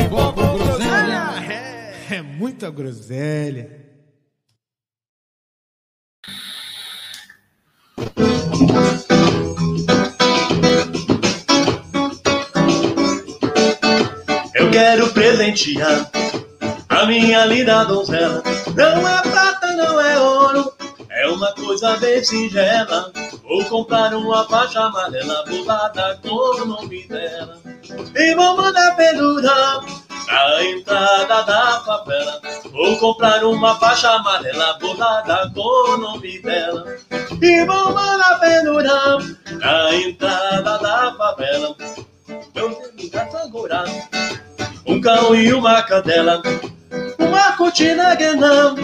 Futebol com groselha. É, é muita groselha. Eu quero presentear a minha linda donzela. Não é prata, uma coisa bem singela. Vou comprar uma faixa amarela bolada com o nome dela. E vou mandar pendurar na entrada da favela. Vou comprar uma faixa amarela bolada com o nome dela. E vou mandar pendurar na entrada da favela. Agora um cão e uma cadela, uma cortina guenão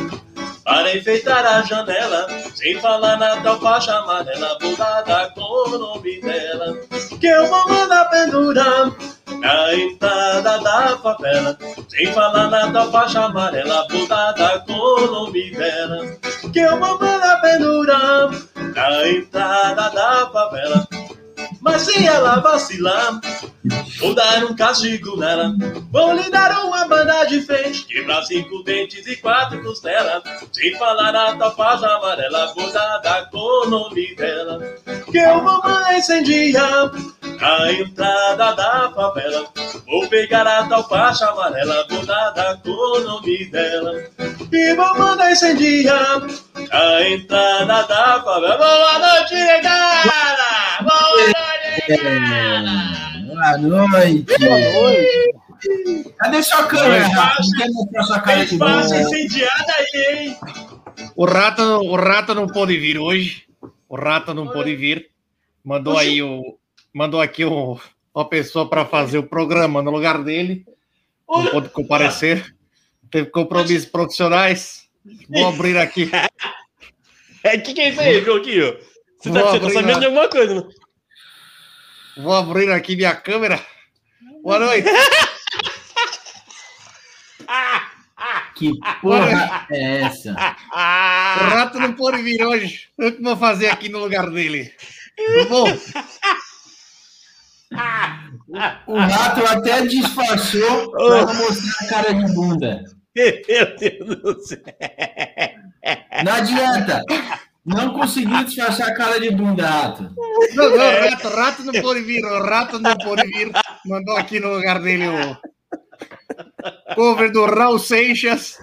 para enfeitar a janela, sem falar na tal faixa amarela bordada com o nome dela, que eu vou mandar pendurar na entrada da favela, sem falar na tal faixa amarela bordada com o nome dela, que eu vou mandar pendurar na entrada da favela. Mas se ela vacilar, vou dar um castigo nela. Vou lhe dar uma banda de frente, quebrar cinco dentes e quatro costelas. Sem falar na faixa amarela, bordada com o nome dela. Que eu vou mais incendiar a entrada da favela. Vou pegar a tal faixa amarela, bordada com o nome dela. E vou mandar incendiar a entrada da favela. Boa noite, negada! Boa noite! Boa noite. Boa noite. Cadê sua câmera? De Espaço incendiada aí, hein? O rato, o rato não pôde vir hoje. O rato não pôde vir. Mandou aí o, mandou aqui o, uma pessoa para fazer o programa no lugar dele. Não pôde comparecer. Teve compromissos profissionais. Vou abrir aqui. É, que que é isso aí, Joaquim? Você tá, você tá sabendo de alguma coisa, né? Vou abrir aqui minha câmera. Boa noite. Que porra é essa? O rato não pode vir hoje. Eu que vou fazer aqui no lugar dele. Tá bom? O rato até disfarçou para não mostrar a cara de bunda. Meu Deus do céu. Não adianta. Não conseguiu disfarçar a cara de bunda, rato. Não, não, rato, rato não pode vir. O rato não pode vir. Mandou aqui no lugar dele o cover do Raul Seixas.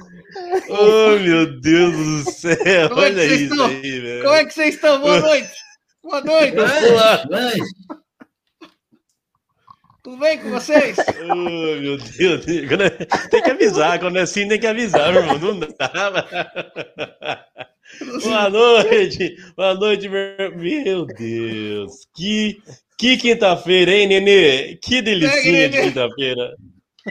Oh, meu Deus do céu. Como é que Olha vocês isso estão? aí, velho. Como é que vocês estão? Boa noite. Boa noite. Lanche, lanche. Tudo bem com vocês? Oh, meu Deus. Quando é- Tem que avisar. Quando é assim, tem que avisar, meu irmão. Não dá. Boa noite. Boa noite, meu, Deus. Que, que quinta-feira, hein, Nenê? Que delicinha de Nenê. quinta-feira.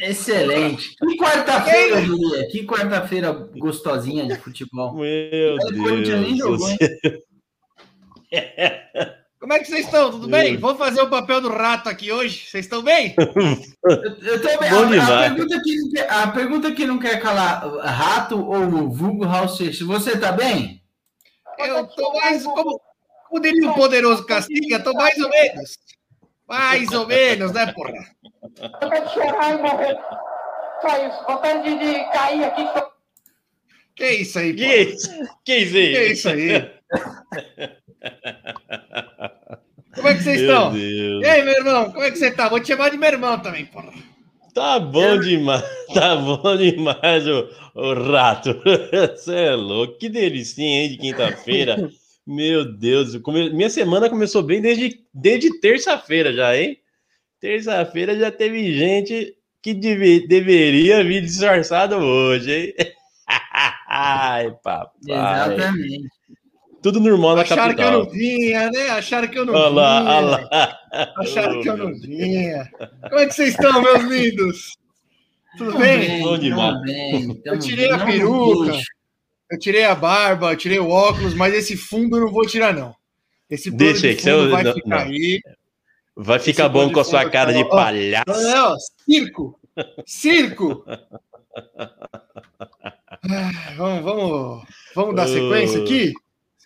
Excelente. Que quarta-feira, diria. Que quarta-feira gostosinha de futebol. Meu nem Deus. do jogou, hein? céu. Como é que vocês estão? Tudo bem? Vou fazer o papel do rato aqui hoje. Vocês estão bem? Eu, eu tô bem. Bom A, a, pergunta que, não quer- a pergunta que não quer calar, rato ou vulgo Raul Seixas, você tá bem? Eu tô mais como, como diria o poderoso Castiga, tô mais ou menos. Mais ou menos, né, porra? Vontade de chorar e morrer. Só isso. Vontade de, de cair aqui. Que isso aí, Que porra? isso? Que isso aí? Que isso aí? Como é que vocês Meu estão? Deus. E aí, meu irmão, como é que você tá? Vou te chamar de meu irmão também, porra. Tá bom demais, tá bom demais, o, o rato. Você é louco, que delicinha, hein, de quinta-feira. Meu Deus, come- minha semana começou bem desde, desde terça-feira já, hein? Terça-feira já teve gente que deve- deveria vir disfarçado hoje, hein? Ai, papai. Exatamente. Tudo normal na Acharam que eu capital. não vinha, né? Acharam que eu não Olha lá, vinha. olha lá. Acharam Oh, que eu não vinha. Como é que vocês estão, meus lindos? Tudo bem? Demais. bem, Eu tirei a peruca. Eu tirei a barba, eu tirei o óculos, mas esse fundo eu não vou tirar, não. Esse Deixa de aí, que você- vai não, ficar não. aí. Vai ficar Esse bom com a sua cara de cara, ó. palhaço. Não, ó, circo! Circo! Ah, vamos, vamos, vamos dar sequência aqui?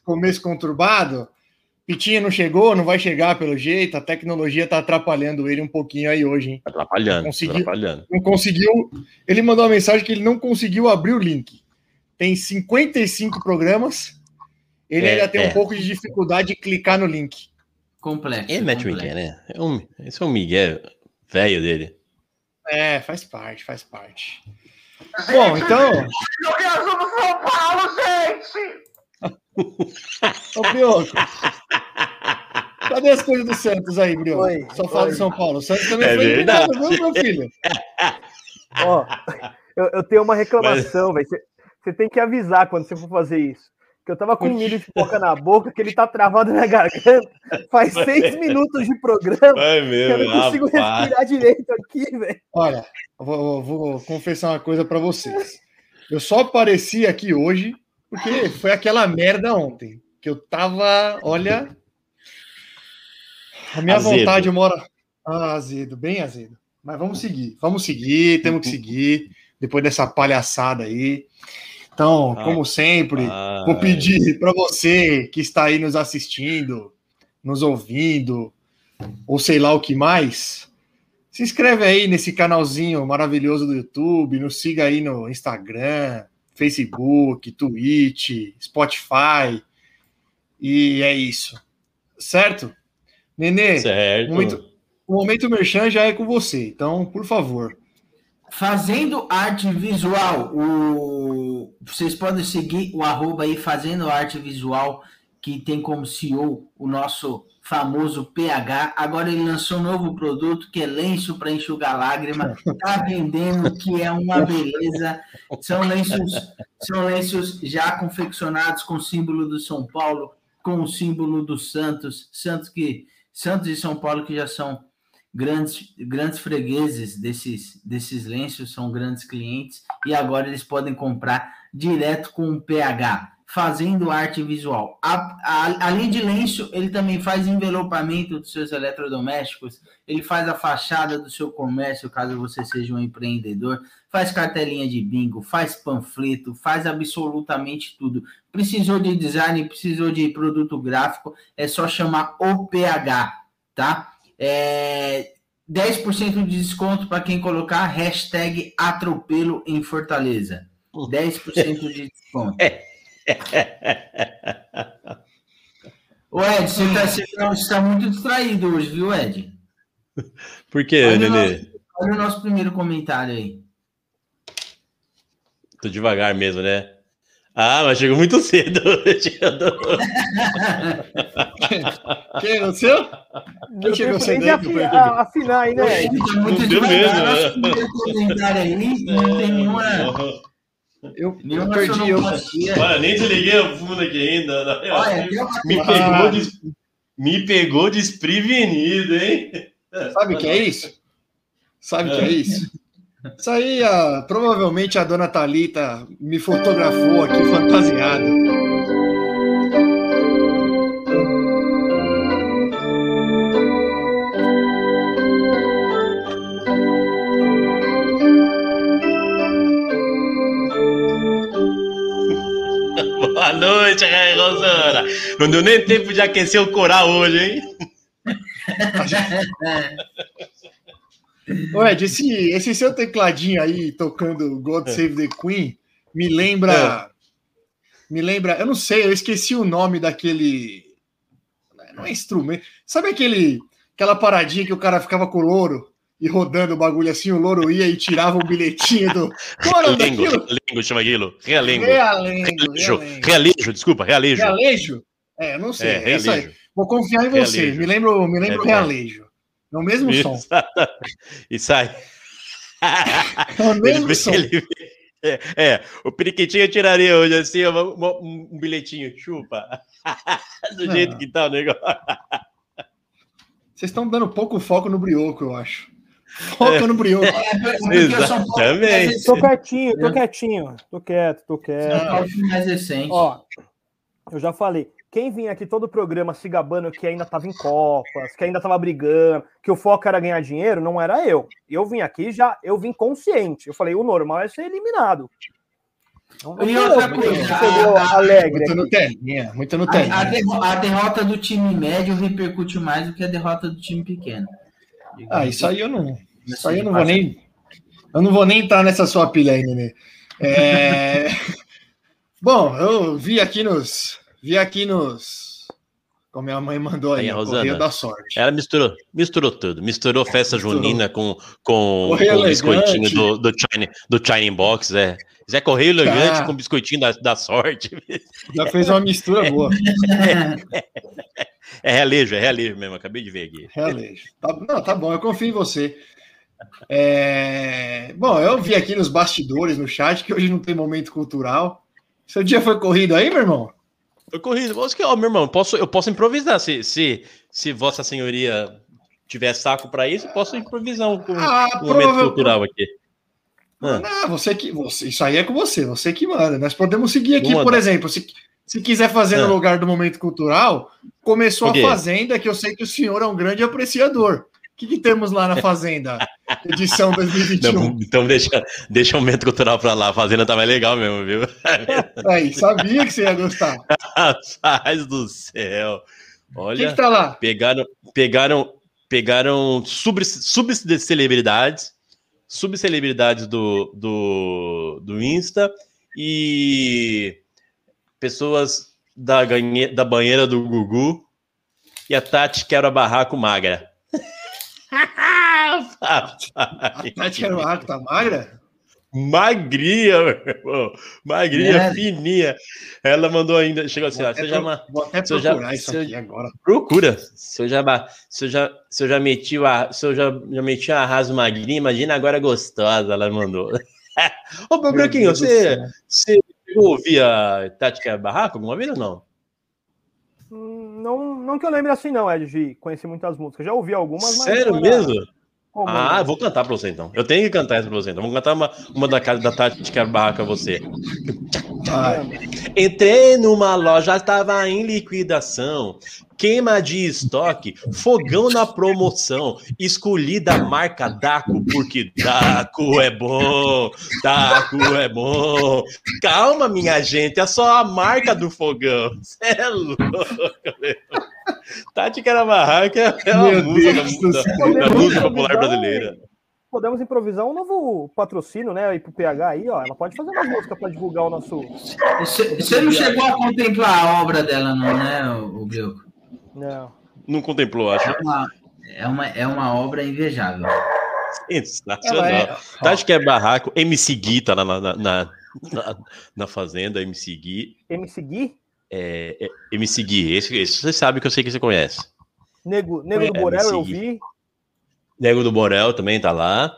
Começo conturbado. Pitinha não chegou, não vai chegar pelo jeito. A tecnologia tá atrapalhando ele um pouquinho aí hoje, hein? Atrapalhando, Conseguiu. atrapalhando. Não conseguiu. Ele mandou uma mensagem que ele não conseguiu abrir o link. Tem 55 programas. Ele É, ainda tem é. um pouco de dificuldade de clicar no link. Complexo. Ele mete o. Miguel, né? É um, esse é um Miguel velho dele. É, faz parte, faz parte. Bom, então, Eu quero São Paulo, gente! Ô Brioco. Cadê as coisas do Santos aí, Brioco? Oi, Só fala do São Paulo. O Santos também É foi eliminado, verdade. viu, meu filho? Ó, eu, eu tenho uma reclamação, velho. Você tem que avisar quando você for fazer isso. Que eu tava com milho de pipoca na boca, que ele tá travado na garganta. Faz seis minutos de programa. Ai, que meu, eu não consigo rapaz. respirar direito aqui, velho. Olha, vou, eu vou confessar uma coisa pra vocês. Eu só apareci aqui hoje porque foi aquela merda ontem. Que eu tava, olha. A minha Azedo. vontade mora. Ah, azedo, bem azedo. Mas vamos seguir, vamos seguir, temos que seguir. Depois dessa palhaçada aí. Então, Ah, como sempre, Ai. Vou pedir para você que está aí nos assistindo, nos ouvindo, ou sei lá o que mais, se inscreve aí nesse canalzinho maravilhoso do YouTube, nos siga aí no Instagram, Facebook, Twitch, Spotify. E é isso. Certo? Nenê, Certo. muito- o momento merchan já é com você. Então, por favor. Fazendo arte visual, o... vocês podem seguir o arroba aí Fazendo Arte Visual, que tem como CEO o nosso famoso PH. Agora ele lançou um novo produto que é lenço para enxugar lágrima. Tá vendendo, que é uma beleza. São lenços, são lenços já confeccionados com o símbolo do São Paulo, com o símbolo do Santos, Santos que Santos e São Paulo que já são grandes, grandes fregueses desses, desses lenços, são grandes clientes, e agora eles podem comprar direto com o PH, fazendo arte visual. A- a- além de lenço, ele também faz envelopamento dos seus eletrodomésticos, ele faz a fachada do seu comércio, caso você seja um empreendedor, faz cartelinha de bingo, faz panfleto, faz absolutamente tudo. Precisou de design, precisou de produto gráfico, é só chamar o PH, tá? É, 10% de desconto para quem colocar hashtag atropelo em Fortaleza. 10% de desconto. Ô Ed, você tá, você tá- tá muito distraído hoje, viu, Ed? Por quê, Olha o, Nenê? nosso, olha o nosso primeiro comentário aí. Tô devagar mesmo, né? Ah, mas chegou muito cedo. Quem é o seu? Eu chegou cedo que aí que eu afinar, afinar aí, né, Ed? Tá muito Não devagar. mesmo, né? Nosso primeiro comentário aí não tem nenhuma, Eu, eu perdi. Eu. Olha, nem desliguei o fundo aqui ainda. né? Olha, me, Ah. pegou des- me pegou desprevenido, hein? Sabe o que é isso? Sabe o que é isso? Isso aí, a- provavelmente a dona Thalita me fotografou aqui fantasiado. Noite, Rosana. Não deu nem tempo de aquecer o coral hoje, hein? Ô, Ed, esse, esse seu tecladinho aí tocando God Save the Queen me lembra. Me lembra. Eu não sei, eu esqueci o nome daquele. Não é instrumento. Sabe aquele, aquela paradinha que o cara ficava com o louro e rodando o bagulho assim, o louro ia e tirava o bilhetinho do. Realengo, realengo chama aquilo. Realengo. Realengo. Realejo, Realejo. realejo, desculpa, realejo. Realejo? É, não sei. É, É, isso aí. Vou confiar em você. Realejo. Me lembro, me lembro É, realejo. É o mesmo som. Isso. E sai. É o mesmo Ele- som. ele- é, é, o periquitinho eu tiraria hoje assim, um, um bilhetinho, chupa. Do jeito Ah. que tá o negócio. Vocês estão dando pouco foco no brioco, eu acho. Foca no brioco. É, é. Tô quietinho, tô quietinho. Tô quieto, tô quieto. É mais recente. Ó, eu já falei. Quem vinha aqui todo o programa se gabando que ainda tava em Copas, que ainda tava brigando, que o foco era ganhar dinheiro, não era eu. Eu vim aqui já, eu vim consciente. Eu falei, o normal é ser eliminado. E outra coisa, a- alegre. Muito no telinha, muito no A, a a derrota do time médio repercute mais do que a derrota do time pequeno. Ah, isso aí eu não. Isso aí eu não vou nem. Eu não vou nem entrar nessa sua pilha aí, Nenê. É... Bom, eu vi aqui nos. Vi aqui nos. Como minha mãe mandou aí, Aí, ó, Rosana. Correio da Sorte. Ela misturou, misturou tudo. Misturou festa Misturou. junina com, com, Correio com o biscoitinho do, do, China, do China Box, é. Zé Correio elegante Tá. com biscoitinho da, da sorte. Já fez uma mistura boa. É realejo, é realejo mesmo. Acabei de ver aqui. Realejo. Tá, não, tá bom, eu confio em você. É, Bom, eu vi aqui nos bastidores, no chat, que hoje não tem momento cultural. Seu dia foi corrido aí, meu irmão? Foi corrido. Ó, meu irmão, posso, eu posso improvisar. Se, se, se Vossa Senhoria tiver saco para isso, eu posso improvisar um, Ah, um momento cultural aqui. Ah. Não, você que. Você, isso aí é com você, você que manda. Nós podemos seguir aqui, por exemplo, se, se quiser fazer Ah. no lugar do momento cultural, começou a? Fazenda, que eu sei que o senhor é um grande apreciador. O que, que temos lá na Fazenda? Edição 2021. Não, então deixa, deixa o momento cultural pra lá. A fazenda tá mais legal mesmo, viu? Aí, sabia que você ia gostar. Rapaz do céu. O que, Olha, que tá lá? pegaram, pegaram, pegaram sub, subcelebridades, subcelebridades do, do, do Insta e pessoas da, ganhe, da banheira do Gugu e a Tati quebra barraco magra. A Tati Caruaco tá magra? Magrinha, meu irmão. Magrinha, É. fininha. Ela mandou ainda. Chegou assim, Vou ó, até você já Vou até eu já- procurar isso eu- aqui agora. procura. Se eu já, se eu já, se eu já meti o ar- se eu já, já meti o arraso magrinha, imagina agora gostosa, ela mandou. Ô, meu Branquinho, do você, você ouvia Tática Barraco alguma vez ou não? Hum, Não, não que eu lembre assim, não, Ed, de conhecer muitas músicas. Já ouvi algumas, mas. Sério era comum, Ah, né? eu vou cantar pra você então. Eu tenho que cantar essa pra você então. Vou cantar uma, uma da casa da Tática Barraco a você. Vai. Entrei numa loja, tava em liquidação. Queima de estoque, fogão na promoção. Escolhi da marca Daco, porque Daco é bom. Daco é bom. Calma, minha gente, é só a marca do fogão. Cê é louco, meu. Tati Carabarraca é uma Meu musa Deus da, música popular brasileira. Podemos improvisar um novo patrocínio, né? Aí pro PH aí, ó. Ela pode fazer uma música para divulgar o nosso. Você você não chegou a contemplar a obra dela, não, né, o Brioco? Não. Não contemplou, acho. É uma, é uma, é uma obra invejável. Sensacional. É- Tati que é barraco, MC Gui tá na, na, na, na, na fazenda, MC Gui. MC Gui? É, é, MC Gui, esse, esse você sabe que eu sei que você conhece. Nego, Nego do É, Borel, MC eu vi. Nego do Borel também tá lá.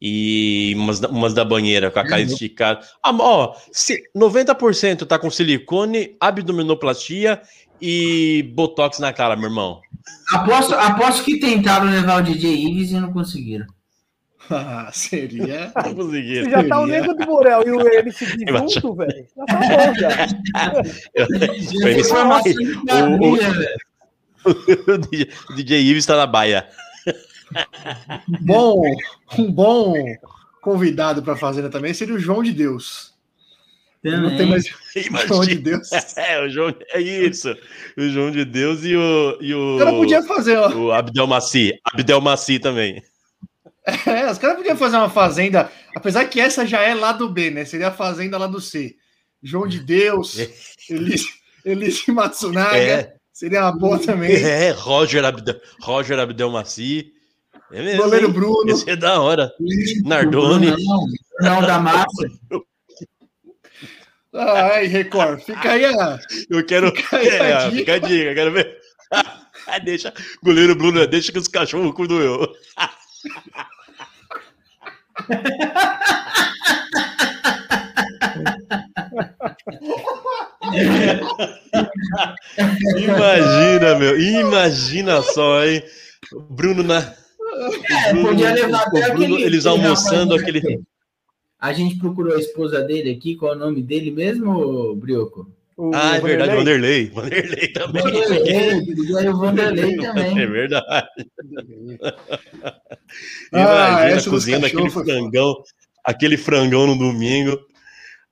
E umas, da- umas da banheira com a cara esticada. Ah, ó, se- 90% tá com silicone, abdominoplastia e botox na cara, meu irmão. Aposto, aposto que tentaram levar o DJ Ives e não conseguiram. Ah, seria. Se já tá o. Nego do Borel e o Imagina. junto, velho. Já tá bom, já. O- maravilha, velho. o DJ o DJ Ives tá na baia. Bom, um bom convidado para a Fazenda também seria o João de Deus. Não tem Também. mais João de Deus. É, o João, é isso. O João de Deus e o, e o, cara podia fazer, ó. o Abdel Maci. Abdel Maci também. É, os caras podiam fazer uma fazenda, apesar que essa já é lá do B, né? Seria a fazenda lá do C. João de Deus, Elise, Elise Matsunaga, É. seria uma boa também. É, Roger Abdel, Roger Abdel Maci. É mesmo, Goleiro hein? Bruno. Esse é da hora. Nardoni. Não, não da massa. Ai, Record, fica aí a. Eu quero. Fica aí a É, dica. fica a dica, quero ver. deixa, goleiro Bruno, deixa que os cachorros cuidam eu. Imagina, meu. Imagina só, hein? Bruno na. É, Bruno- podia levar até Bruno, aquele- eles almoçando aquele. A gente procurou a esposa dele aqui, qual é o nome dele mesmo, Brioco? O Ah, é verdade, Vanderlei. Vanderlei. Vanderlei também. Vanderlei, e o Vanderlei É também. verdade. Ah, Imagina dos cozinhando aquele frangão, aquele frangão no domingo.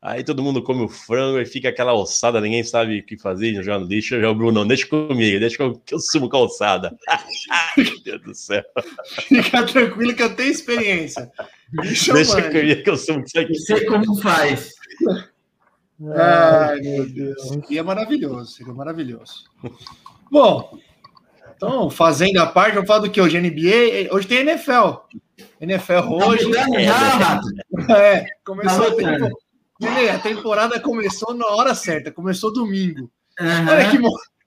Aí todo mundo come o frango e fica aquela ossada, ninguém sabe o que fazer, no lixo. Já o Bruno, não, deixa comigo, deixa que eu sumo com a ossada. Meu Deus do céu. Fica tranquilo que eu tenho experiência. Deixa mano. comigo que eu sumo com isso aqui. Não sei como faz. Ai, meu Deus. Seria maravilhoso, seria maravilhoso. Bom, então, fazendo a parte, vamos falar do que hoje? NBA, hoje tem NFL. NFL hoje. Tá já, Rato? É, começou Tá a, voltando. tempo... Lelê, a temporada começou na hora certa, começou domingo. Olha que,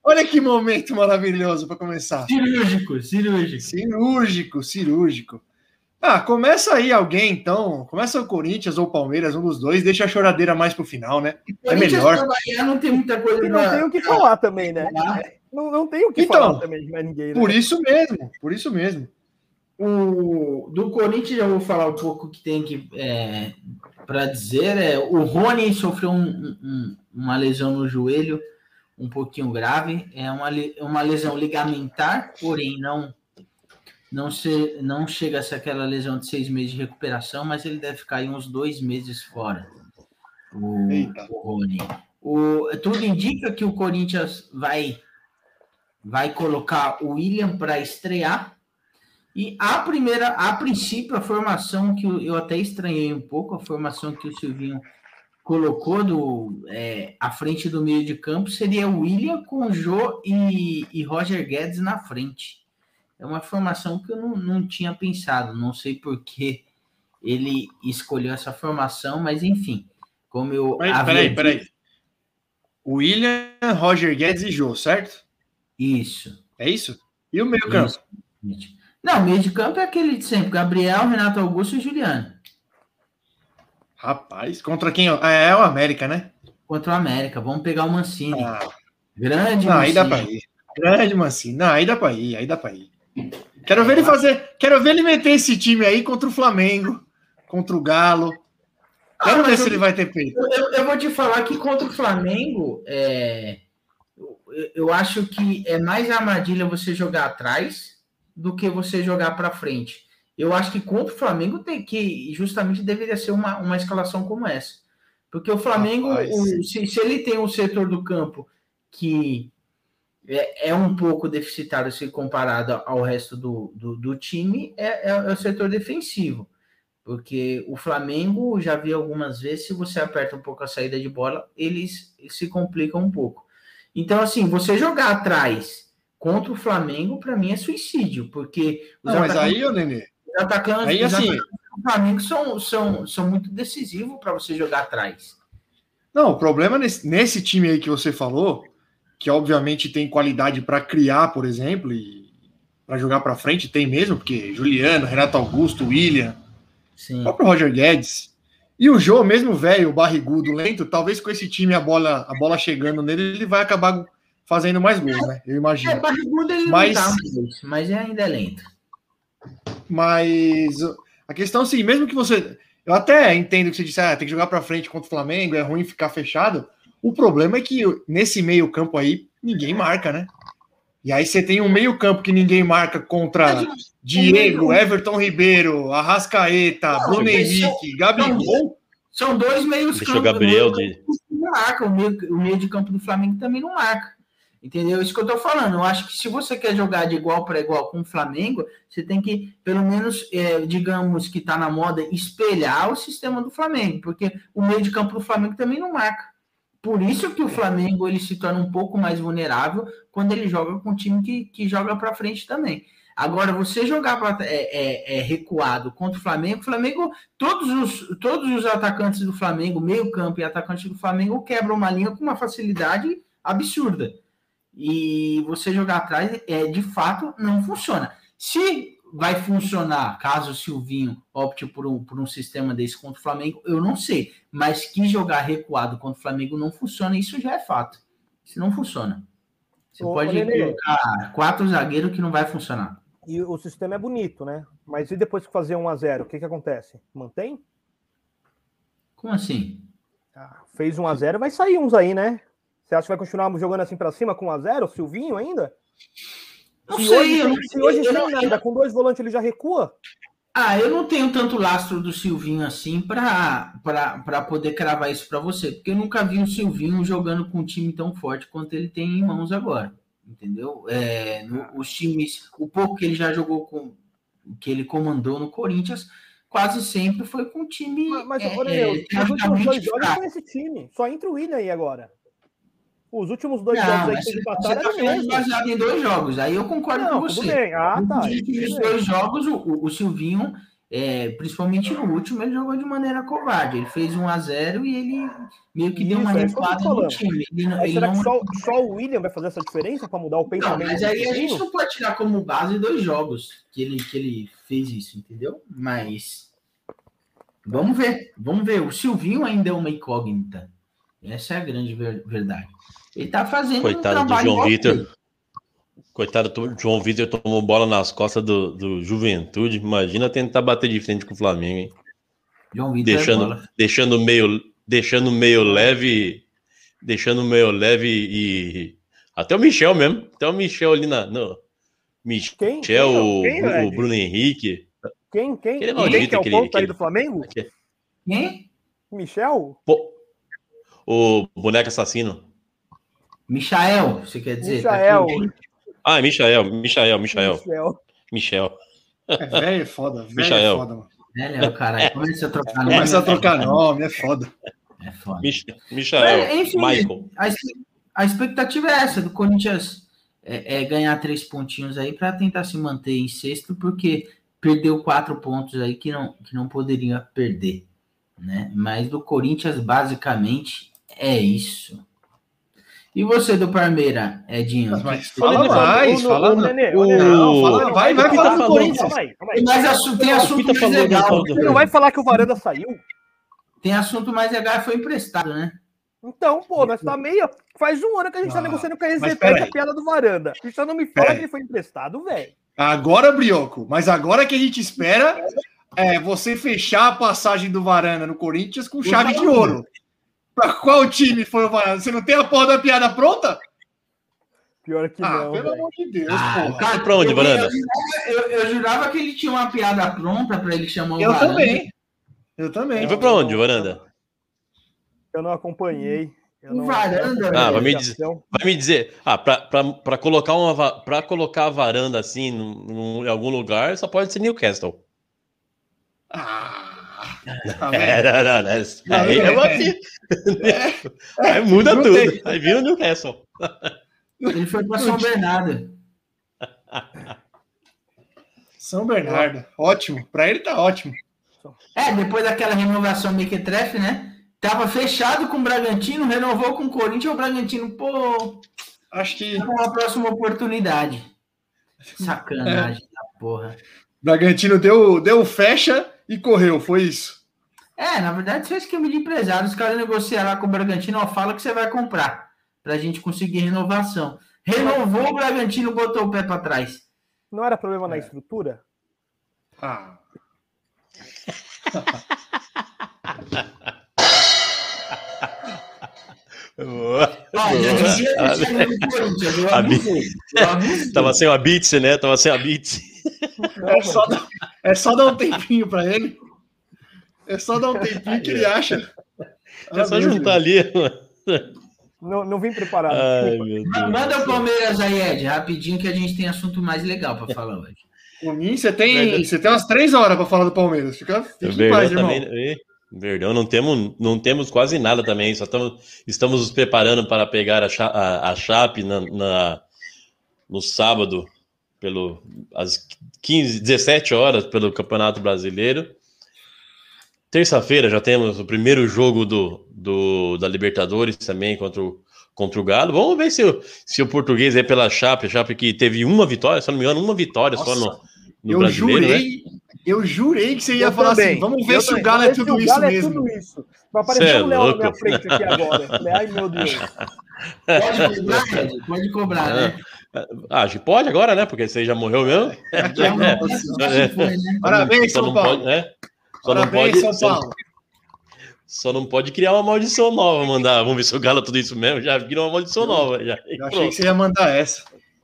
olha que momento maravilhoso para começar. Cirúrgico, cirúrgico. Cirúrgico, cirúrgico. Ah, começa aí alguém, então. Começa o Corinthians ou o Palmeiras, um dos dois, deixa a choradeira mais pro final, né? É melhor. não tem muita coisa E não pra- tem o que falar também, né? Não, não tem o que Então, falar também de mais ninguém, né? Por isso mesmo, por isso mesmo. O, do Corinthians, já vou falar um pouco que tem que é, para dizer. É, o Rony sofreu um- um- uma lesão no joelho, um pouquinho grave. É uma, uma lesão ligamentar, porém não não, se, não chega a ser aquela lesão de seis meses de recuperação, mas ele deve ficar aí uns dois meses fora. O, Eita. o Rony. O, tudo indica que o Corinthians vai vai colocar o William para estrear. E a primeira, a princípio, a formação que eu, eu até estranhei um pouco, a formação que o Silvinho colocou do, é, à frente do meio de campo seria o William com Jô e, e Roger Guedes na frente. É uma formação que eu não, não tinha pensado, não sei por que ele escolheu essa formação, mas enfim, como eu. Peraí, havia peraí, peraí. William, Roger Guedes e Jô, certo? Isso. É isso? E o meio campo? Isso. Não, meio de campo é aquele de sempre: Gabriel, Renato Augusto e Juliano. Rapaz, contra quem? Ah, é o América, né? Contra o América. Vamos pegar o Mancini. Ah, Grande não, aí dá Mancini. pra ir. Grande Mancini. Não, aí dá pra ir, aí dá pra ir. Quero ver ele fazer. Quero ver ele meter esse time aí contra o Flamengo, contra o Galo. Quero Ah, ver se eu- ele vai ter peito. Eu, eu vou te falar que contra o Flamengo, é, eu, eu acho que é mais armadilha você jogar atrás do que você jogar para frente. Eu acho que contra o Flamengo tem que, justamente deveria ser uma, uma escalação como essa. Porque o Flamengo, o- se, se ele tem um setor do campo que é, é um pouco deficitário se comparado ao resto do, do, do time, é, é, é o setor defensivo. Porque o Flamengo, já vi algumas vezes, se você aperta um pouco a saída de bola, eles, se complicam um pouco. Então, assim, você jogar atrás contra o Flamengo, para mim, é suicídio, porque os Não, mas aí, ô Nenê, os atacantes, aí os assim, do Flamengo são, são, são muito decisivos para você jogar atrás. Não, o problema nesse, nesse time aí que você falou, que obviamente tem qualidade para criar, por exemplo, e para jogar para frente, tem mesmo, porque Juliano, Renato Augusto, William, Sim. o próprio Roger Guedes. E o Jô, mesmo velho, barrigudo, lento, talvez com esse time a bola, a bola chegando nele, ele vai acabar fazendo mais gols, né? Eu É, imagino. barrigudo ele Mas- não tá, mas, mas ainda é lento. Mas a questão, assim, mesmo que você. Eu até entendo que você disse, ah, tem que jogar para frente contra o Flamengo, é ruim ficar fechado. O problema é que nesse meio-campo aí, ninguém marca, né? E aí você tem um meio-campo que ninguém marca contra Diego, Everton Ribeiro, Arrascaeta, Não, Bruno Henrique, Gabigol. São dois meios o Gabriel de. não marca, o meio, o meio de campo do Flamengo também não marca. Entendeu? Isso que eu tô falando. Eu acho que se você quer jogar de igual para igual com o Flamengo, você tem que, pelo menos, é, digamos que tá na moda, espelhar o sistema do Flamengo, porque o meio de campo do Flamengo também não marca. Por isso que o Flamengo ele se torna um pouco mais vulnerável quando ele joga com um time que, que joga para frente também. Agora, você jogar pra, é, é, é, recuado contra o Flamengo, o Flamengo, todos os, todos os atacantes do Flamengo, meio-campo e atacantes do Flamengo, quebram uma linha com uma facilidade absurda. E você jogar atrás, é, de fato, não funciona. Se vai funcionar, caso o Silvinho opte por um, por um sistema desse contra o Flamengo, eu não sei. Mas que jogar recuado contra o Flamengo não funciona, isso já é fato. Isso não funciona. Você Ô, pode colocar quatro zagueiros que não vai funcionar. E o sistema é bonito, né? Mas e depois que fazer 1 a 0 o que, que acontece? Mantém? Como assim? Ah, fez 1 a 0 vai sair uns aí, né? Você acha que vai continuar jogando assim pra cima com 1 a 0 o Silvinho ainda? Não se sei, hoje, eu não- se hoje eu sem nada, com dois volantes ele já recua? Ah, eu não tenho tanto lastro do Silvinho assim para poder cravar isso para você, porque eu nunca vi o Silvinho jogando com um time tão forte quanto ele tem em mãos agora, entendeu? É, no- os times, o pouco que ele já jogou com, que ele comandou no Corinthians, quase sempre foi com um time. Mas, mas é, olha, é, eu, os últimos dois jogos com esse time. Só entra o William aí agora. Os últimos dois Não, jogos aí mas que eles você passaram tá eram falando mesmo. baseado em dois jogos, aí eu concordo Não, com tudo você. bem. Ah, tá. Nos tudo últimos dois jogos, o, o- Silvinho, é, principalmente no último, ele jogou de maneira covarde. Ele fez 1 a 0 e ele meio que deu uma Isso, é isso recuada no time. Ele, não- Mas ele será não... que só, só o William vai fazer essa diferença para mudar o Não, pensamento? mas do aí a gente não pode tirar como base dois jogos que ele, que ele fez isso, entendeu? Mas vamos ver, vamos ver. O Silvinho ainda é uma incógnita. Essa é a grande ver- verdade. Ele tá fazendo Coitado do trabalho João. Vitor. Coitado do João Vitor tomou bola nas costas do, do Juventude. Imagina tentar bater de frente com o Flamengo, hein? João Vitor é Deixando, deixando meio, deixando meio leve, deixando meio leve e até o Michel mesmo, até o Michel ali na, no, Michel, Quem? Quem, o, quem, o? Bruno Henrique, Quem? Quem? Aquele Quem que é o aquele- ponto aí aquele- do Flamengo? Quem? Michel? pô, o boneco assassino. Michael, você quer dizer? Michael. Tá. Ah, Michael, Michael, Michael, Michel. Michel. É velho, é foda. Velho Michael. é foda, mano. É, Léo, caralho. Começa a trocar nome. Começa a trocar nome, é foda. É foda. Mich- Michael, enfim, Michael. A, a expectativa é essa, do Corinthians é, é ganhar três pontinhos aí para tentar se manter em sexto, porque perdeu quatro pontos aí que não, que não poderia perder. Né? Mas do Corinthians, basicamente, é isso. E você do Parmeira, Edinho? Mas Ô, fala mais, fala não. Fala, vai, vai Ele falar tá do Corinthians. Mais assunto, tem assunto mais legal. Você não vai falar que o Varanda saiu? Tem assunto mais legal, foi emprestado, né? Então, pô, nós tá meio. Faz um ano que a gente tá Ah, negociando com a mas peraí. a piada do Varanda. E você não me fala que ele foi emprestado, velho. Agora, Brioco, mas agora que a gente espera é você fechar a passagem do Varanda no Corinthians com chave de ouro. Pra qual time foi o Varanda? Você não tem a porra da piada pronta? Pior que Ah, não. pelo amor de Deus, Ah, porra. cara, Pra onde, eu- Varanda? Eu, eu jurava que ele tinha uma piada pronta para ele chamar o Eu Varanda. também. Eu também. Ele foi pra onde, Varanda? Eu não acompanhei. Eu não- Varanda, Ah, vai me dizer, vai me dizer, ah, pra, pra, pra colocar uma, va- pra colocar a varanda assim num- num- em algum lugar, só pode ser Newcastle. Ah, É, vendo? não, não, não, isso Não, aí é. é aqui. Aí muda tudo. tem. Aí vira o Newcastle. Ele foi para São Bernardo. São Bernardo. Ótimo. Pra ele tá ótimo. É, depois daquela renovação mequetrefe, né? Tava fechado com o Bragantino, renovou com o Corinthians, o Bragantino, pô, Acho que com uma próxima oportunidade. Sacanagem da porra. Bragantino deu, deu fecha e correu. Foi isso. É, na verdade, isso é esquema de empresário. Os caras negociam lá com o Bragantino, ó, fala que você vai comprar, pra gente conseguir renovação. Renovou o Bragantino, botou o pé pra trás. Não era problema na É. estrutura? Ah. A avisei. Tava sem a Beats, né? Tava sem a Beats. É só, dar- é só dar um tempinho pra ele. É só dar um tempinho que ele acha. É só juntar ali. Não, não vim preparado. Ai, desculpa. meu Deus. Manda o Palmeiras aí, Ed, rapidinho que a gente tem assunto mais legal pra falar hoje. Por mim, você tem, você tem umas três horas pra falar do Palmeiras. Fica, fica em Verdão paz, irmão. também. Verdão, não temos, não temos quase nada também. Só estamos, estamos nos preparando para pegar a, Cha- a, a Chape na, na- no sábado, pelo, às 15, 17 horas, pelo Campeonato Brasileiro. Terça-feira já temos o primeiro jogo do, do- da Libertadores também contra o, contra o Galo. Vamos ver se, o- se o português é pela Chape, a Chape que teve uma vitória, se não me engano, uma vitória só no, Nossa, no eu brasileiro, né? jurei, eu jurei que você ia Eu falar também. assim, vamos ver Eu se o também. Galo é tudo o isso Galo é mesmo. tudo isso. Vai aparecer é um leão na minha frente aqui agora. Ai, meu Deus. Pode cobrar, pode cobrar, né? Ah, pode agora, né? Porque você já morreu mesmo. É, É. foi, né? Parabéns, Só São Paulo. pode, né? Só não Parabéns, pode, São Paulo. só não pode criar uma maldição nova, mandar. Vamos ver se o Galo tudo isso mesmo. Já virou uma maldição nova. Já. Eu achei que você ia mandar essa.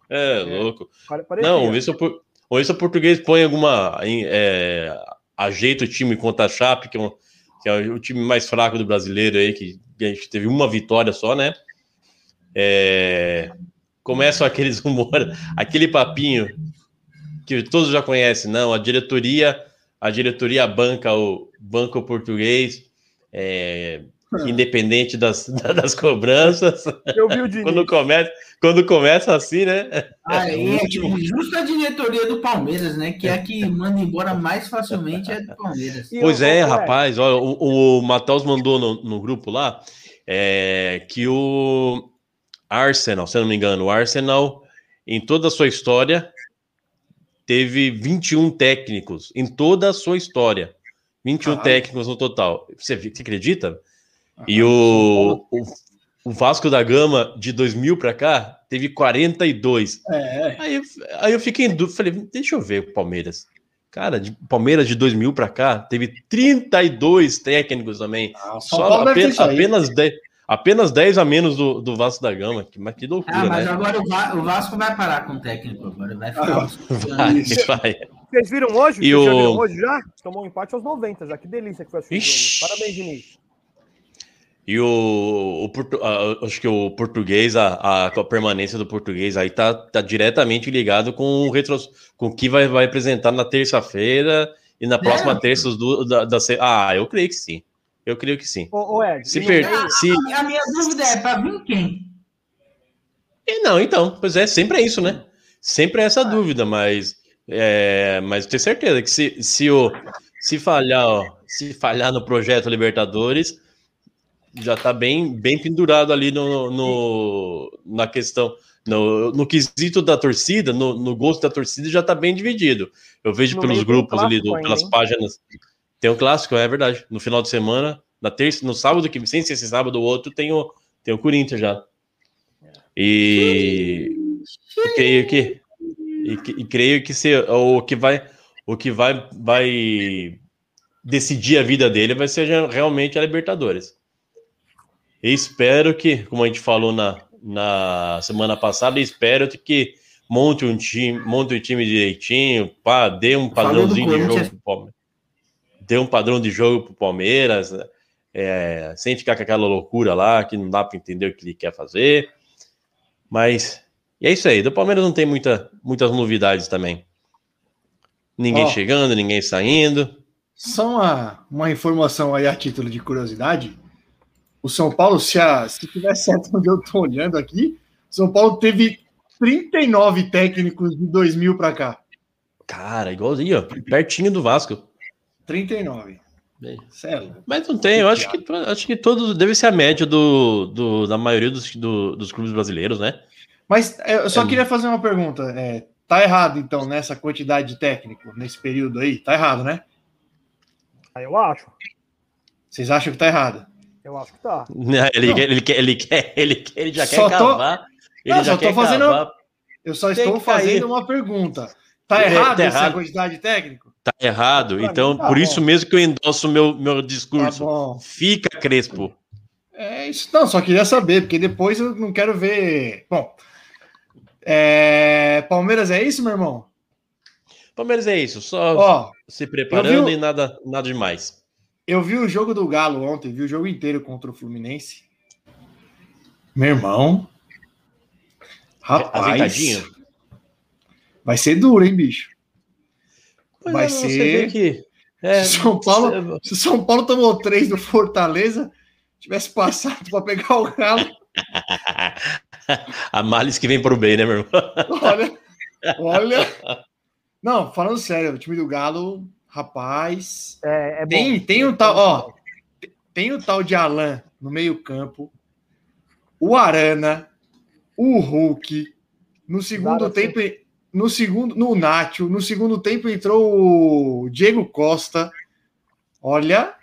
É, louco. Pare- parecia. Não, vamos ver se o, vamos ver se o português põe alguma. é, ajeita o time contra a Chape, que é, um- que é o time mais fraco do brasileiro aí, que a gente teve uma vitória só, né? É, começam aqueles rumores, aquele papinho que todos já conhecem, não, a diretoria, a diretoria banca o banco português, é, independente das, das cobranças. Eu vi o Diniz. Quando começa, quando começa assim, né? Ah, É, é último. justo a diretoria do Palmeiras, né? Que é a que manda embora mais facilmente é do Palmeiras. E Pois é, o- rapaz. Olha, o, o Matheus mandou no, no grupo lá é, que o Arsenal, se eu não me engano, o Arsenal, em toda a sua história, teve 21 técnicos. Em toda a sua história. 21 Caralho. técnicos no total. Você, você acredita? E o, o, o Vasco da Gama, de 2000 para cá, teve 42. É, Aí, eu- aí eu fiquei em dúvida, falei, deixa eu ver o Palmeiras. Cara, de, Palmeiras de 2000 para cá, teve 32 técnicos também. Ah, Só apenas, apenas, 10, apenas 10 a menos do, do Vasco da Gama. Que, mas que loucura, Ah, mas né? agora o, Va- o Vasco vai parar com o técnico agora. Vai ficar. Vai, vai. Vocês viram hoje? E Vocês já o- viram hoje já? Tomou um empate aos 90 já. Que delícia que foi assistir. Parabéns, Diniz. E o, o acho que o português, a, a, a permanência do português aí tá, tá diretamente ligado com o retro, com o que vai, vai apresentar na terça-feira e na próxima É. terça. os du- da, da ah, eu creio que sim. Eu creio que sim. Ô, ô Ed, Se per- se, A minha dúvida é para vir quem? E não, então, pois é, sempre é isso, né? Sempre é essa dúvida, mas, é, mas tenho certeza que se, se, o, se, falhar, ó, se falhar no projeto Libertadores, já tá bem, bem pendurado ali no, no, na questão, no, no quesito da torcida, no, no gosto da torcida, já tá bem dividido. Eu vejo No pelos grupos ali, do, pelas hein? Tem um clássico, é verdade. No final de semana, na terça, no sábado, que sem ser esse sábado ou outro, tem o, tem o Corinthians já. E eu creio que e, e creio que se, o que vai o que vai vai decidir a vida dele vai ser realmente a Libertadores. E espero que, como a gente falou na, na semana passada, espero que monte um time, monte um time direitinho, pá, dê um padrãozinho de jogo pro Palmeiras. Dê um padrão de jogo pro Palmeiras, né? é, sem ficar com aquela loucura lá que não dá para entender o que ele quer fazer. Mas e é isso aí. Do Palmeiras não tem muita, muitas novidades também. Ninguém Ó. chegando, ninguém saindo. Só uma, uma informação aí a título de curiosidade. O São Paulo, se, a, se tiver certo onde eu tô olhando aqui, São Paulo teve 39 técnicos de 2000 para cá. Cara, igualzinho, ó, pertinho do Vasco. 39. Sério. Mas não tem, eu acho que, acho que todos deve ser a média do, do- da maioria dos, do- dos clubes brasileiros, né? Mas é, eu só É. queria fazer uma pergunta. É, tá errado, então, nessa quantidade de técnico, nesse período aí? Tá errado, né? Ah, Eu acho. Vocês acham que tá errado? Eu acho que tá. Ele, Não. quer, ele, quer, ele, quer, ele, quer, ele já Só quer tô- cavar. Ele Não, já só tô quer fazendo- cavar. Eu só Tem estou que cair. fazendo uma pergunta. Tá É, errado tá essa errado. quantidade de técnico? Tá errado. Pra Então, tá por bom. isso mesmo que eu endosso o meu, meu Tá discurso. bom. Fica crespo. É isso, não, só queria saber, porque depois eu não quero ver. Bom, é, Palmeiras é isso, meu irmão? Palmeiras é isso, só Ó, se preparando vi e nada, nada demais. eu vi o jogo do Galo ontem, vi o jogo inteiro contra o Fluminense. Meu irmão. Rapaz, vai ser duro, hein, bicho? Pois Vai é, ser- que. É, São Paulo, se o São Paulo tomou três do Fortaleza, tivesse passado para pegar o Galo, A males que vem pro bem, né, meu irmão? olha, olha. Não, falando sério, o time do Galo, rapaz, É, é bom. Tem, tem um tal, ó, tem o tal de Alan no meio-campo, o Arana, o Hulk, no segundo Nada assim. No segundo, no Nacho, no segundo tempo entrou o Diego Costa. Olha,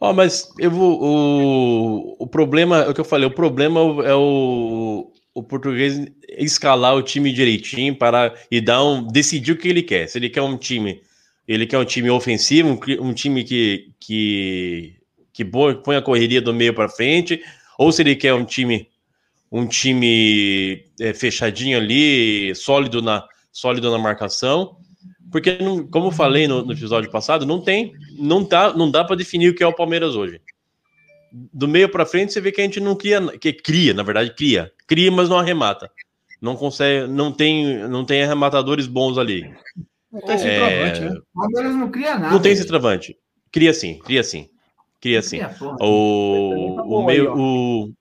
Ó, mas eu vou. O, o problema, é o que eu falei, o problema é o, o português escalar o time direitinho para e dar um decidir o que ele quer. Se ele quer um time, ele quer um time ofensivo, um, um time que que que põe a correria do meio para frente, ou se ele quer um time um time é, fechadinho ali, sólido na sólido na marcação, porque não, como eu falei no, no, episódio passado, não tem, não tá, não dá para definir o que é o Palmeiras hoje. Do meio para frente você vê que a gente não cria, que cria, na verdade cria, cria, mas não arremata. Não consegue, não tem, não tem arrematadores bons ali. Não tem centroavante, é... né? O Palmeiras não cria nada. Não tem centroavante. Cria sim, cria sim. Cria sim. O, o meio, o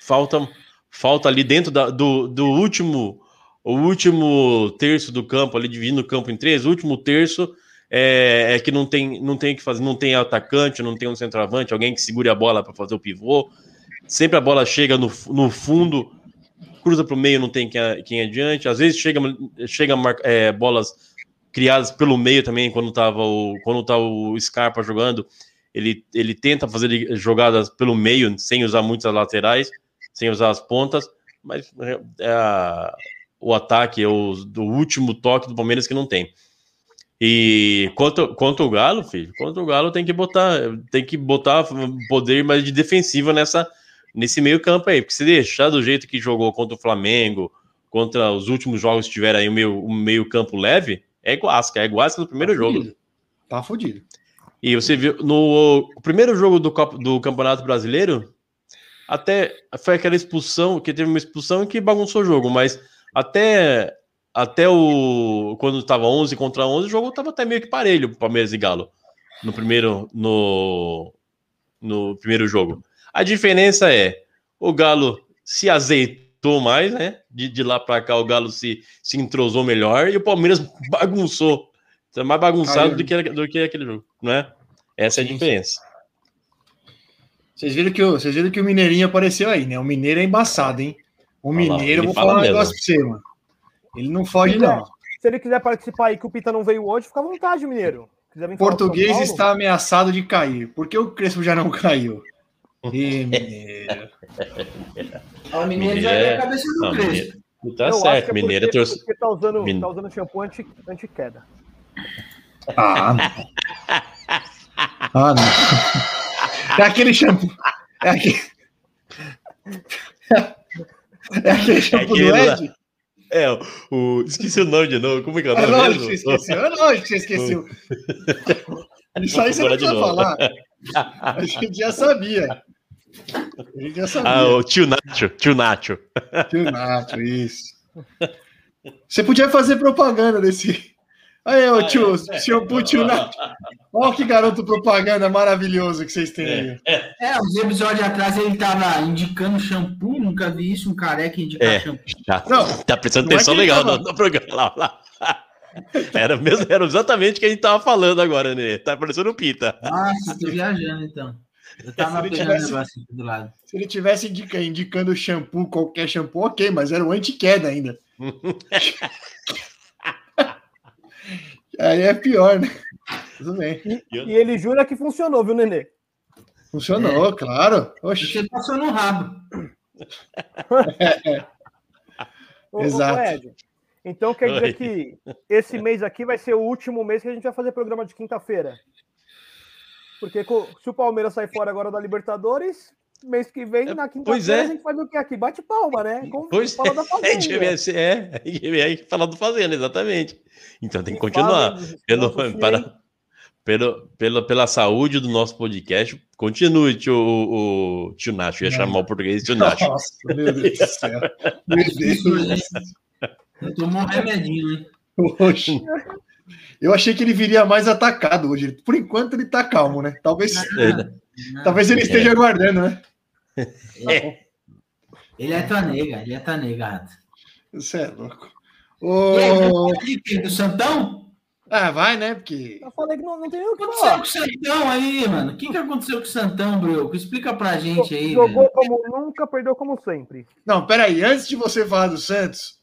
falta falta ali dentro da, do, do último o último terço do campo, ali dividindo o campo em três, o último terço é, é, que não tem não tem que fazer, não tem atacante, não tem um centroavante, alguém que segure a bola para fazer o pivô. Sempre a bola chega no, no fundo, cruza para o meio, não tem quem, quem adiante. Às vezes chega, chega é, bolas criadas pelo meio também, quando estava o quando tá o Scarpa jogando, ele, ele tenta fazer jogadas pelo meio, sem usar muitas laterais, sem usar as pontas, mas é, é o ataque, é o, do último toque do Palmeiras que não tem. E quanto, quanto o Galo, filho, quanto o Galo tem que botar, tem que botar poder mais de defensiva nessa nesse meio campo aí, porque se deixar do jeito que jogou contra o Flamengo, contra os últimos jogos que tiveram aí o meio, o meio campo leve, é guasca, é guasca no primeiro tá jogo. Fudido. Tá fudido. E você viu no primeiro jogo do, do Campeonato Brasileiro, até foi aquela expulsão, que teve uma expulsão que bagunçou o jogo, mas até até o quando estava 11 contra 11, o jogo estava até meio que parelho Palmeiras e Galo no primeiro no no primeiro jogo. A diferença é o Galo se azeitou mais, né? De, de lá para cá o Galo se, se entrosou melhor e o Palmeiras bagunçou. Tá mais bagunçado do que, do que aquele jogo, né? Essa é a diferença. Vocês viram, que o, vocês viram que o Mineirinho apareceu aí, né? O Mineiro é embaçado, hein? O Mineiro, eu vou falar um negócio pra você, mano. Ele não foge, não. Se ele quiser participar aí, que o Pita não veio hoje, fica à vontade, Mineiro. O português está ameaçado de cair. Por que o Crespo já não caiu? E, Mineiro. o Mineiro já é a cabeça do Crespo. Tá eu certo, é Mineiro porque, trouxe. Porque tá usando, Min... tá usando shampoo anti, anti-queda. Ah, não. Ah, não. É aquele shampoo. É aquele. É aquele shampoo é do Ed? É, o. Esqueci o nome de novo. Como é que é o nome? É lógico que você esqueceu. É lógico que você esqueceu. Isso aí você não precisa falar. A gente já sabia. A gente já sabia. Ah, o tio Nacho. Tio Nacho. Tio Nacho, isso. Você podia fazer propaganda desse. Aí, o tio, é. shampoo tio Nacho. Olha que garoto propaganda maravilhoso que vocês têm aí. É, uns episódios atrás ele tava indicando shampoo, nunca vi isso, um careca indicar é, shampoo. Tá, não, tá prestando é atenção é legal tava... no, no, programa. Lá, lá. Era, mesmo, era exatamente o que a gente tava falando agora, né? Tá parecendo um pita. Nossa, tô viajando então. Eu tava se pegando tivesse, negócio aqui do lado. Se ele tivesse indica, indicando shampoo, qualquer shampoo, ok, mas era o anti-queda ainda. Aí é pior, né? Tudo bem. E, e, ele jura que funcionou, viu, Nenê? Funcionou, é. claro. Oxi. Você passou no rabo. É. Exato. Ô, Ed, então quer dizer Oi. que esse mês aqui vai ser o último mês que a gente vai fazer programa de quinta-feira. Porque se o Palmeiras sair fora agora da Libertadores, mês que vem, na quinta-feira, é. a gente faz o que aqui? Bate palma, né? Como pois fala é. da fazenda. É, é, é, falar do fazenda, exatamente. Então tem que continuar. Pelo, para, pelo, pela, pela saúde do nosso podcast, continue, tio, o, o tio Nacho. Ia chamar o português de tio Nacho. Nossa, meu Deus do céu. Meu Deus. Tomou um remedinho, hein? Oxe. Eu achei que ele viria mais atacado hoje. Por enquanto ele tá calmo, né? Talvez, não, talvez ele esteja aguardando, né? É. Ele é tua nega, ele é tua nega, Rato. Você é louco. O... Do Santão? Ah, vai, né? Porque. Eu falei que não, não tem o que aconteceu com o Santão aí, mano? O que, que aconteceu com o Santão, Bruco? Explica pra gente aí. Jogou velho. como nunca, perdeu como sempre. Não, peraí, antes de você falar do Santos,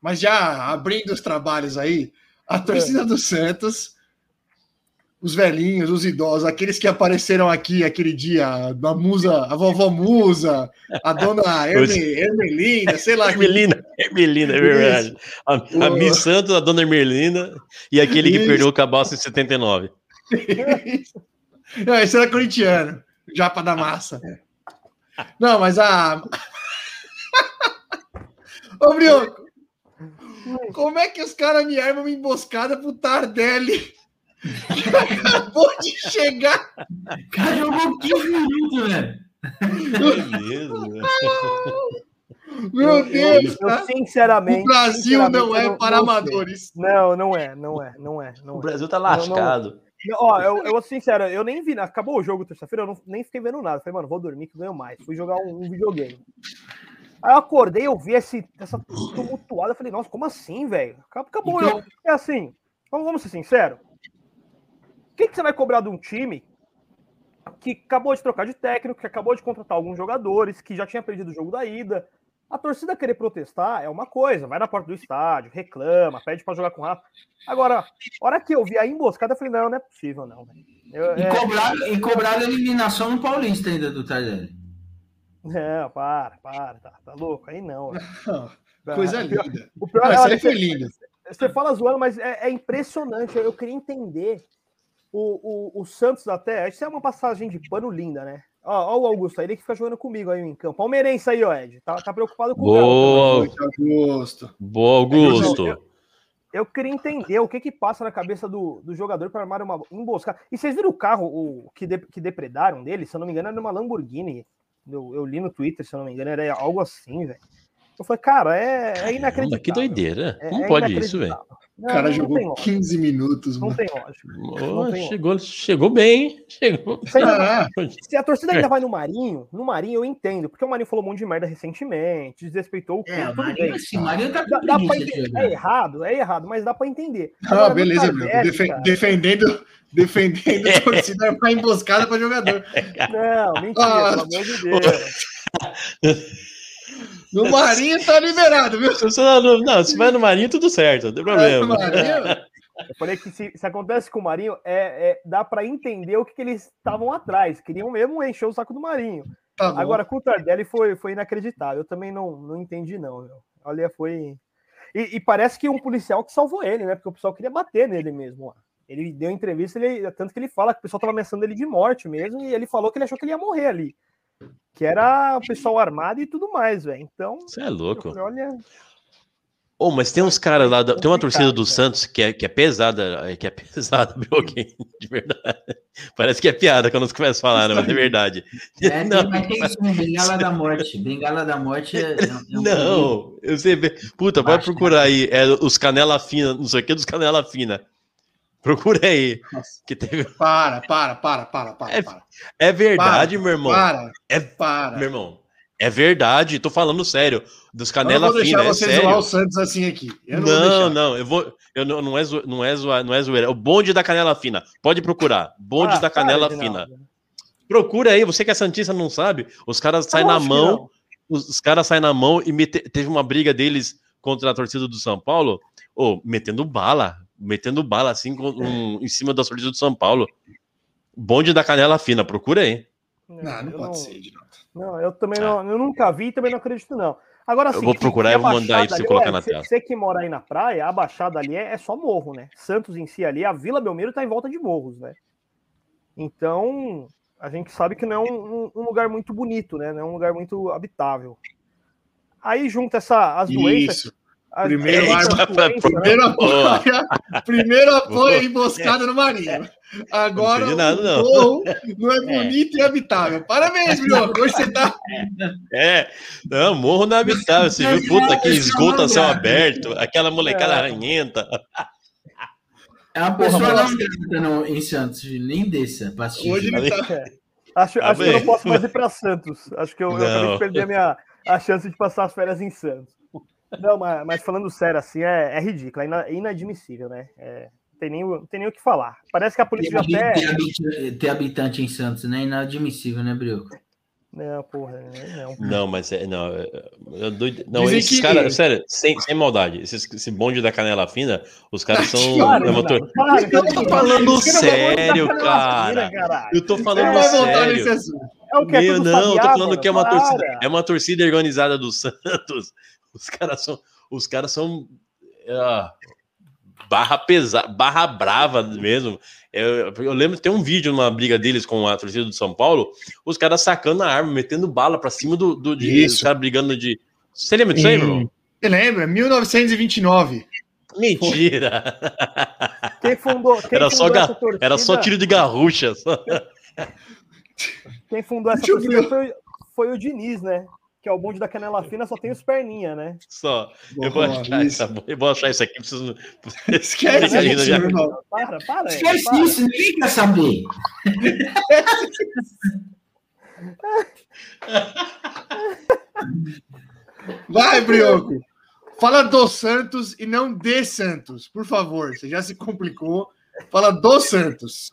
mas já abrindo os trabalhos aí, a torcida é. do Santos os velhinhos, os idosos, aqueles que apareceram aqui aquele dia, a musa, a vovó Musa, a dona Herme, Hermelina, sei lá. Hermelina, Hermelina, é verdade. A, a Miss Santos, a dona Hermelina e aquele que Isso. perdeu o cabaço em 79. Não, esse era corintiano, japa da massa. Não, mas a. Ô, Brioco, como é que os caras me armam uma emboscada pro Tardelli? Que acabou de chegar. O cara jogou 15 minutos, velho. Meu Deus, Eu, tá? sinceramente. o Brasil sinceramente, não é eu para não sei. amadores. Não, não é, não é, não é, não O é. Brasil tá Não, não. lascado. Não, Ó, eu, eu vou ser sincero, eu nem vi, acabou o jogo terça-feira, eu não, nem fiquei vendo nada. Falei, mano, vou dormir que eu ganho mais. Fui jogar um, um videogame. Aí eu acordei, eu vi esse, essa tumultuada, eu falei, nossa, como assim, velho? Acabou, acabou Então- eu. É assim, vamos, vamos ser sinceros. O que, que você vai cobrar de um time que acabou de trocar de técnico, que acabou de contratar alguns jogadores, que já tinha perdido o jogo da ida? A torcida querer protestar é uma coisa, vai na porta do estádio, reclama, pede pra jogar com o Rafa. Agora, a hora que eu vi a emboscada, eu falei, não, não é possível, não. Eu- E é- cobraram, e cobraram a eliminação no Paulista ainda do Tardelli. Não, para, para, tá, tá louco? Aí não. velho. Coisa O pior- linda. O pior, Não, isso olha, aí foi você, lindo. você fala zoando, mas é, é impressionante. Eu queria entender o, o, o Santos até. Isso é uma passagem de pano linda, né? Ó, ó o Augusto aí, ele que fica jogando comigo aí em campo. Palmeirense aí, ó, Ed. Tá, tá preocupado com o Galo Boa, Muito Augusto. boa, Augusto. Eu queria entender o que que passa na cabeça do, do jogador para armar uma emboscada. E vocês viram o carro o, que, de- que depredaram dele? Se eu não me engano, era uma Lamborghini. Eu, eu li no Twitter, se eu não me engano, era algo assim, velho. Eu falei, cara, é, é inacreditável. que doideira. É- Como é pode isso, velho? O Não, cara não jogou lógica, 15 minutos, Não mano. tem lógica. Oh, Não tem chegou, chegou bem, hein? Chegou. Se a- Ah, Se a torcida É. ainda vai no Marinho, no Marinho eu entendo, porque o Marinho falou um monte de merda recentemente, desrespeitou o clube, É, o tudo Marinho, bem. assim, Marinho tá Dá, com dá entender. É errado, é errado, mas dá pra entender. ah, Agora, beleza, meu. Defe- cara, defendendo, defendendo a torcida pra emboscada pra jogador. Não, mentira, Ah. pelo amor de Deus. No Marinho tá liberado, viu? Se você não, não, se vai no Marinho, tudo certo, não tem problema. Marinho, Eu falei que se, se acontece com o Marinho, é, é- dá pra entender o que, que eles estavam atrás. Queriam mesmo encher o saco do Marinho. tá. Agora, com o Tardelli foi, foi inacreditável. Eu também não, não entendi, não. Meu. Olha, foi. E, e parece que um policial que salvou ele, né? Porque o pessoal queria bater nele mesmo. Ó. Ele deu entrevista, ele, tanto que ele fala que o pessoal tava ameaçando ele de morte mesmo, e ele falou que ele achou que ele ia morrer ali. Que era o pessoal armado e tudo mais, velho. Então, Você é louco. falei, olha. Oh, mas tem uns caras lá, da- tem uma torcida do Santos que é, que é pesada, é, que é pesada, alguém? De verdade. Parece que é piada quando você começa a falar, né? mas é verdade. É, tem, Não, mas tem isso, né? Bengala da Morte. Bengala da Morte é, é um- é. Não, eu sei. Puta, vai procurar aí. É os canela fina, não sei o que dos canela fina. Procura aí. Nossa. Que teve... Para, para, para, para, para. É- para. É verdade, meu irmão. Para, É- para. Meu irmão. É verdade, tô falando sério. Dos Eu não canela vou deixar fina, é você sério. zoar o Santos assim aqui. Eu não, vou Não, não, eu vou. Eu não, não, é zo, não, é zoa, não é zoeira. É o bonde da canela fina. Pode procurar. Bonde Ah, da para, canela Reginaldo. fina. Procura aí, você que é Santista não sabe. Os caras saem na mão. não. Os, os caras saem na mão e mete- teve uma briga deles contra a torcida do São Paulo. Ô, metendo bala. Metendo bala assim com- um- em cima da torcida do São Paulo. Bonde da canela fina, procura aí. Não, não eu pode ser, Edinaldo. Não, eu também não, eu nunca vi e também não acredito, não. Agora Eu sim, vou procurar e vou mandar aí pra você colocar na você, tela. Você que mora aí na praia, a Baixada ali é, é só morro, né? Santos em si ali, a Vila Belmiro tá em volta de morros, né? Então, a gente sabe que não é um, um- um lugar muito bonito, né? Não é um lugar muito habitável. Aí junta essa, as doenças. Isso. Primeiro arma-? Primeiro Boa. apoio, primeiro apoio Boa. a emboscada no Marinho. Agora Não nada, o não. morro não é bonito e habitável. Parabéns, Brioco. Hoje você tá. É, não, morro não é habitável. Você viu, puta, que esgoto a céu aberto, aquela molecada É. arranhenta. É uma pessoa não grata no, em Santos, nem desça pra assistir. Hoje ele tá. Acho, Tá acho que eu não posso mais ir para Santos. Acho que eu, eu acabei de perder a, minha, a chance de passar as férias em Santos. Não, mas, mas falando sério, assim, é, é ridículo, é ina- inadmissível, né? É, não, tem nem, o- não tem nem o que falar. Parece que a polícia até. ter habita- ter habitante em Santos, né? Inadmissível, né, Brioco? Não, porra, não. Não, mas é. Não, é- é doido- não Dizem esses que- caras, sério, sem, sem maldade, esses, esse bonde da canela fina, os caras são. É para, Eu tô falando sério, cara. Caralho. Eu tô falando sério. É o que é Meu, tudo não, tô sabiá, falando mano, que é uma torcida, é uma torcida organizada do Santos. Os caras são, os caras são ah, barra pesada, barra brava mesmo. Eu, eu lembro tem um vídeo numa briga deles com a torcida do São Paulo, os caras sacando a arma, metendo bala pra cima do, do de, Isso. os caras brigando de. Você lembra disso aí, Bruno? Você lembra? 1929. Mentira! Quem fundou, quem Era só, fundou ga- essa torcida, era só tiro de garrucha. só. Quem fundou essa torcida foi, foi o Diniz, né? Que é o bonde da canela fina, só tem os perninha, né? Só. Eu vou, achar isso. essa, eu vou achar isso aqui. Preciso... Esquece isso, já. meu irmão. Para, para. Esquece para. isso, ninguém quer saber. Vai, Brioco. Fala do Santos e não de Santos, por favor. Você já se complicou. Fala do Santos.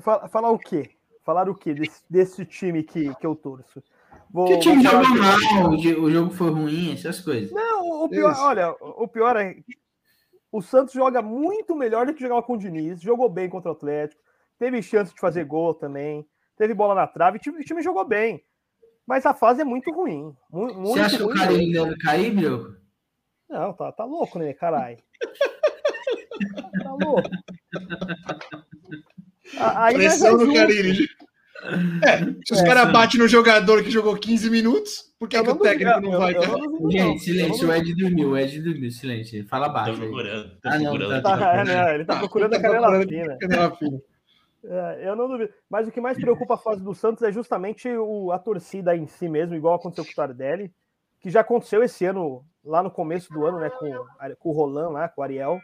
Fala- Falar o quê? Falar o quê desse, desse time que, que eu torço? Vou, Que o time jogou mal, o jo- o jogo foi ruim, essas coisas. Não, o pior, Isso. olha, o pior é o Santos joga muito melhor do que jogava com o Diniz, jogou bem contra o Atlético, teve chance de fazer gol também, teve bola na trave, o time, o time jogou bem. Mas a fase é muito ruim. mu- Muito, Você acha que o ruim cara mesmo. deve cair, Brio? Não, tá, tá louco, né, caralho? tá louco. A- Aí Pressão no ajuda. É, se os É, caras batem no jogador que jogou 15 minutos, por que, Eu que o não técnico não eu- vai eu dar? não não. Gente, Eu silêncio, não o Ed dormiu, o Ed dormiu, silêncio. Fala baixo. aí. procurando, tô Ah, não, procurando. tá- Tá, é, né, ele tá procurando a canela fina. Canela fina. É, eu não duvido. Mas o que mais preocupa a fase do Santos é justamente o- a torcida em si mesmo, igual aconteceu com o Tardelli, que já aconteceu esse ano, lá no começo do ano, né, com, com o Roland lá, com o Ariel,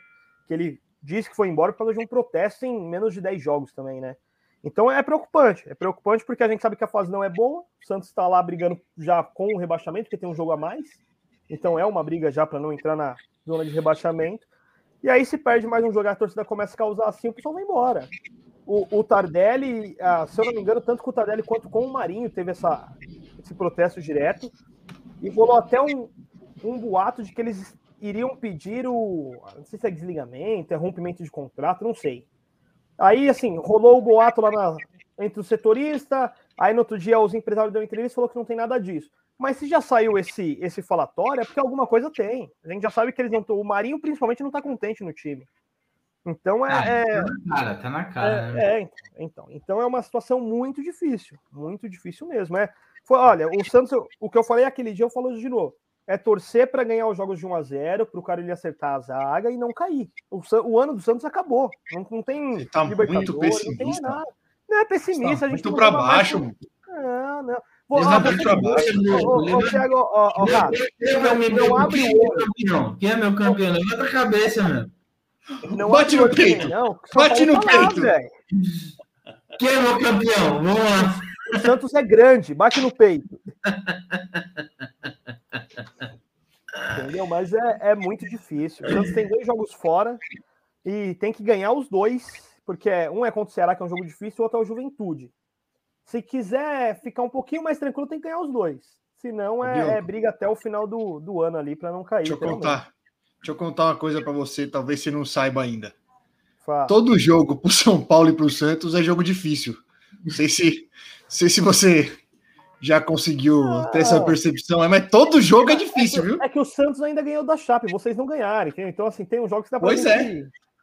que ele disse que foi embora por causa de um protesto em menos de 10 jogos também, né? Então é preocupante, é preocupante porque a gente sabe que a fase não é boa, o Santos está lá brigando já com o rebaixamento, porque tem um jogo a mais, então é uma briga já para não entrar na zona de rebaixamento. E aí, se perde mais um jogo, a torcida começa a causar assim, o pessoal vai embora. O, o Tardelli, ah, se eu não me engano, tanto com o Tardelli quanto com o Marinho teve essa, esse protesto direto. E rolou até um, um boato de que eles iriam pedir o. Não sei se é desligamento, é rompimento de contrato, não sei. Aí, assim, rolou o boato lá na- entre o setorista, aí no outro dia os empresários deu entrevista e falou que não tem nada disso. Mas se já saiu esse, esse falatório, é porque alguma coisa tem. A gente já sabe que eles não estão. O Marinho, principalmente, não está contente no time. Então Ah, é. é- tá na cara, tá na cara. né? é, é, então, então é uma situação muito difícil, muito difícil mesmo. É, foi, olha, o Santos, o que eu falei aquele dia, eu falo de novo. É torcer para ganhar os jogos de 1 a 0 para o cara ele acertar a zaga e não cair. O, o ano do Santos acabou. Não, não tem Você tá muito não tem mais pessimista. nada. Não é pessimista, Tá a gente muito mais- baixo, mano. Não, não. Vou, ó, não meu não abre quem o é meu olho. campeão? Quem é meu campeão? Levanta a cabeça, meu. não Bate no peito. Não, Bate no peito. Quem é meu campeão? Vamos lá. O Santos é grande, bate no peito. Entendeu? Mas é, é muito difícil. O Santos tem dois jogos fora e tem que ganhar os dois, porque é- um é contra o Ceará, que é um jogo difícil, o outro é o Juventude. Se quiser ficar um pouquinho mais tranquilo, tem que ganhar os dois. Senão é, é briga até o final do, do ano ali para não cair. Deixa eu menos. contar. Deixa eu contar uma coisa pra você, talvez você não saiba ainda. Fala. Todo jogo pro São Paulo e pro Santos é jogo difícil. Não sei se, não sei se você já conseguiu ter essa percepção, mas todo jogo é difícil, viu? É que o Santos ainda ganhou da Chape, vocês não ganharam, entendeu? Então, assim, tem uns jogos que dá pra Pois é.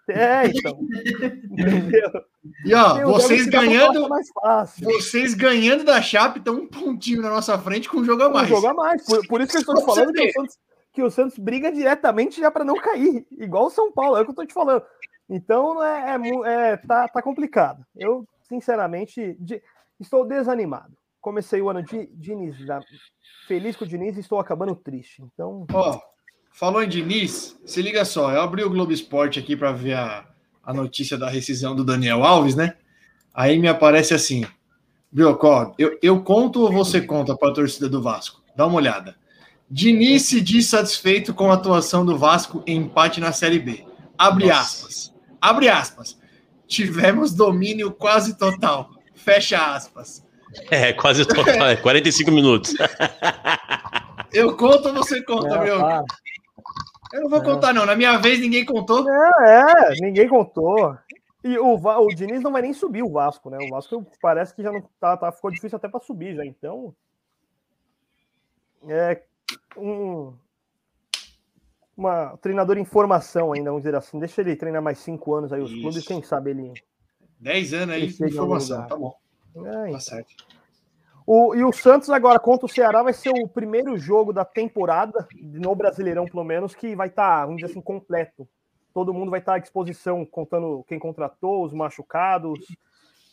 É, então. E ó, vocês que ganhando, passar mais fácil. vocês ganhando da Chape estão um pontinho na nossa frente com um jogo a Um mais. jogo a mais. Por, por isso que eu estou te falando que o, Santos, que o Santos briga diretamente já para não cair, igual o São Paulo, é o que eu estou te falando. Então é, é é, tá, tá complicado. Eu, sinceramente, de- estou desanimado. Comecei o ano de Diniz já feliz com o Diniz e estou acabando triste. Então, Ó, falou em Diniz, se liga só, eu abri o Globo Esporte aqui para ver a, a notícia da rescisão do Daniel Alves, né? Aí me aparece assim, Biocó, eu, eu conto ou você conta para a torcida do Vasco? Dá uma olhada. Diniz se diz satisfeito com a atuação do Vasco em empate na Série B. Abre Nossa. aspas. Abre aspas. Tivemos domínio quase total. Fecha aspas. É, quase total, é 45 minutos. Eu conto ou você conta, Não, meu? para. Eu não vou contar, não. Na minha vez, ninguém contou. Não, é, ninguém contou. E o, o Diniz não vai nem subir o Vasco, né? O Vasco parece que já não tá, tá- ficou difícil até para subir já. Então, é um uma treinador em formação ainda, vamos dizer assim. Deixa ele treinar mais cinco anos aí os Isso. clubes, quem sabe ele. 10 anos aí de lugar. Tá bom, É, tá certo. O, e o Santos agora contra o Ceará vai ser o primeiro jogo da temporada, no Brasileirão pelo menos, que vai estar, vamos dizer assim, completo. Todo mundo vai estar à disposição, contando quem contratou, os machucados.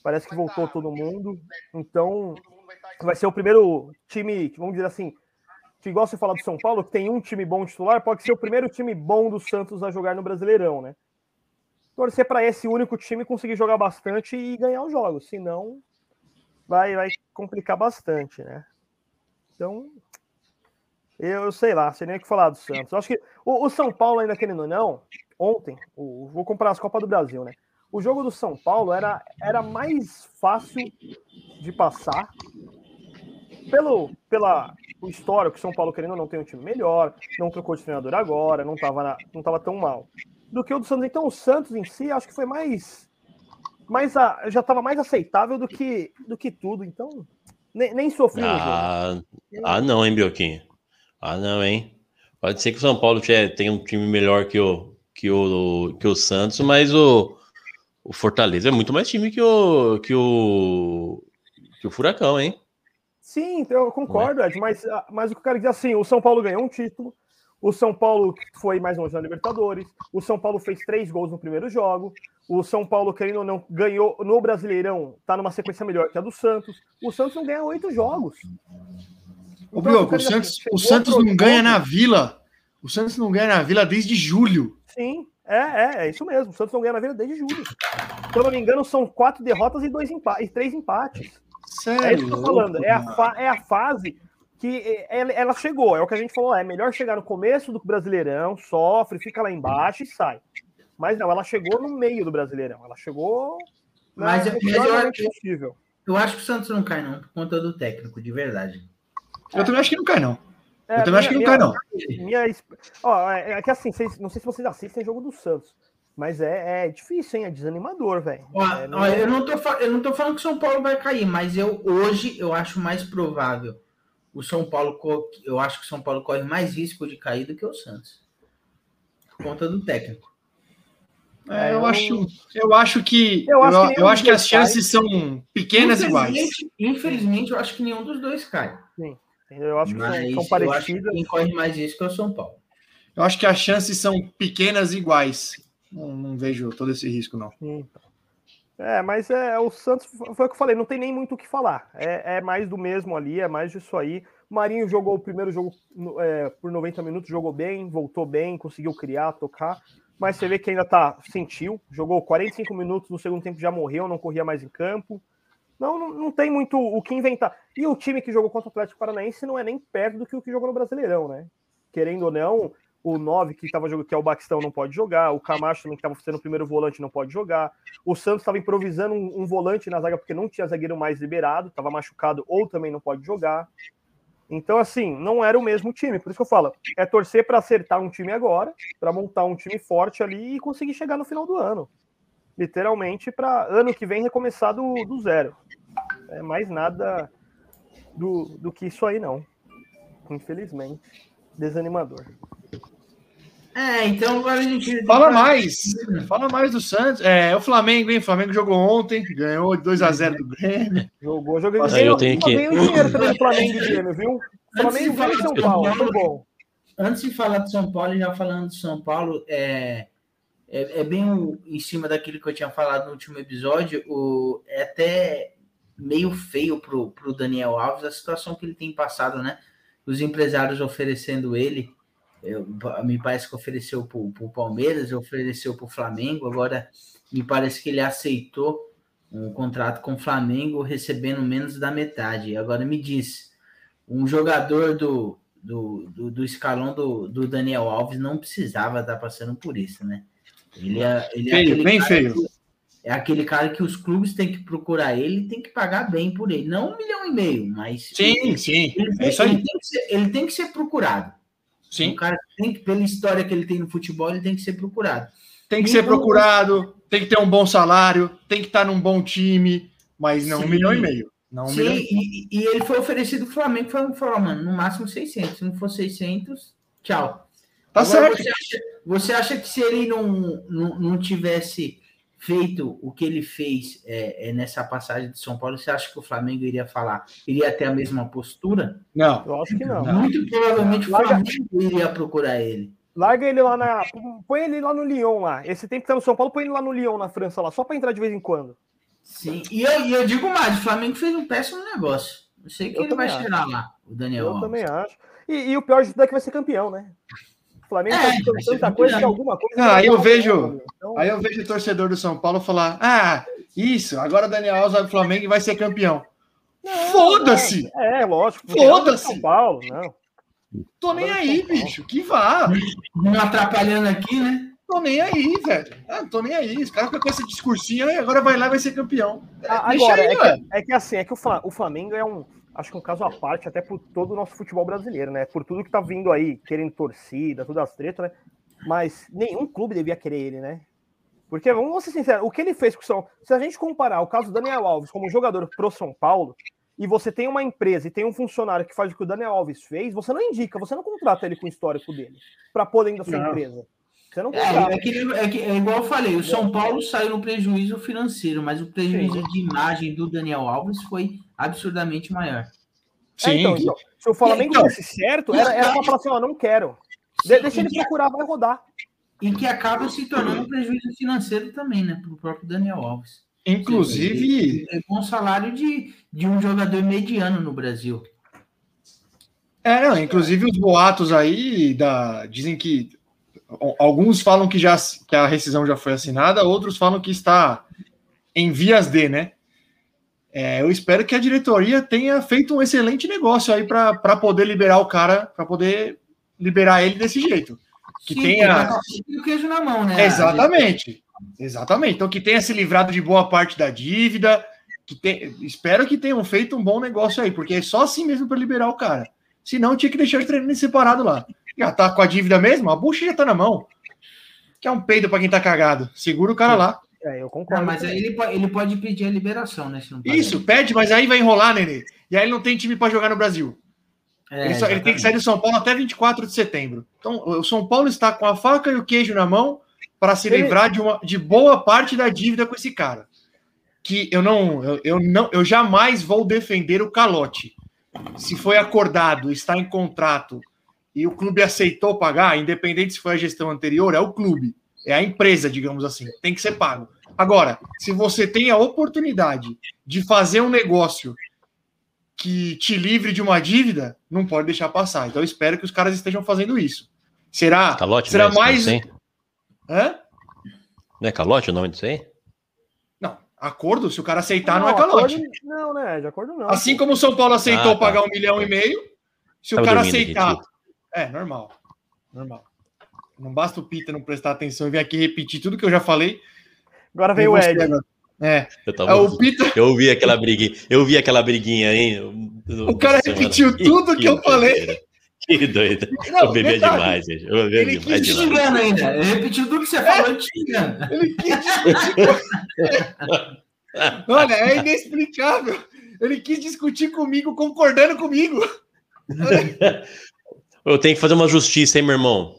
Parece que voltou todo mundo. Então, vai ser o primeiro time, que, vamos dizer assim, que igual você fala do São Paulo, que tem um time bom titular, pode ser o primeiro time bom do Santos a jogar no Brasileirão, né? Torcer para esse único time conseguir jogar bastante e ganhar os jogos, senão vai, vai complicar bastante, né? Então, eu sei lá, sei nem o que falar do Santos. Eu acho que o, o São Paulo, ainda querendo ou não, ontem, o- vou comparar as Copas do Brasil, né? O jogo do São Paulo era, era mais fácil de passar pelo pela, o histórico, que São Paulo querendo ou não tem um time melhor, não trocou de treinador agora, não estava não tava tão mal. Do que o do Santos. Então, o Santos em si, acho que foi mais mais a, já estava mais aceitável do que, do que tudo, então nem, nem sofri. Ah, ah, não, hein, Bioquinho? Ah, não, hein? Pode ser que o São Paulo tenha um time melhor que o, que o, que o Santos, mas o, o Fortaleza é muito mais time que o, que o, que o Furacão, hein? Sim, eu concordo, Ed, mas, ah, mas o que eu quero dizer assim, o São Paulo ganhou um título, o São Paulo foi mais longe na Libertadores, o São Paulo fez três gols no primeiro jogo, o São Paulo, querendo ou não, ganhou no Brasileirão, tá numa sequência melhor que a do Santos. O Santos não ganha oito jogos. Ô, Então, Bioco, o Santos, o Santos não ganha na Vila. O Santos não ganha na Vila desde julho. Sim, é, é, é isso mesmo. O Santos não ganha na vida desde julho. Se eu não me engano, são quatro derrotas e, dois empa e três empates. Sério? É isso que eu tô falando. É a, é a fase que é, ela, chegou. É o que a gente falou. É melhor chegar no começo do Brasileirão, sofre, fica lá embaixo e sai. Mas não, ela chegou no meio do Brasileirão. Ela chegou Mas- no mas eu acho- possível. Eu acho que o Santos não cai, não, por conta do técnico, de verdade. Eu também acho que não cai, não. É, Eu também acho que não minha- cai, não. Minha, ó, é, é que assim, vocês- não sei se vocês assistem jogo do Santos, mas é, é difícil, hein? É desanimador, velho. Ó, É, não- eu, não tô, eu não tô falando que o São Paulo vai cair, mas eu hoje eu acho mais provável o São Paulo. Eu acho que o São Paulo corre mais risco de cair do que o Santos. Por conta do técnico. É, eu, eu- acho, eu acho que. Eu Eu, acho eu, que nenhum acho que as chances são pequenas iguais. Infelizmente- eu acho que nenhum dos dois cai. entendeu? Eu acho que Mas são, eu parecidas. que quem corre mais risco é o São Paulo. Eu acho que as chances são pequenas iguais. Não, não vejo todo esse risco, não. Sim. É, mas é o Santos, foi o que eu falei, não tem nem muito o que falar. É, é mais do mesmo ali, é mais disso aí. O Marinho jogou o primeiro jogo é, por 90 minutos, jogou bem, voltou bem, conseguiu criar, tocar. Mas você vê que ainda tá, sentiu, jogou 45 minutos, no segundo tempo já morreu, não corria mais em campo. Não, não, não tem muito o que inventar. E o time que jogou contra o Atlético Paranaense não é nem perto do que o que jogou no Brasileirão, né? Querendo ou não, o 9 que estava jogando, que é o Baxtão, não pode jogar. O Camacho que estava sendo o primeiro volante, não pode jogar. O Santos estava improvisando um, um volante na zaga porque não tinha zagueiro mais liberado, estava machucado ou também não pode jogar. Então, assim, não era o mesmo time. Por isso que eu falo, é torcer para acertar um time agora, para montar um time forte ali e conseguir chegar no final do ano. Literalmente, para ano que vem recomeçar do, do zero. É mais nada do, do que isso aí, não. Infelizmente. Desanimador. É, então agora a gente. Fala mais. Fala mais do Santos. É, o Flamengo, hein? O Flamengo jogou ontem, ganhou 2x0 do Grêmio. Jogou, joguei Nossa, eu tenho que- ganhei um dinheiro também do Flamengo e Grêmio, viu? Flamengo falar São Paulo, foi bom. Antes de falar de São Paulo, e já falando de São Paulo, é, é, é bem o- em cima daquilo que eu tinha falado no último episódio. O, é até meio feio pro, pro Daniel Alves a situação que ele tem passado, né? Os empresários oferecendo ele. Eu- me parece que ofereceu para o Palmeiras, ofereceu para o Flamengo, agora me parece que ele aceitou um contrato com o Flamengo recebendo menos da metade. Agora me diz, um jogador do, do, do, do escalão do, do Daniel Alves não precisava estar passando por isso, né? Ele é, ele é Feio, aquele bem cara feio. que- é aquele cara que os clubes têm que procurar ele, tem que pagar bem por ele, não um milhão e meio, mas Sim, ele, sim. ele É tem, isso aí. ele tem ser, ele tem que ser procurado. O Sim. cara tem que, pela história que ele tem no futebol, ele tem que ser procurado. Tem que ser procurado, tem que ter um bom salário, tem que estar num bom time, mas não um Sim. milhão e meio. Não um Sim, milhão e e, ele foi oferecido ao Flamengo, foi falou, mano, no máximo 600. Se não for 600, tchau. Tá Agora, certo. Você acha, você acha que se ele não, não, não tivesse feito o que ele fez é, é, nessa passagem de São Paulo, você acha que o Flamengo iria falar, iria ter a mesma postura? Não. Eu acho que não. Muito provavelmente o Larga- Flamengo iria procurar ele. Larga ele lá na. Põe ele lá no Lyon lá. Esse tempo que tá no São Paulo, põe ele lá no Lyon, na França, lá, só pra entrar de vez em quando. Sim, e eu, e eu digo mais, o Flamengo fez um péssimo negócio. Eu sei que Eu ele vai chegar lá, o Daniel Eu Alves. também acho. E, e o pior de tudo é que vai ser campeão, né? O Flamengo É, tá tanta coisa que alguma coisa. Ah, vai eu dar vejo- Então, Aí eu vejo o torcedor do São Paulo falar: ah, isso, agora o Daniel Alves vai pro Flamengo e vai ser campeão. Foda-se! não. É, lógico. é Foda-se! São Paulo, não. Tô nem aí, bicho. Que vá. Não atrapalhando aqui, né? Tô nem aí, velho. Ah, tô nem aí. Os caras ficam com esse discursinho e agora vai lá e vai ser campeão. Deixa Agora, aí, é, que, é que assim, é que o Flamengo é um. Acho que um caso à parte, até por todo o nosso futebol brasileiro, né? Por tudo que tá vindo aí, querendo torcida, todas as tretas, né? Mas nenhum clube devia querer ele, né? Porque, vamos ser sinceros, o que ele fez com o São Se a gente comparar o caso do Daniel Alves como jogador pro São Paulo, e você tem uma empresa e tem um funcionário que faz o que o Daniel Alves fez, você não indica, você não contrata ele com o histórico dele, pra pôr dentro da sua Não. empresa. Você não É, é, que, é, que- é igual eu falei, o São Paulo saiu no prejuízo financeiro, mas o prejuízo de imagem do Daniel Alves foi absurdamente maior. É, então, então, se o Flamengo Então, desse certo, era, era pra falar assim, ó, não quero. De- deixa ele procurar, vai rodar. E que acaba se tornando um prejuízo financeiro também, né? Para o próprio Daniel Alves. Inclusive, É bom salário de, de um jogador mediano no Brasil. é, não, inclusive os boatos aí da, dizem que alguns falam que já que a rescisão já foi assinada, outros falam que está em vias de, né? É, eu espero que a diretoria tenha feito um excelente negócio aí para poder liberar o cara, para poder liberar ele desse jeito. Que Sim, tenha- o queijo na mão, né? Exatamente. Exatamente. Então, que tenha se livrado de boa parte da dívida. Que tem... Espero que tenham feito um bom negócio aí, porque é só assim mesmo para liberar o cara. Senão, tinha que deixar ele treinando separado lá. Já tá com a dívida mesmo, a bucha já tá na mão. Que é um peido para quem tá cagado. Segura o cara lá. É, eu Não, concordo. mas aí ele, ele pode pedir a liberação, né? não. Isso, pede, mas aí vai enrolar, Nenê. E aí ele não tem time para jogar no Brasil. É, ele, só- ele tem que sair do São Paulo até 24 de setembro. Então, o São Paulo está com a faca e o queijo na mão para se Ele- livrar de, uma, de boa parte da dívida com esse cara. Que eu não, eu, eu não, eu jamais vou defender o calote. Se foi acordado, está em contrato e o clube aceitou pagar, independente se foi a gestão anterior, é o clube, é a empresa, digamos assim, tem que ser pago. Agora, se você tem a oportunidade de fazer um negócio que te livre de uma dívida, não pode deixar passar. Então eu espero que os caras estejam fazendo isso. Será? Calote, será não é mais. Hã? Não é calote o nome disso aí? Não, acordo, se o cara aceitar, não, é calote. acordo- não, né? De acordo não. Assim como o São Paulo aceitou Ah, tá. pagar um milhão e meio, se o Tava cara dormindo, aceitar. Retiro. É, normal. Normal. Não basta o Pita não prestar atenção e vir aqui repetir tudo que eu já falei. Agora veio o Ed. agora. É, Eu, é, tava... o Pita, eu vi aquela briguinha, eu vi aquela briguinha aí. O cara repetiu tudo que eu falei. doideira. Que doido. Não, eu bebia detalhe, demais, gente. Eu bebia ele demais. quis Te demais. xingando ainda. Ele repetiu tudo que você falou, te xingando. ele quis discutir. com- Olha, é inexplicável. Ele quis discutir comigo, concordando comigo. Eu tenho que fazer uma justiça, hein, meu irmão?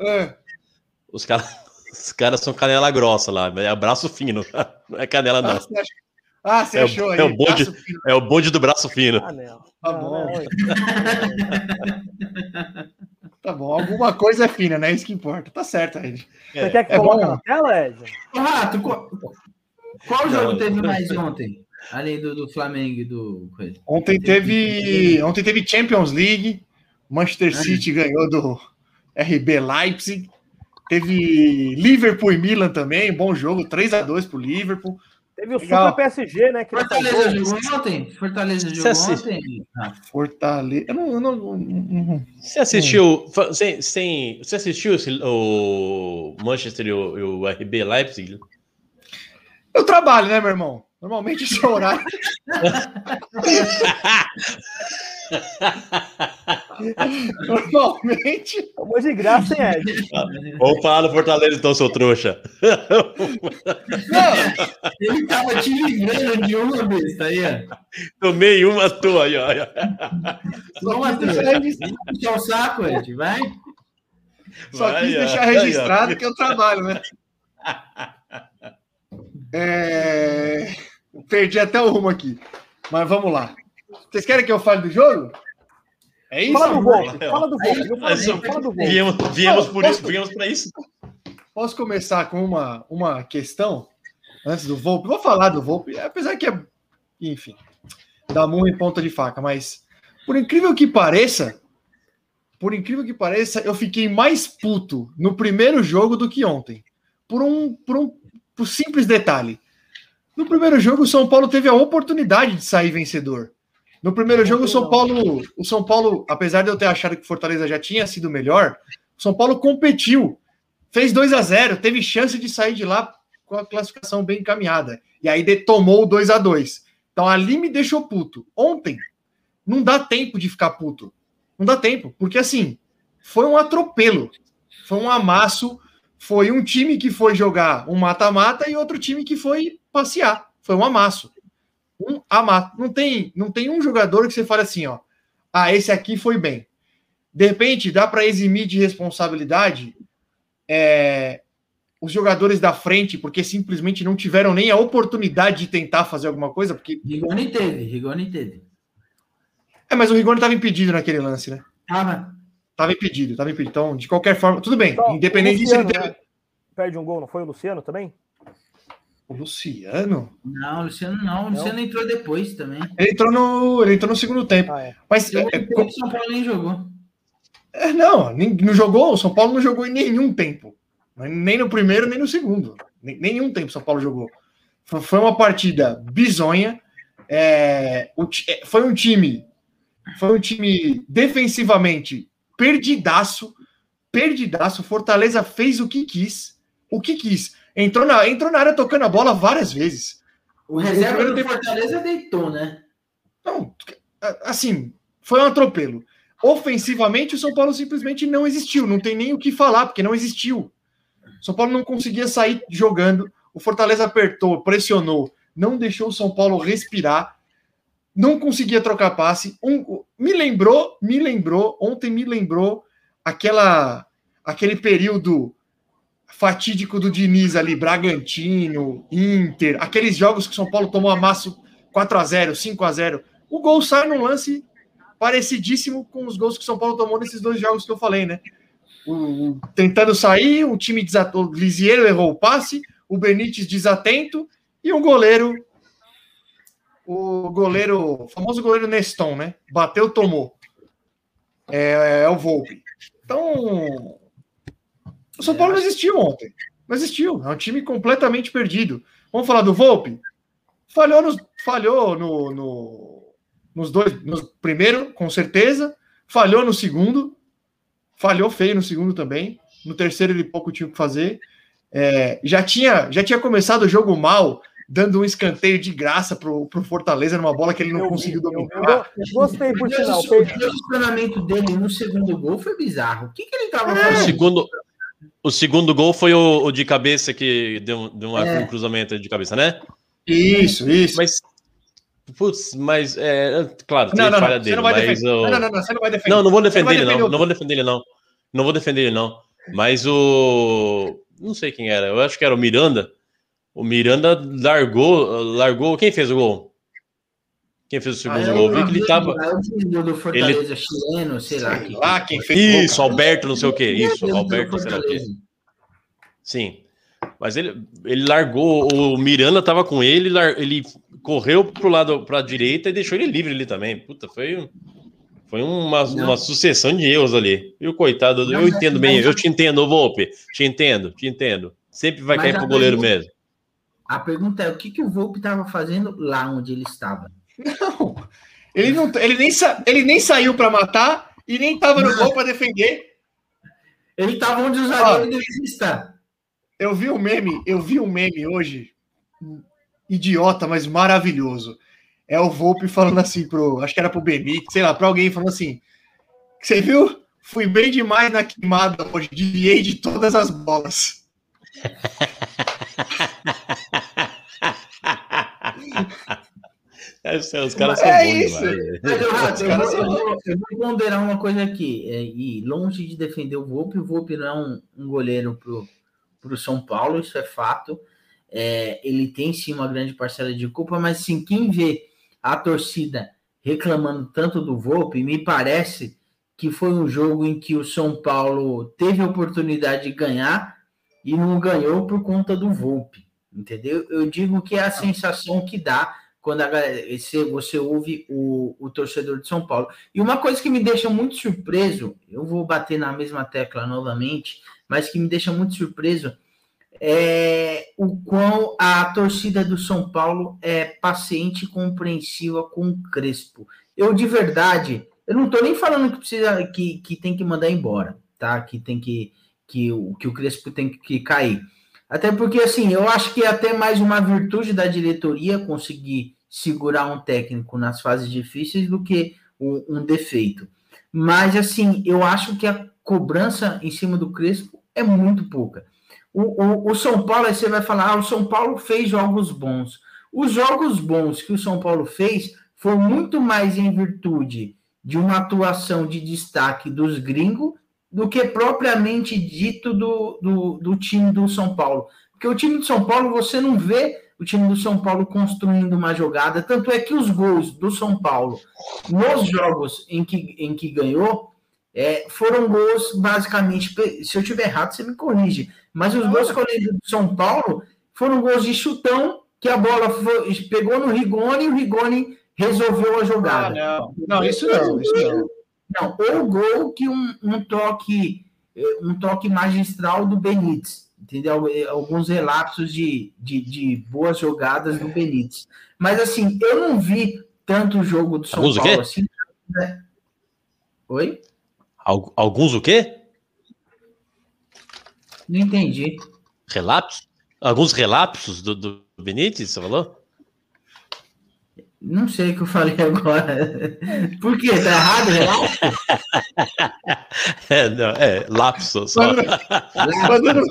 É. Os caras os caras são canela grossa lá, é braço fino, não é canela Ah, não. você ach- Ah, você É achou aí? é o bonde-. É o bonde do braço fino. Ah, não. Tá Não, bom. não, Tá bom, alguma coisa é fina, né? Isso que importa. Tá certo, Ed. Você quer que É coloque na tela, Ed? Ô, Rato, qual, qual Não, jogo eu- teve mais ontem? Além do, do Flamengo e do. Ontem teve, ontem teve Champions League. Manchester City ganhou do RB Leipzig. Teve Liverpool e Milan também, bom jogo, 3 a 2 pro Liverpool. Teve o Legal. Super PSG, né? Fortaleza jogou ontem? Fortaleza jogou ontem? Ah, Fortaleza. Eu não, eu não- não- não- Você assistiu, sem, sem- você assistiu esse- o Manchester e o, e o RB Leipzig? Eu trabalho, né, meu irmão? Normalmente esse é horário. Normalmente. Amor de graça, hein, Ed? Vamos falar do Fortaleza, então, seu trouxa. Não, Ele tava te livrando de uma besta aí, ó. Tomei uma tua aí, ó. só registrado, Puxa o saco, Ed, vai. só Vai, quis ó. deixar registrado que eu trabalho, né? É, Perdi até o rumo aqui. Mas vamos lá. Vocês querem que eu fale do jogo? É isso? Fala do ó. fala do do Volpe. Viemos, viemos, por Posso- isso, viemos pra isso. Posso começar com uma, uma questão antes do Volpe? Vou falar do Volpe, apesar que é, enfim, dá murro em ponta de faca, mas por incrível que pareça, por incrível que pareça, eu fiquei mais puto no primeiro jogo do que ontem. Por um, por um por simples detalhe. No primeiro jogo, o São Paulo teve a oportunidade de sair vencedor. No primeiro jogo, o São Paulo, o São Paulo, apesar de eu ter achado que o Fortaleza já tinha sido melhor, o São Paulo competiu fez 2 a 0 teve chance de sair de lá com a classificação bem encaminhada. E aí tomou o 2 a 2 Então ali me deixou puto. Ontem, não dá tempo de ficar puto. Não dá tempo, porque assim, foi um atropelo. Foi um amasso. Foi um time que foi jogar um mata-mata e outro time que foi passear. Foi um amasso. Um amasso. Não tem, não tem um jogador que você fale assim, ó. Ah, esse aqui foi bem. De repente, dá para eximir de responsabilidade é, os jogadores da frente, porque simplesmente não tiveram nem a oportunidade de tentar fazer alguma coisa, porque. Rigoni teve, Rigoni teve. É, mas o Rigoni estava impedido naquele lance, né? Tava. Tava impedido, tava impedido. Então, de qualquer forma, tudo bem. Só, Independente o disso, ele Luciano, teve. né? Perde um gol, não foi o Luciano também? O Luciano? Não, o Luciano não. O Luciano entrou depois também. Ele entrou no, ele entrou no segundo tempo. Ah, é. Mas Jogou é, tempo, o São Paulo nem jogou. é, não, nem, não jogou. O São Paulo não jogou em nenhum tempo. Nem no primeiro, nem no segundo. Nem- Nenhum tempo o São Paulo jogou. Foi- Foi uma partida bizonha. É, é, foi um time. Foi um time defensivamente perdidaço. Perdidaço. Fortaleza fez o que quis. O que quis. Entrou na, entrou na área tocando a bola várias vezes. O reserva do tempo- Fortaleza deitou, né? Não, assim, foi um atropelo. Ofensivamente, o São Paulo simplesmente não existiu. Não tem nem o que falar, porque não existiu. O São Paulo não conseguia sair jogando. O Fortaleza apertou, pressionou, não deixou o São Paulo respirar. Não conseguia trocar passe. Um- me lembrou, me lembrou, ontem me lembrou aquela aquele período fatídico do Diniz ali, Bragantino, Inter, aqueles jogos que São Paulo tomou amasso 4 a 0 5 a 0 O gol sai num lance parecidíssimo com os gols que São Paulo tomou nesses dois jogos que eu falei, né? O, o- tentando sair, o time desatou, o Lisieiro errou o passe, o Benítez desatento e o goleiro, o goleiro, o famoso goleiro Neston, né? Bateu, tomou. É, é o Volpe. Então, o São Paulo não existiu ontem. Não existiu. É um time completamente perdido. Vamos falar do Volpe? Falhou, nos, falhou no, no- nos dois. No primeiro, com certeza. Falhou no segundo. Falhou feio no segundo também. No terceiro, ele pouco tinha o que fazer. É, já, tinha, já tinha começado o jogo mal, dando um escanteio de graça pro, pro Fortaleza numa bola que ele não Eu conseguiu eu vi. dominar. Eu Gostei, por sinal. O posicionamento dele no segundo gol foi bizarro. O que, que ele tava O fazendo? segundo, o segundo gol foi o, o de cabeça que deu, deu uma- É. um cruzamento de cabeça, né? Isso, isso. Mas, putz, mas, é, claro, tem não, não, não, falha você dele, não vai mas. Não, não, não, não, você não vai defender. Não, não vou defender ele, defender não. o- Não vou defender ele, não. Não vou defender ele, não. Mas o. Não sei quem era. Eu acho que era o Miranda. O Miranda largou. Largou. Quem fez o gol? Quem fez o segundo Ah, é gol? o- Eu vi que ele tava. Ah, do Fortaleza chileno, sei lá. Sei que- lá quem fez Isso, Alberto, não sei o quê. Isso, Ele Alberto, sei lá o quê. Sim. Mas ele, ele largou. O Miranda tava com ele, ele correu pro lado, pra direita e deixou ele livre ali também. Puta, foi. um- Foi uma, Não. uma sucessão de erros ali. E o coitado, Não, eu entendo bem, mas- eu te entendo, Volpe. Te entendo, te entendo. Sempre vai Mas cair pro goleiro pergunta- mesmo. A pergunta é: o que, que o Volpe estava fazendo lá onde ele estava? Não. Ele, não, ele, nem, sa- ele nem saiu para matar e nem estava no gol para defender. Ele estava onde o zagueiro estar. Eu vi um meme, eu vi um meme hoje. idiota, mas maravilhoso. É o Volpe falando assim pro, acho que era pro Benítez, sei lá, para alguém falando assim: "Você viu? Fui bem demais na queimada hoje, desviei de todas as bolas." É, os caras são É bons isso. Mas, eu, Os eu, caras vou- eu são- vou, eu vou ponderar uma coisa aqui. é, e longe de defender o Volpe, o Volpe não é um, um goleiro pro, pro São Paulo, isso é fato. É, ele tem sim uma grande parcela de culpa, mas assim, quem vê a torcida reclamando tanto do Volpe, me parece que foi um jogo em que o São Paulo teve a oportunidade de ganhar e não ganhou por conta do Volpe, entendeu? Eu digo que é a sensação que dá quando a galera- se você ouve o, o torcedor de São Paulo. E uma coisa que me deixa muito surpreso, eu vou bater na mesma tecla novamente, mas que me deixa muito surpreso é o quão a torcida do São Paulo é paciente e compreensiva com o Crespo. Eu, de verdade, eu não tô nem falando que precisa que, que tem que mandar embora, tá? Que tem que que o que o Crespo tem que cair. Até porque assim, eu acho que é até mais uma virtude da diretoria conseguir segurar um técnico nas fases difíceis do que um, um defeito. Mas assim, eu acho que a cobrança em cima do Crespo é muito pouca. O, o, o São Paulo, aí você vai falar, ah, o São Paulo fez jogos bons. Os jogos bons que o São Paulo fez foi muito mais em virtude de uma atuação de destaque dos gringos do que propriamente dito do, do, do time do São Paulo. Porque o time do São Paulo, você não vê o time do São Paulo construindo uma jogada. Tanto é que os gols do São Paulo nos jogos em que, em que ganhou é, foram gols basicamente. Se eu tiver errado, você me corrige. Mas os gols do São Paulo foram gols de chutão que a bola foi, pegou no Rigoni e o Rigoni resolveu a Ah, jogada. não. Não, isso não, isso não. Não, ou gol que um, um toque eh, um toque magistral do Benítez, entendeu? Eh, Alguns relapsos de, de, de boas jogadas do Benítez. Mas assim, eu não vi tanto jogo do São Alguns Paulo assim. né? Oi? Al- Alguns o quê? Não entendi. Relapsos? Alguns relapsos do, do Benítez, você falou? Não sei o que eu falei agora. Por quê? Tá errado, relapso? É, não, é lapso só. Quando-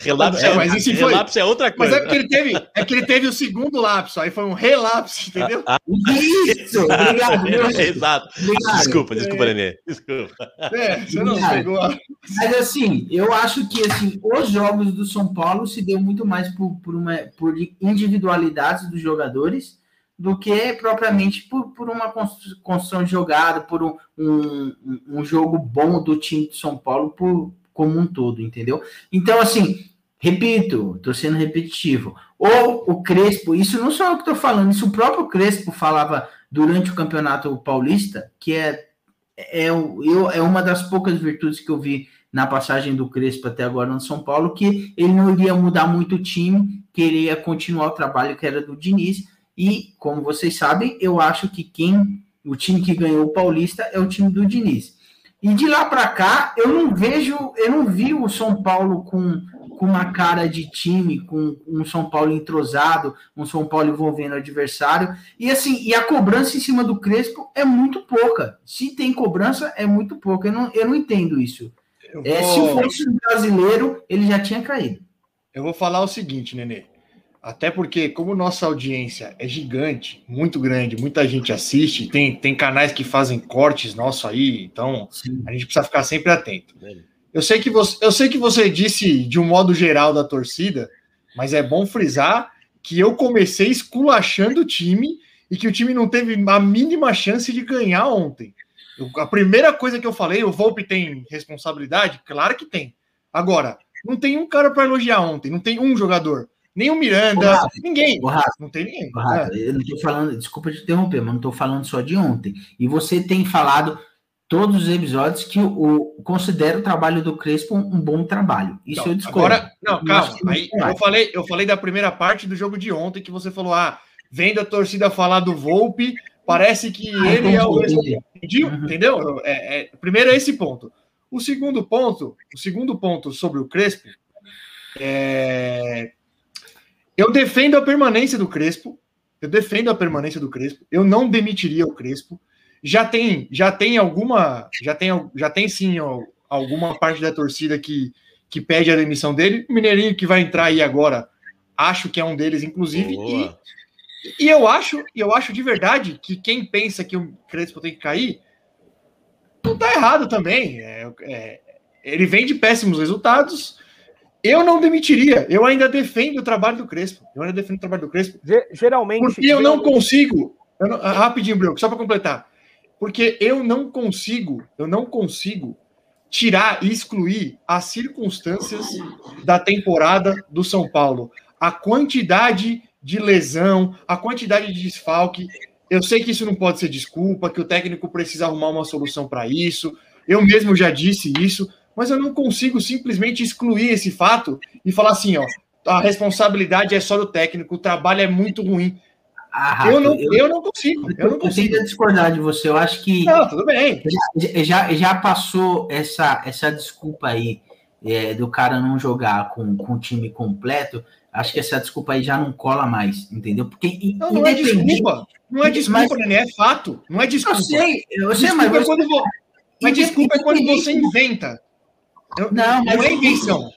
relapso, É, é, mas isso foi- relapso é outra Mas coisa. é porque ele teve, é que ele teve o segundo lapso, aí foi um relapso, entendeu? Isso! Obrigado, meu. Exato. Obrigado. Desculpa, desculpa, Nenê. Desculpa. É, você não Obrigado. pegou. a- Mas assim, eu acho que assim, os jogos do São Paulo se deu muito mais por, por, uma, por individualidades dos jogadores do que propriamente por, por uma constru- construção de jogada, por um, um, um jogo bom do time de São Paulo por, como um todo, entendeu? Então, assim, repito, estou sendo repetitivo. Ou o Crespo, isso não sou eu que estou falando, isso o próprio Crespo falava durante o Campeonato Paulista, que é, é, eu, é uma das poucas virtudes que eu vi na passagem do Crespo até agora no São Paulo, que ele não iria mudar muito o time, que ele ia continuar o trabalho que era do Diniz. E, como vocês sabem, eu acho que quem o time que ganhou o Paulista é o time do Diniz. E de lá para cá, eu não vejo, eu não vi o São Paulo com, com uma cara de time, com um São Paulo entrosado, um São Paulo envolvendo o adversário. E assim, e a cobrança em cima do Crespo é muito pouca. Se tem cobrança, é muito pouca. Eu não, eu não entendo isso. Eu É, vou- se fosse um brasileiro, ele já tinha caído. Eu vou falar o seguinte, Nenê. Até porque, como nossa audiência é gigante, muito grande, muita gente assiste, tem, tem canais que fazem cortes nosso aí, então a gente precisa ficar sempre atento. Eu sei que você, eu sei que você disse de um modo geral da torcida, mas é bom frisar que eu comecei esculachando o time e que o time não teve a mínima chance de ganhar ontem. Eu- a primeira coisa que eu falei, o Volpe tem responsabilidade? Claro que tem. Agora, não tem um cara para elogiar ontem, não tem um jogador. Nem o Miranda, Rafa, ninguém. Rafa, Não tem ninguém. Rafa, É. eu não tô falando, desculpa te interromper, mas não estou falando só de ontem. E você tem falado todos os episódios que o considera o trabalho do Crespo um, um bom trabalho. Isso Não, eu discordo. Agora, não, Eu calma. acho que Aí, eu, falei, eu falei da primeira parte do jogo de ontem que você falou: ah, vendo a torcida falar do Volpe, parece que Ah, ele é o. Entendi? Uhum. Entendeu? É, é- primeiro é esse ponto. O segundo ponto, o segundo ponto sobre o Crespo, é, Eu defendo a permanência do Crespo. Eu defendo a permanência do Crespo. Eu não demitiria o Crespo. Já tem, já tem alguma, já tem, já tem sim ó, alguma parte da torcida que, que pede a demissão dele. O Mineirinho que vai entrar aí agora, acho que é um deles, inclusive. E, e eu acho, eu acho de verdade que quem pensa que o Crespo tem que cair não tá errado também. É, é, ele vem de péssimos resultados. Eu não demitiria. Eu ainda defendo o trabalho do Crespo. Eu ainda defendo o trabalho do Crespo. Geralmente. Porque eu não consigo. Eu não, rapidinho, Bruno, só para completar. Porque eu não consigo, eu não consigo tirar e excluir as circunstâncias da temporada do São Paulo. A quantidade de lesão, a quantidade de desfalque. Eu sei que isso não pode ser desculpa, que o técnico precisa arrumar uma solução para isso. Eu mesmo já disse isso, mas eu não consigo simplesmente excluir esse fato e falar assim, ó, a responsabilidade é só do técnico, o trabalho é muito ruim. Ah, eu, não, eu, eu, não consigo. Eu, não consigo. Eu discordar de você. Eu acho que. Não, tudo bem. Já, já, já passou essa, essa desculpa aí é, do cara não jogar com, com o time completo. Acho que essa desculpa aí já não cola mais, entendeu? Porque. Não, não é desculpa. Não é desculpa, mas, é fato. Não é desculpa. Eu sei, eu sei, mas. É quando, mas desculpa é quando você inventa. Eu, não, não é invenção.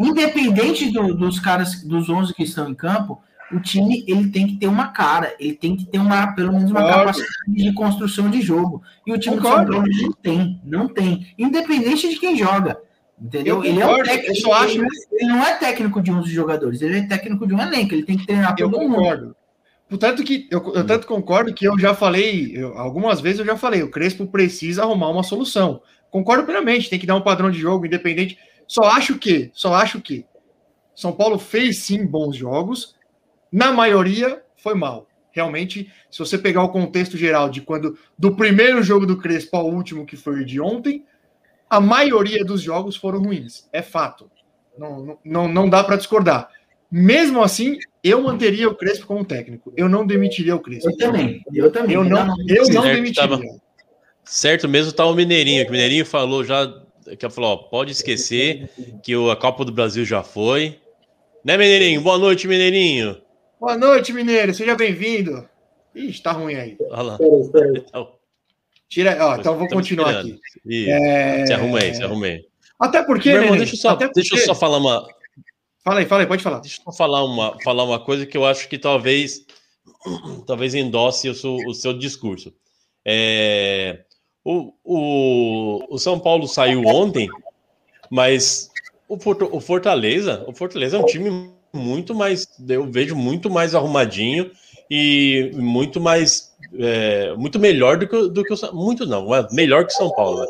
Independente do, dos caras, dos 11 que estão em campo, o time ele tem que ter uma cara, ele tem que ter uma, pelo menos uma Concordo. capacidade de construção de jogo. E o time Concordo. do São Paulo não tem, não tem. Independente de quem joga. Entendeu? ele é um técnico. Eu acho... ele, ele não é técnico de 11 jogadores, ele é técnico de um elenco, ele tem que treinar todo eu concordo. Portanto que eu, eu, tanto concordo que eu já falei, eu, algumas vezes eu já falei, o Crespo precisa arrumar uma solução. Concordo plenamente, tem que dar um padrão de jogo independente. Só acho que, só acho que São Paulo fez sim bons jogos, na maioria, foi mal. Realmente, se você pegar o contexto geral de quando do primeiro jogo do Crespo ao último, que foi o de ontem, a maioria dos jogos foram ruins. É fato. Não, não, não dá para discordar. Mesmo assim, eu manteria o Crespo como técnico. Eu não demitiria o Crespo. Eu também. Eu também. Eu não, eu não demitiria. Certo mesmo tá o Mineirinho, que o Mineirinho falou já, que falou, ó, pode esquecer que a Copa do Brasil já foi. Né, Mineirinho? Boa noite, Mineirinho. Boa noite, Mineiro. Seja bem-vindo. Ih, tá ruim aí. Olha lá. Então, Tira, ó, então vou continuar aqui. É... Se arruma aí, se arruma aí. Até porque. Meu irmão, deixa, eu só, porque... deixa eu só falar uma. Fala aí, fala aí, pode falar. Deixa eu só falar uma, falar uma coisa que eu acho que talvez talvez endosse o seu, o seu discurso. É, o, o, o São Paulo saiu ontem, mas o, o Fortaleza, o Fortaleza é um time muito mais, eu vejo muito mais arrumadinho e muito mais, é, muito melhor do que, do que o muito não, é melhor que São Paulo. Né?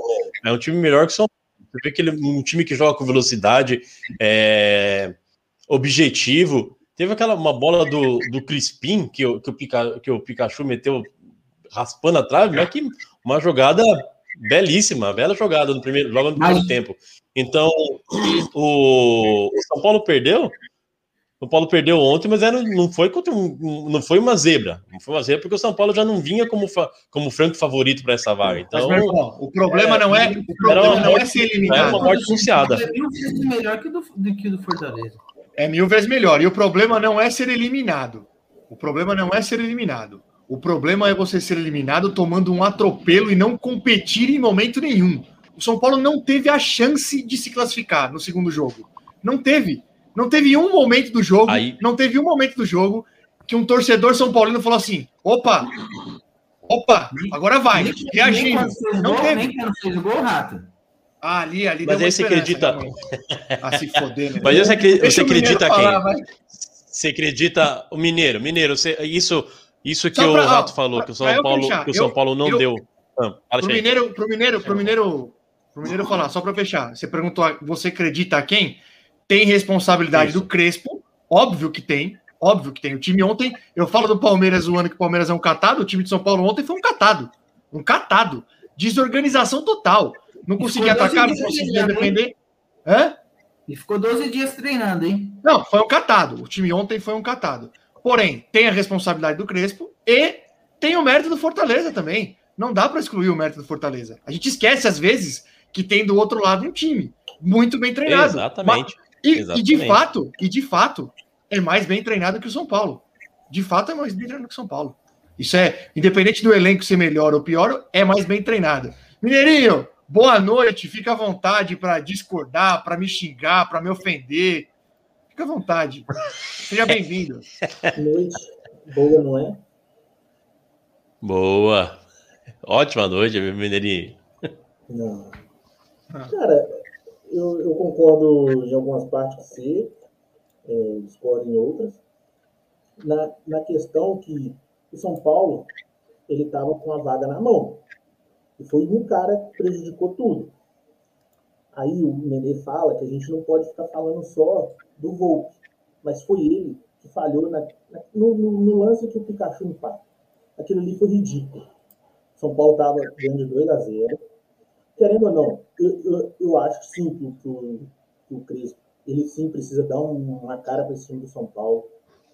É um time melhor que São Paulo. Você vê que ele um time que joga com velocidade, é, objetivo. Teve aquela uma bola do, do Crispim que, o, que, o Pica, que o Pikachu meteu raspando a trave, mas que uma jogada belíssima, bela jogada no primeiro, logo no primeiro tempo. Então, o, o São Paulo perdeu, o Paulo perdeu ontem, mas era, não foi contra um, não foi uma zebra. Não foi uma zebra porque o São Paulo já não vinha como, como franco favorito para essa vaga. Então, mas, irmão, o problema é, não é o problema não morte, é ser eliminado. É uma morte anunciada. É mil vezes melhor que do, do que do Fortaleza. É mil vezes melhor. E o problema não é ser eliminado. O problema não é ser eliminado. O problema é você ser eliminado tomando um atropelo e não competir em momento nenhum. O São Paulo não teve a chance de se classificar no segundo jogo. Não teve. Não teve um momento do jogo, Aí... não teve um momento do jogo que um torcedor São Paulino falou assim: opa, opa, agora vai, reagindo. Não teve. Nem quando fez o gol, Rato. Ah, ali, ali. Mas aí você acredita. Né, ah, se foder, né? Mas você, acredita, você acredita falar, quem? Você acredita. O Mineiro, Mineiro, você, isso, isso que pra, o Rato falou, que o São Paulo, que o São Paulo não eu, deu. Ah, pro, mineiro, pro Mineiro, pro Mineiro, pro Mineiro falar, só para fechar. Você perguntou, você acredita a quem? Tem responsabilidade Isso. do Crespo, óbvio que tem, óbvio que tem. O time ontem, eu falo do Palmeiras o ano que o Palmeiras é um catado, o time de São Paulo ontem foi um catado. Um catado. Desorganização total. Não conseguia atacar, não conseguia defender. Hã? E ficou 12 dias treinando, hein? Não, foi um catado. O time ontem foi um catado. Porém, tem a responsabilidade do Crespo e tem o mérito do Fortaleza também. Não dá para excluir o mérito do Fortaleza. A gente esquece, às vezes, que tem do outro lado um time muito bem treinado. Exatamente. E, e, de fato, e de fato, é mais bem treinado que o São Paulo. De fato, é mais bem treinado que o São Paulo. Isso é, independente do elenco ser melhor ou pior, é mais bem treinado. Mineirinho, boa noite. Fica à vontade para discordar, para me xingar, para me ofender. Fica à vontade. Seja bem-vindo. Noite. Boa, não é? Boa. Ótima noite, Mineirinho. Não. Cara, eu, eu concordo em algumas partes com você, é, discordo em outras. Na, na questão que o São Paulo ele estava com a vaga na mão. E foi um cara que prejudicou tudo. Aí o Nenê fala que a gente não pode ficar falando só do Volpe, mas foi ele que falhou na, na, no, no, lance que o Pikachu empata. Aquilo ali foi ridículo. São Paulo estava ganhando de 2 a 0 Querendo ou não, eu, eu, eu acho sim que, que, que o ele sim precisa dar uma cara para esse time do São Paulo.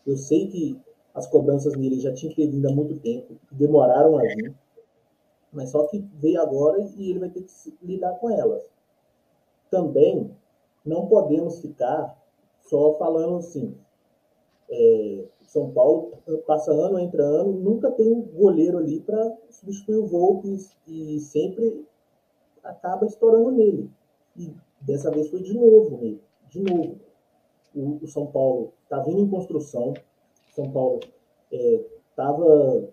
Eu sei que as cobranças nele já tinham que ter vindo há muito tempo, demoraram a vir, mas só que veio agora e ele vai ter que lidar com elas. Também não podemos ficar só falando assim, é, São Paulo passa ano, entra ano, nunca tem um goleiro ali para substituir o Volpe e sempre acaba estourando nele. E dessa vez foi de novo nele, de novo. O, o São Paulo está vindo em construção, São Paulo estava é,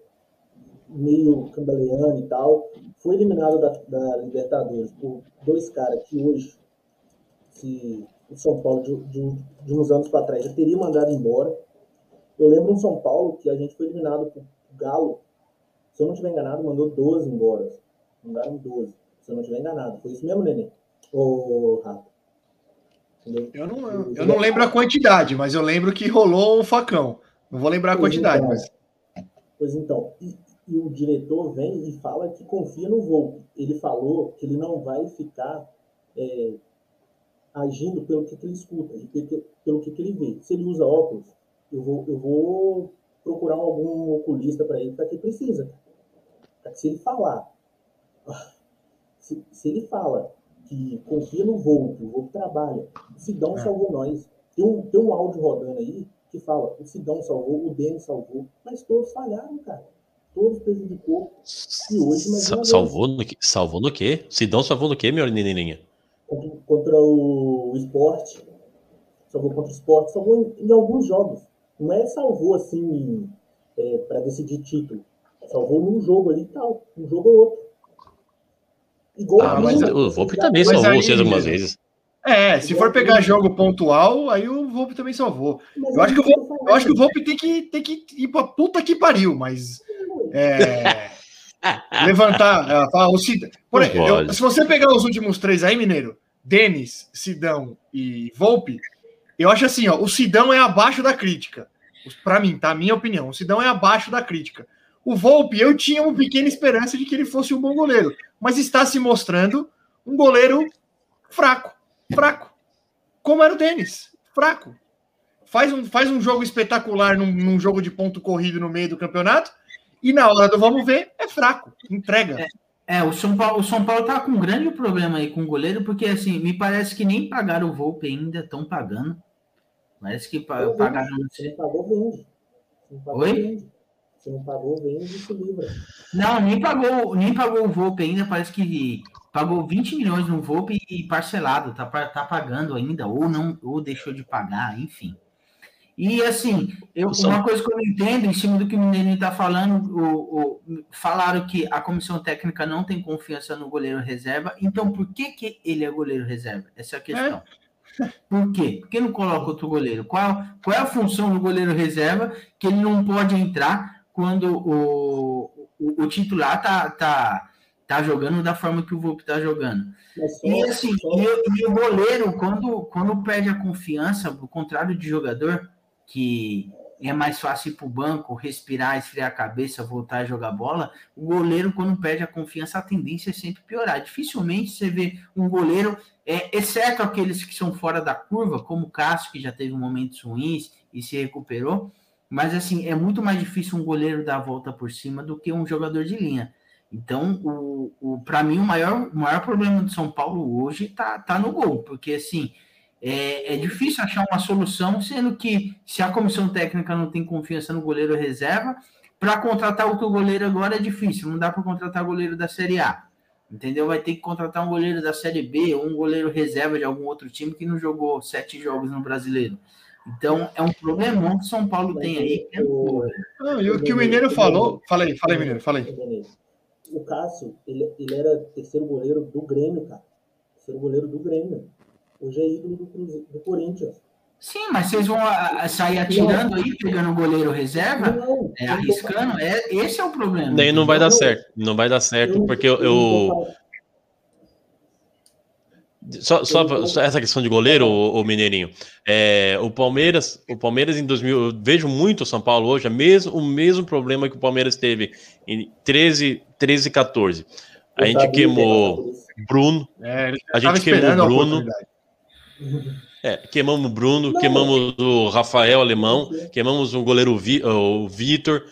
meio cambaleando e tal, foi eliminado da, da Libertadores por dois caras que hoje, se o São Paulo de, de, de uns anos para trás já teria mandado embora. Eu lembro um São Paulo que a gente foi eliminado por Galo, se eu não estiver enganado, mandou 12 embora. Mandaram 12, se eu não estiver enganado. Foi isso mesmo, Nenê? Ô, Rato? Eu não, eu, eu não lembro a quantidade, mas eu lembro que rolou um facão. Não vou lembrar a quantidade, então, mas. Pois então, e, e, o diretor vem e fala que confia no Volpe. Ele falou que ele não vai ficar é, agindo pelo que, que, ele escuta, pelo, que, que, ele vê. Se ele usa óculos, eu vou, eu vou procurar algum oculista para ele, para que precisa. Se ele falar, se, se, ele fala que confia no Volpe, o Volpe trabalha, o Sidão é. salvou nós. Tem um, tem um áudio rodando aí que fala, o Sidão salvou, o Denis salvou, mas todos falharam, cara. Todos prejudicou. E hoje, mas Sa salvou, no que, salvou no quê? Sidão salvou no quê, minha menininha? Contra, o, esporte. Salvou contra o esporte, salvou em, em alguns jogos. Não é salvou assim é, para decidir título. Salvou num jogo ali e tal, um jogo ou outro. Igual ah, mas o Volpe também salvou vocês algumas vezes. É, se for pegar jogo pontual, aí o Volpe também salvou. Eu acho que o Volpe, eu acho que o Volpe tem, que, tem que ir pra puta que pariu, mas. É, levantar. É, falar, o Cid, por exemplo, se você pegar os últimos três aí, Mineiro, Denis, Sidão e Volpe, eu acho assim, ó, o Sidão é abaixo da crítica. Para mim, tá? Minha opinião. O Sidão é abaixo da crítica. O Volpe, eu tinha uma pequena esperança de que ele fosse um bom goleiro, mas está se mostrando um goleiro fraco fraco. Como era o Denis, fraco. Faz um, faz um jogo espetacular num, num, jogo de ponto corrido no meio do campeonato e na hora do vamos ver é fraco, entrega. É, é o São Paulo, o São Paulo tá com um grande problema aí com o goleiro, porque assim, me parece que nem pagaram o Volpe ainda, estão pagando. Parece que pagaram. Você pagou, vende. Oi? Vende. Se não pagou, vende e se livra. Não, nem pagou, nem pagou o Volpe ainda, parece que pagou 20 milhões no Volpe e parcelado, tá, tá pagando ainda, ou não, ou deixou de pagar, enfim. E assim, eu, uma coisa que eu entendo, em cima do que o Mineiro está falando, o, o, falaram que a comissão técnica não tem confiança no goleiro reserva, então por que, que ele é goleiro reserva? Essa é a questão. É. Por quê? Por que não coloca outro goleiro? Qual, qual é a função do goleiro reserva que ele não pode entrar quando o, o, o titular tá, tá, tá jogando da forma que o Volpe tá jogando. E assim, e, e, o goleiro, quando, quando perde a confiança, ao contrário de jogador, que é mais fácil ir para o banco, respirar, esfriar a cabeça, voltar a jogar bola, o goleiro, quando perde a confiança, a tendência é sempre piorar. Dificilmente você vê um goleiro, é, exceto aqueles que são fora da curva, como o Cássio, que já teve momentos ruins e se recuperou, mas assim, é muito mais difícil um goleiro dar a volta por cima do que um jogador de linha. Então, o, o para mim, o maior, o maior problema do São Paulo hoje tá, tá no gol, porque assim, É, é difícil achar uma solução, sendo que se a comissão técnica não tem confiança no goleiro reserva, para contratar outro goleiro agora é difícil, não dá para contratar goleiro da Série A. Entendeu? Vai ter que contratar um goleiro da Série B ou um goleiro reserva de algum outro time que não jogou sete jogos no brasileiro. Então, é um problemão que São Paulo tem aí. É não, e o que o Mineiro falou. Falei, falei, Mineiro, falei. O Cássio, ele, ele era terceiro goleiro do Grêmio, cara. Terceiro goleiro do Grêmio. Hoje é ídolo do, do Corinthians. Sim, mas vocês vão sair atirando aí, pegando o goleiro reserva, não, é, arriscando. É, esse é o problema. Daí não vai dar certo. Não vai dar certo, porque eu. eu... Só, só, só, essa questão de goleiro, o, o Mineirinho. É, o Palmeiras, o Palmeiras em 2000, eu vejo muito o São Paulo hoje, é mesmo, o mesmo problema que o Palmeiras teve em 13, 13 14. A gente queimou Bruno, a gente queimou Bruno. É, queimamos o Bruno, Não. queimamos o Rafael Alemão, queimamos o goleiro Vi, o Vitor.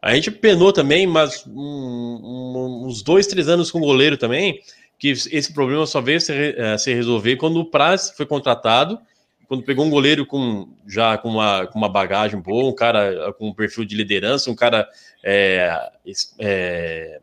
A gente penou também, mas um, um, uns dois, três anos com o goleiro também, que esse problema só veio se, uh, se resolver quando o Praz foi contratado, quando pegou um goleiro com já com uma, com uma bagagem boa, um cara com um perfil de liderança, um cara é, é,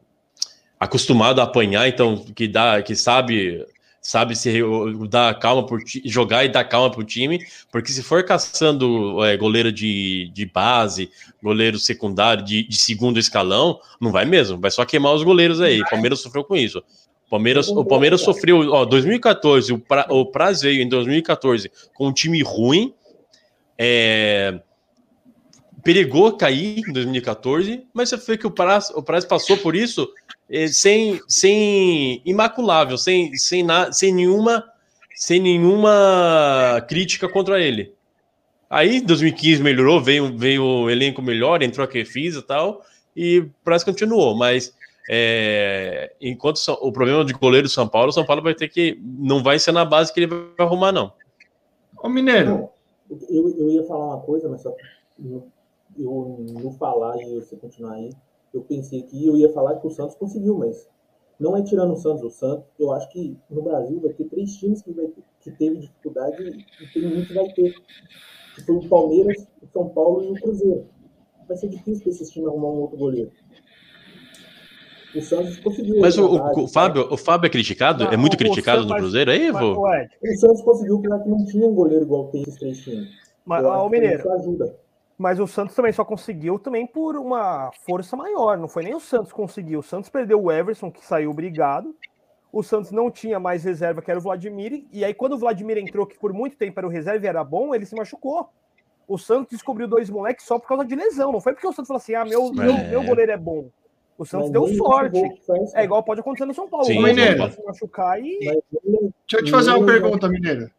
acostumado a apanhar, então que dá, que sabe sabe se dar calma por jogar e dar calma para o time, porque se for caçando é, goleiro de, de base, goleiro secundário de, de, segundo escalão, não vai mesmo, vai só queimar os goleiros aí. O Palmeiras sofreu com isso. O Palmeiras, o Palmeiras sofreu, ó, 2014, o, pra, o Praz veio em 2014 com um time ruim, é, perigou cair em 2014, mas você vê que o Praz, o Praz passou por isso sem, sem imaculável, sem, sem, na, sem, nenhuma, sem nenhuma crítica contra ele. Aí, 2015 melhorou, veio, veio o elenco melhor, entrou a Kefisa e tal, e parece que continuou. Mas é, enquanto o problema de goleiro do São Paulo, o São Paulo vai ter que. Não vai ser na base que ele vai arrumar, não. Ô, Mineiro. Eu, eu ia falar uma coisa, mas só eu não falar e você continuar aí eu pensei que eu ia falar que o Santos conseguiu, mas não é tirando o Santos. O Santos, eu acho que no Brasil vai ter três times que, vai ter, que teve dificuldade e tem um que vai ter. Que foi o Palmeiras, o São Paulo e o Cruzeiro. Vai ser difícil para esses times arrumar um outro goleiro. O Santos conseguiu. Mas o, o, o Fábio, o Fábio é criticado? Não, é muito criticado no Cruzeiro aí, vô? O Santos conseguiu porque não tinha um goleiro igual tem esses três times. Mas, o Mineiro. Isso ajuda. Mas o Santos também só conseguiu também por uma força maior. Não foi nem o Santos conseguiu. O Santos perdeu o Everson, que saiu brigado. O Santos não tinha mais reserva, que era o Vladimir. E aí, quando o Vladimir entrou, que por muito tempo era o reserva e era bom, ele se machucou. O Santos descobriu dois moleques só por causa de lesão. Não foi porque o Santos falou assim: ah, meu, meu, é. meu goleiro é bom. O Santos Mas deu sorte. É igual pode acontecer no São Paulo. Sim, Mineiro. Se machucar e... Deixa eu te fazer uma pergunta, Mineiro.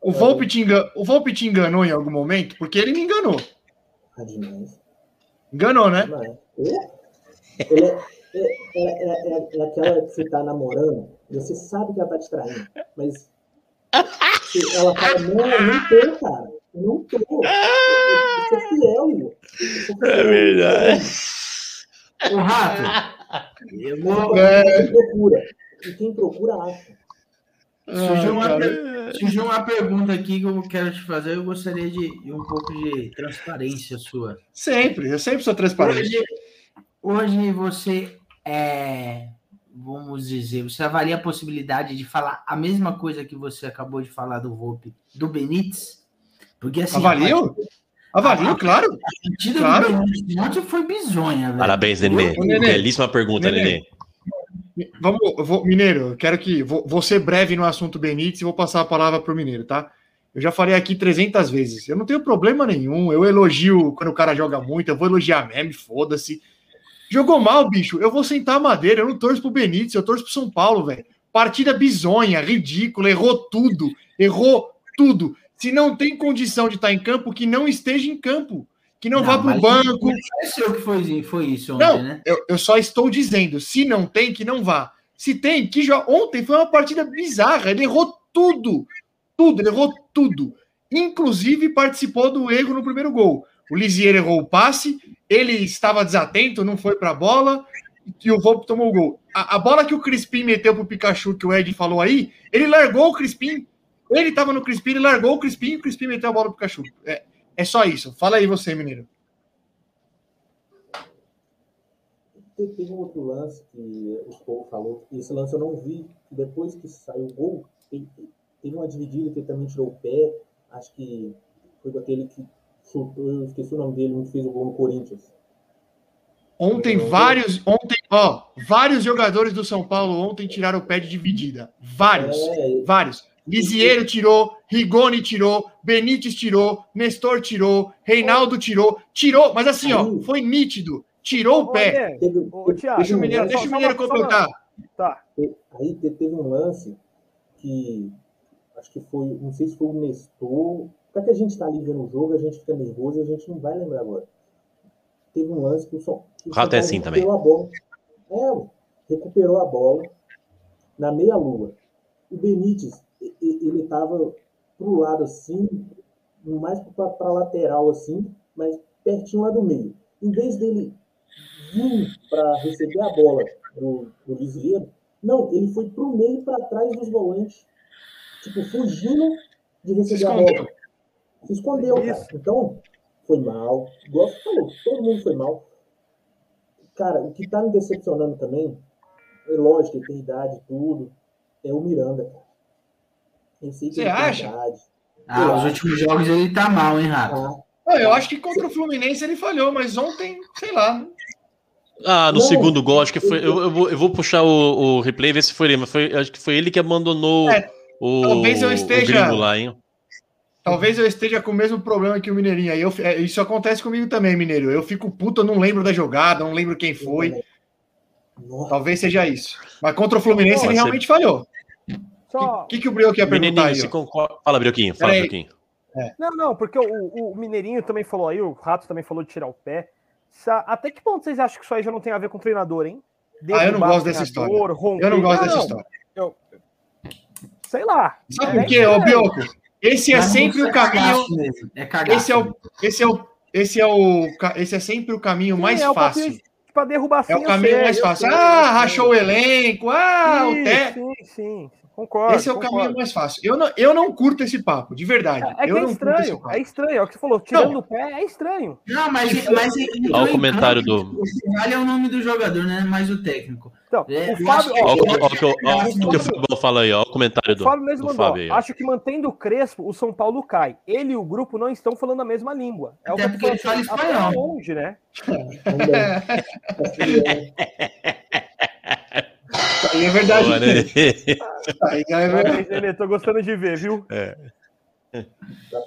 O Volpe, te engan... o Volpe te enganou em algum momento? Porque ele me enganou. Ah, demais. Enganou, né? Ele é, é, é, é, aquela que você tá namorando, você sabe que ela tá te traindo, mas ela fala, não, eu não tô, cara. Eu não tô. Eu, sou fiel, eu sou fiel. É verdade. O rato. Eu vou... É... Quem procura. E quem procura, acha. Surgiu uma, surgiu uma pergunta aqui que eu quero te fazer. Eu gostaria de, de um pouco de transparência sua. Sempre, eu sempre sou transparente. Hoje, hoje você é, vamos dizer, você avalia a possibilidade de falar a mesma coisa que você acabou de falar do Volpe, do Benítez? Porque assim. Avalio? Avalio, a, claro. A claro. do Benítez ontem foi bizonha, velho. Parabéns, Nenê. Belíssima pergunta, Nenê. Nenê. Vamos, vou, Mineiro, quero que. Vou, vou ser breve no assunto Benítez e vou passar a palavra para o Mineiro, tá? Eu já falei aqui 300 vezes. Eu não tenho problema nenhum. Eu elogio quando o cara joga muito. Eu vou elogiar meme, foda-se. Jogou mal, bicho. Eu vou sentar a madeira. Eu não torço pro Benítez, eu torço pro São Paulo, velho. Partida bizonha, ridícula. Errou tudo. Errou tudo. Se não tem condição de estar em campo, que não esteja em campo que não, não vá para o banco. Não que foi, foi isso ontem, não, né? Eu, eu só estou dizendo, se não tem, que não vá. Se tem, que já ontem foi uma partida bizarra. Ele errou tudo, tudo, ele errou tudo. Inclusive participou do erro no primeiro gol. O Lisier errou o passe, ele estava desatento, não foi para a bola e o Volpe tomou o gol. A, a, bola que o Crispim meteu pro Pikachu, que o Ed falou aí, ele largou o Crispim Ele tava no Crispim, ele largou o Crispim e o Crispim meteu a bola pro Cachu. É, é só isso. Fala aí você, Mineiro. Te- Teve um outro lance que o Paul falou, esse lance eu não vi, depois que saiu o gol, teve, uma dividida que ele também tirou o pé, acho que foi com aquele que chutou, eu esqueci o nome dele, um que fez o gol no Corinthians. Ontem, vários. Ontem, ó, vários jogadores do São Paulo ontem tiraram o pé de dividida. Vários. É, Vários. Lisieiro tirou, Rigoni tirou, Benítez tirou, Nestor tirou, Reinaldo tirou, tirou, mas assim, ó, foi nítido. Tirou o pé. Ô, Thiago, Deixa o Mineiro, deixa o Mineiro completar. Tá. Aí te- teve um lance que acho que foi, não sei se foi o Nestor. Pra que a gente tá ali vendo o jogo, a gente fica nervoso e a gente não vai lembrar agora. Teve um lance que o São, o Rato é Paulo assim também. recuperou a bola. É, recuperou a bola na meia-lua. O Benítez, ele tava pro lado assim, mais pra lateral assim, mas pertinho lá do meio. Em vez dele vir para receber a bola do, do Lisieiro, não, ele foi pro meio para trás dos volantes. Tipo, fugindo de receber a bola. Se escondeu, cara. Então, foi mal. Igual você falou, todo mundo foi mal. Cara, o que tá me decepcionando também, é lógico, ele tem idade e tudo, é o Miranda, cara. Você acha? Ah, os últimos jogos ele tá mal, hein, Rato? Ah, eu acho que contra o Fluminense ele falhou, mas ontem, sei lá. Ah, no Não. segundo gol, acho que foi. Eu, eu vou, eu vou puxar o, o replay e ver se foi ele, mas foi, acho que foi ele que abandonou É, o, talvez eu esteja- lá, hein? Talvez eu esteja com o mesmo problema que o Mineirinho. Aí eu, é, isso acontece comigo também, Mineiro. Eu fico puto, eu não lembro da jogada, não lembro quem foi. nossa, Talvez seja isso. Mas contra o Fluminense Nossa, ele realmente falhou. O Só... que, que o Brioco ia perguntar aí? concorda. Fala, Brioquinho, fala, Peraí. Brioquinho. Não, não, porque o, o Mineirinho também falou aí, o Rato também falou de tirar o pé. Até que ponto vocês acham que isso aí já não tem a ver com o treinador, hein? Ah, eu não Derrubar gosto o dessa história. romper- Eu não gosto dessa Não, história. Sei lá. Sabe É por quê, ô. Bioco? Esse é Mas sempre o caminho. cagaço mesmo, É cagaço. Esse é o, esse é o, esse é o, esse é sempre o caminho Sim, mais é o fácil. Pra derrubar assim, É o eu caminho sei, mais eu fácil. sei, Ah, eu rachou o elenco. Ah, o Sim, Té. Sim, sim. Concordo. Esse é o concordo. caminho mais fácil. Eu não, eu não curto esse papo, de verdade. É que eu é não curto esse estranho, papo. é estranho, é o que você falou, tirando o pé, é estranho. Não, mas, mas Olha o comentário do- vale é o nome do jogador, né? Mais o técnico. Então, É, o Fábio, Olha o que- o Fábio fala aí, ó, o comentário o do, Fábio mesmo do mandou, Fábio aí. acho que mantendo o Crespo, o São Paulo cai. Ele e o grupo não estão falando a mesma língua. É o que porque ele fala até espanhol. longe, né? assim, é, Aí é verdade. Boa, né? Aí é verdade. Tô gostando de ver, viu? pra-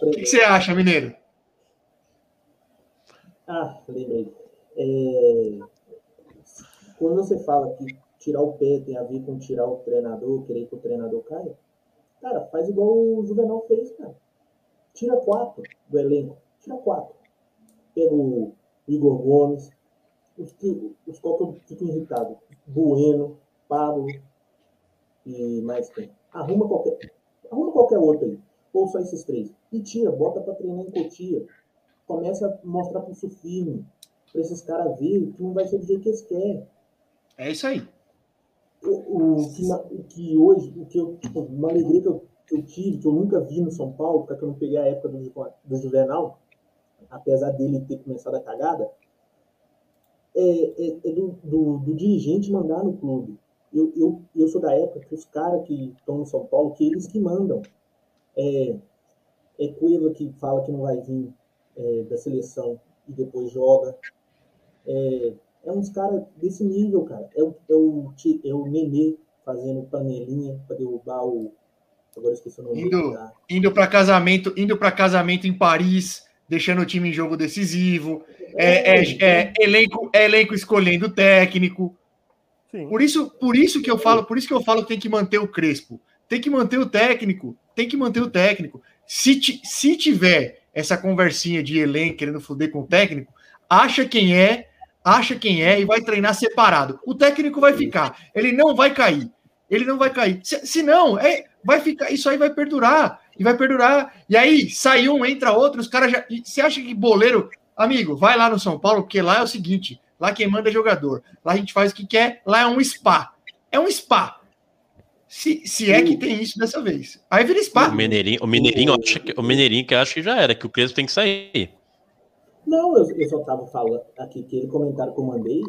O que, que você acha, Mineiro? Ah, lembrei. É, Quando você fala que tirar o pé tem a ver com tirar o treinador, querer que o treinador caia, cara, faz igual o Juvenal fez, cara. Tira quatro do elenco. Tira quatro. Pega o Igor Gomes, os que, os qual que eu fico irritado. Bueno, Pablo e mais quem. Arruma qualquer, arruma qualquer outro aí. Ou só esses três. E tira, bota pra treinar em Cotia começa a mostrar pulso firme para esses caras verem que não vai ser do jeito que eles querem. É isso aí. O, o, que, na- o que hoje, o que eu, tipo, uma alegria que eu, que eu tive, que eu nunca vi no São Paulo, porque eu não peguei a época do, do Juvenal, apesar dele ter começado a cagada, é, é, é do, do, do dirigente mandar no clube. Eu, eu, eu sou da época que os caras que estão no São Paulo, que eles que mandam. É, é Cueva que fala que não vai vir é, da seleção e depois joga. É, é uns caras desse nível, cara. É o, é o, é o Nenê fazendo panelinha para derrubar o. Agora eu esqueci o nome Indo- tá? Indo para casamento, indo para casamento em Paris, deixando o time em jogo decisivo. É, é- é elenco, é elenco escolhendo técnico. Por isso, por isso que eu falo, por isso que eu falo que tem que manter o Crespo. Tem que manter o técnico. Tem que manter o técnico. Se, se tiver essa conversinha de elenco querendo foder com o técnico, acha quem é, acha quem é e vai treinar separado. O técnico vai ficar. Ele não vai cair. Ele não vai cair. Se, se não, é, vai ficar. Isso aí vai perdurar. E vai perdurar. E aí, sai um, entra outro, os caras já. Você acha que boleiro. Amigo, vai lá no São Paulo, porque lá é o seguinte: lá quem manda é jogador. Lá a gente faz o que quer, lá é um spa. É um spa. Se, se é que tem isso dessa vez. Aí vira O spa. Mineirinho, o Mineirinho, acha que, o Mineirinho que acha que já era, que o Crespo tem que sair. Não, eu, eu só tava falando aqui, aquele comentário que eu mandei,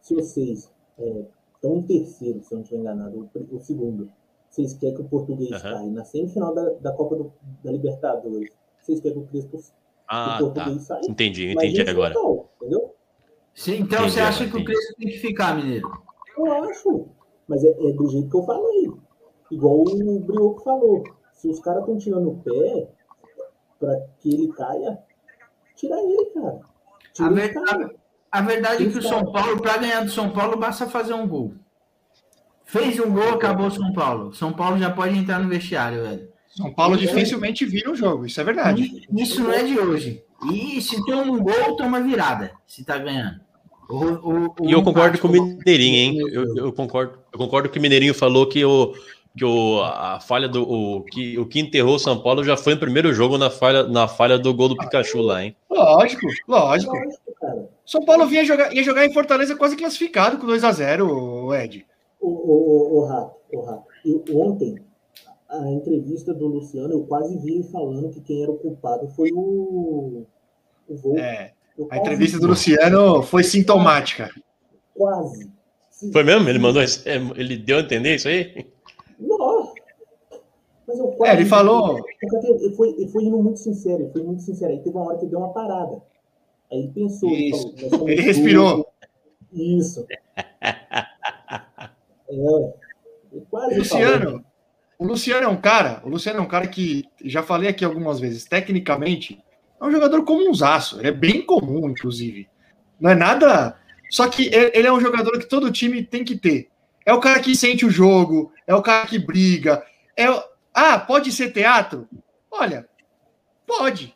se vocês é, estão em terceiro, se eu não estiver enganado, o, o segundo, vocês querem que o português caia na semifinal da, da Copa do- da Libertadores, vocês querem que o Crespo Ah, o tá. português saia? Entendi, entendi isso agora. Não, entendeu? Sim, então Entendi você acha que o. Crespo tem que ficar, Mineiro? Eu acho. Mas é, é do jeito que eu falei. Igual o Brioco falou. Se os caras estão tirando o pé pra que ele caia, tira ele, cara. Tira A, ele, ver- cara. a- a verdade é que o São. Paulo, para ganhar do São Paulo, basta fazer um gol. Fez um gol, acabou o São Paulo. São Paulo já pode entrar no vestiário, velho. São Paulo dificilmente vira um jogo, isso é verdade. Isso não é de hoje. E se tem um gol, toma virada, se tá ganhando. O- o- E eu concordo com o Mineirinho, hein? Eu, eu concordo, eu concordo que o Mineirinho falou que, o, que o, a falha do. O que, o que enterrou o São Paulo já foi no primeiro jogo na falha, na falha do gol do Pikachu lá, hein? Lógico, lógico. Lógico. São Paulo vinha jogar, ia jogar em Fortaleza quase classificado com 2 a 0 Ed. O, o, o, o Rato, o Rato. Eu, ontem, a entrevista do Luciano, eu quase vi ele falando que quem era o culpado foi o. O Volpe. É, a entrevista vi. do Luciano foi sintomática. Quase. Se- Foi mesmo? Ele mandou esse- ele deu a entender isso aí? Não. Mas eu É, quase ele vi. falou. Ele foi, ele foi indo muito sincero, ele foi muito sincero. Aí teve uma hora que ele deu uma parada. Aí ele pensou. ele Isso. falou, "Nós somos Ele respirou. grupo." Isso. É. Ele quase O Luciano, o Luciano é um cara, o Luciano é um cara que já falei aqui algumas vezes, tecnicamente, é um jogador comunzaço, ele é bem comum, inclusive. Não é nada. Só que ele é um jogador que todo time tem que ter. É o cara que sente o jogo, é o cara que briga. É. Ah, pode ser teatro? Olha, pode,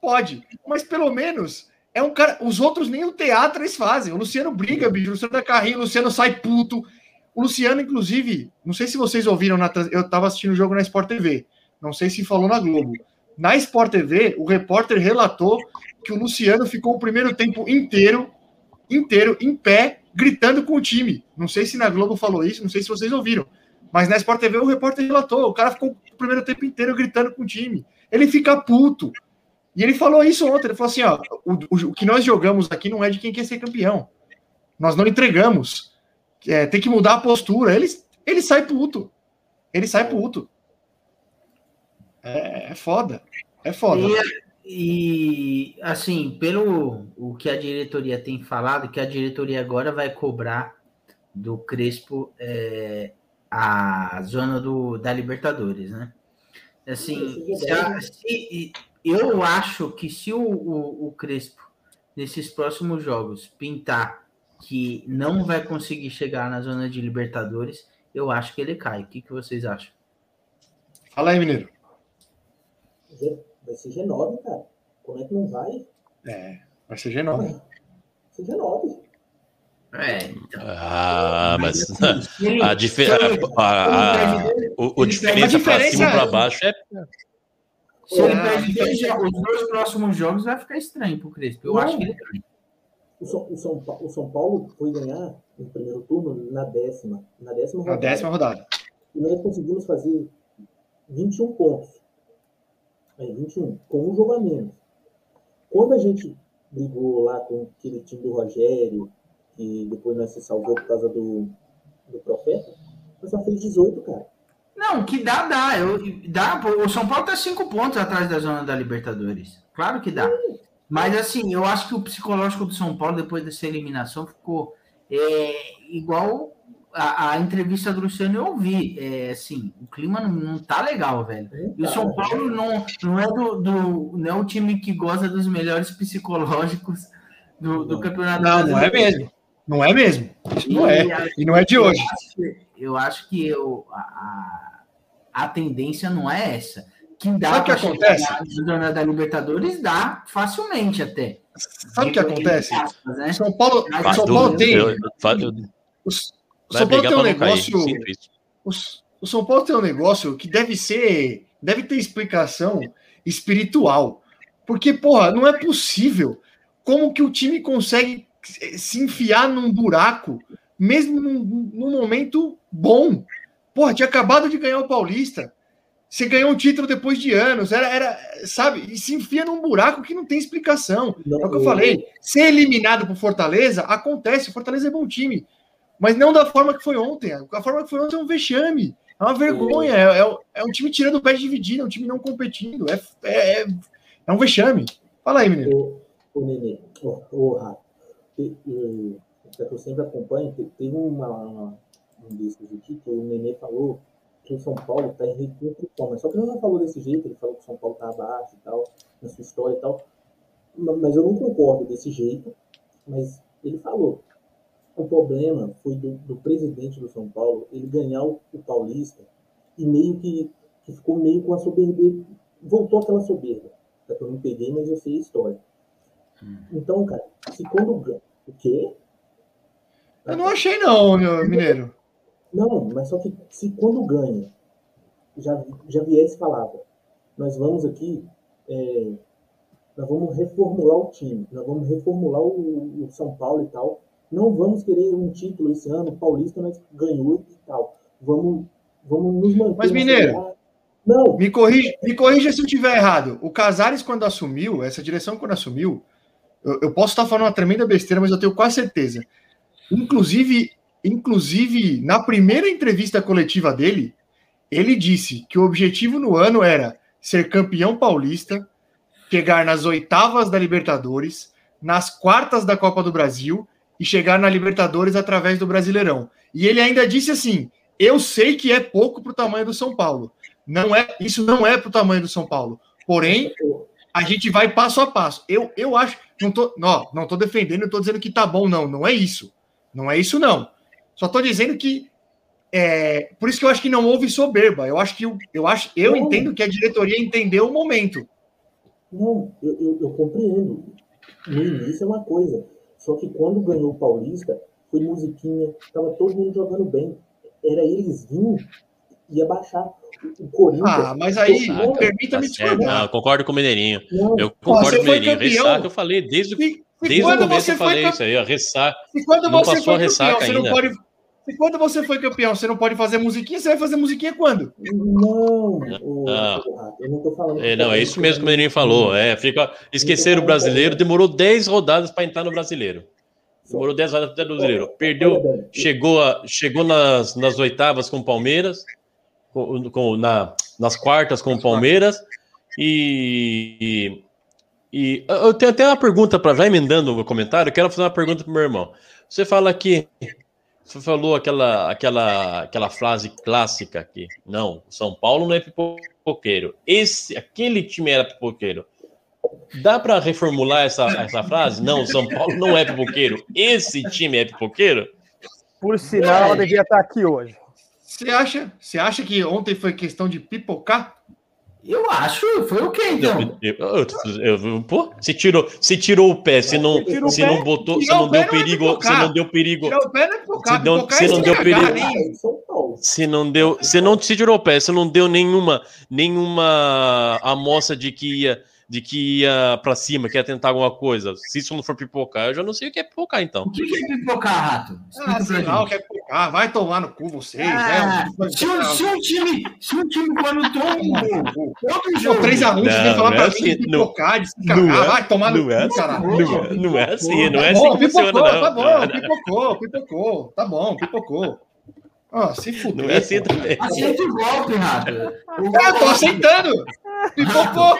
pode. Mas pelo menos é um cara. Os outros nem o teatro eles fazem. O Luciano briga, bicho. O Luciano dá carrinho, o Luciano sai puto. O Luciano, inclusive, não sei se vocês ouviram, na eu estava assistindo o jogo na Sport TV. Não sei se falou na Globo. Na Sport TV, o repórter relatou que o Luciano ficou o primeiro tempo inteiro, inteiro, em pé, gritando com o time. Não sei se na Globo falou isso, não sei se vocês ouviram. Mas na Sport TV o repórter relatou, o cara ficou o primeiro tempo inteiro gritando com o time. Ele fica puto. E ele falou isso ontem, ele falou assim, ó, o, o- que nós jogamos aqui não é de quem quer ser campeão. Nós não entregamos. É, tem que mudar a postura. Ele, ele sai puto. Ele sai puto. É, é foda. É foda. E, e, assim, pelo o que a diretoria tem falado, que a diretoria agora vai cobrar do Crespo é, a zona do, da Libertadores, né? Assim, se a- se- eu acho que se o, o, o Crespo, nesses próximos jogos, pintar que não vai conseguir chegar na zona de Libertadores, eu acho que ele cai. O que, que vocês acham? Fala aí, Mineiro. Vai ser G9, cara. Como é que não vai? É, vai ser G9. Vai ser G9. É, então. Ah, mas ele- a, dife- se ele- a, a- a- o, o diferença para cima e é- para baixo é. Se ele Ah, perde dois jo- os dois próximos jogos, vai ficar estranho pro Crespo. Eu Não. acho que ele. O São, o, São, o São Paulo foi ganhar no primeiro turno na décima. Na décima Na rodada. décima rodada. E nós conseguimos fazer 21 pontos. É, 21, com um jogo a menos. Quando a gente brigou lá com aquele time do Rogério, que depois nós se salvou por causa do, do Profeta, nós só fez 18, cara. Não, que dá, dá. Eu, dá. O São Paulo tá cinco pontos atrás da zona da Libertadores. Claro que dá. Mas assim, eu acho que o psicológico do São Paulo, depois dessa eliminação, ficou é, igual a, a entrevista do Luciano eu ouvi. É, assim, o clima não, não tá legal, velho. E o São Paulo não, não, é do, do- não é o time que goza dos melhores psicológicos do, do campeonato Não, não é mesmo. Não é mesmo. Isso não é. a- E não é de eu hoje. acho que- Eu acho que eu, a, a, tendência não é essa. Que dá Sabe o que acontece? na da Libertadores, dá facilmente até. Sabe o que acontece? Aspas, né? São Paulo, São do- Paulo tem. eu- eu- eu- vai São Paulo tem um negócio. O, o São Paulo tem um negócio que deve ser. Deve ter explicação espiritual. Porque, porra, não é possível. Como que o time consegue se enfiar num buraco, mesmo num, num momento bom? Porra, tinha acabado de ganhar o Paulista. Você ganhou um título depois de anos. Era, era sabe? E se enfia num buraco que não tem explicação. Não, é o que eu eu- falei. Ser eliminado por Fortaleza acontece. Fortaleza é bom time. Mas não da forma que foi ontem. A forma que foi ontem é um vexame. É uma vergonha. É, é- é um time tirando o pé de dividir. É um time não competindo. É, é, é, é um vexame. Fala aí, menino. Ô, ô Nenê, te- eh, que eu sempre acompanho, te- teve uma, uma- um desses aqui que o Nenê falou que o São Paulo está em reconstrução, mas só que ele não falou desse jeito, ele falou que o São Paulo está abaixo e tal, na sua história e tal, Ma- mas eu não concordo desse jeito, mas ele falou. O problema foi do, do presidente do São Paulo, ele ganhar o, o Paulista e meio que, que ficou meio com a soberba, voltou aquela soberba, tá? eu não peguei, mas eu sei a história. Então, cara, se quando ganha. O quê? Eu não achei, não, meu mineiro. Não, mas só que se quando ganha, já, já viesse falava, nós vamos aqui, é, nós vamos reformular o time, nós vamos reformular o, o São Paulo e tal. Não vamos querer um título esse ano, o Paulista nós ganhou e tal. Vamos, vamos nos manter. Mas, Mineiro. Não, Me corrija, me corrija se eu estiver errado. O Casares, quando assumiu, essa direção, quando assumiu, eu, eu posso estar falando uma tremenda besteira, mas eu tenho quase certeza. Inclusive, inclusive, na primeira entrevista coletiva dele, ele disse que o objetivo no ano era ser campeão paulista, chegar nas oitavas da Libertadores, nas quartas da Copa do Brasil e chegar na Libertadores através do Brasileirão. E ele ainda disse assim: eu sei que é pouco para o tamanho do São Paulo. Não é, isso não é para o tamanho do São Paulo. Porém, a gente vai passo a passo. Eu, eu acho, não tô, não, não tô defendendo, não tô dizendo que tá bom, não. Não é isso. Não é isso, não. Só tô dizendo que é, por isso que eu acho que não houve soberba. Eu acho que eu acho, eu Não. entendo que a diretoria entendeu o momento. Não, eu, eu, eu compreendo. No início é uma coisa. Só que quando ganhou o Paulista, foi musiquinha, tava todo mundo jogando bem. Era eles vir e abaixar. O o Corinthians. Ah, mas aí, Não, permita-me Tá não, eu concordo com o Mineirinho. não, Eu concordo com o foi Mineirinho. campeão. Ressaca, eu falei desde, se desde o começo você eu foi falei campeão, isso aí, ó, ressaca. se quando Não você passou foi a ressaca campeão, você não ainda. pode. Se quando você foi campeão, você não pode fazer musiquinha, você vai fazer musiquinha quando? não, Não. Rato, eu não tô falando. É, não, é isso mesmo que o Mineirinho falou. É, fica, esqueceram o brasileiro, demorou 10 rodadas para entrar no brasileiro. Demorou 10 rodadas para entrar no brasileiro. Perdeu, chegou, a, chegou nas, nas oitavas com o Palmeiras, com, com- na, nas quartas com o Palmeiras, e, e eu tenho até uma pergunta para já emendando o meu comentário, eu quero fazer uma pergunta para meu irmão. Você fala que você falou aquela, aquela, aquela frase clássica aqui. Não, São Paulo não é pipoqueiro. Esse, aquele time era pipoqueiro. Dá para reformular essa, essa frase? Não, São Paulo não é pipoqueiro. Esse time é pipoqueiro? Por sinal, ela devia estar aqui hoje. Você acha? Você acha que ontem foi questão de pipocar? Eu acho, foi o quê, então? Eu- eu- eu- eu- pô, se tirou, se tirou o pé, se não, pé, não botou, se tirar o não deu é perigo, pipocar. se não deu perigo, pé não é. Se não- é deu perigo- é se não deu, se não se tirou o pé, se não deu nenhuma, nenhuma amostra de que ia, de que ia para cima, que ia tentar alguma coisa. Se isso não for pipocar, eu já não sei o que é pipocar então. O que é pipocar, rato? Ah, sei lá, o que é pipocar. Vai tomar no cu vocês. Ah, é, se, um, se um time, se um time quando toma um todo jogo. 3x1, você Não, vem falar pra é mim assim, de pipocar, de se não cagar. é- Vai tomar no não é cu, caralho. Não é, não é assim, não é Tá assim que funciona, pipocou, não. Tá bom, pipocou, pipocou. Tá bom, pipocou. Ó, se fuder. Não é assim também. Aceita o golpe, rato. Ah, tô aceitando. Pipocou.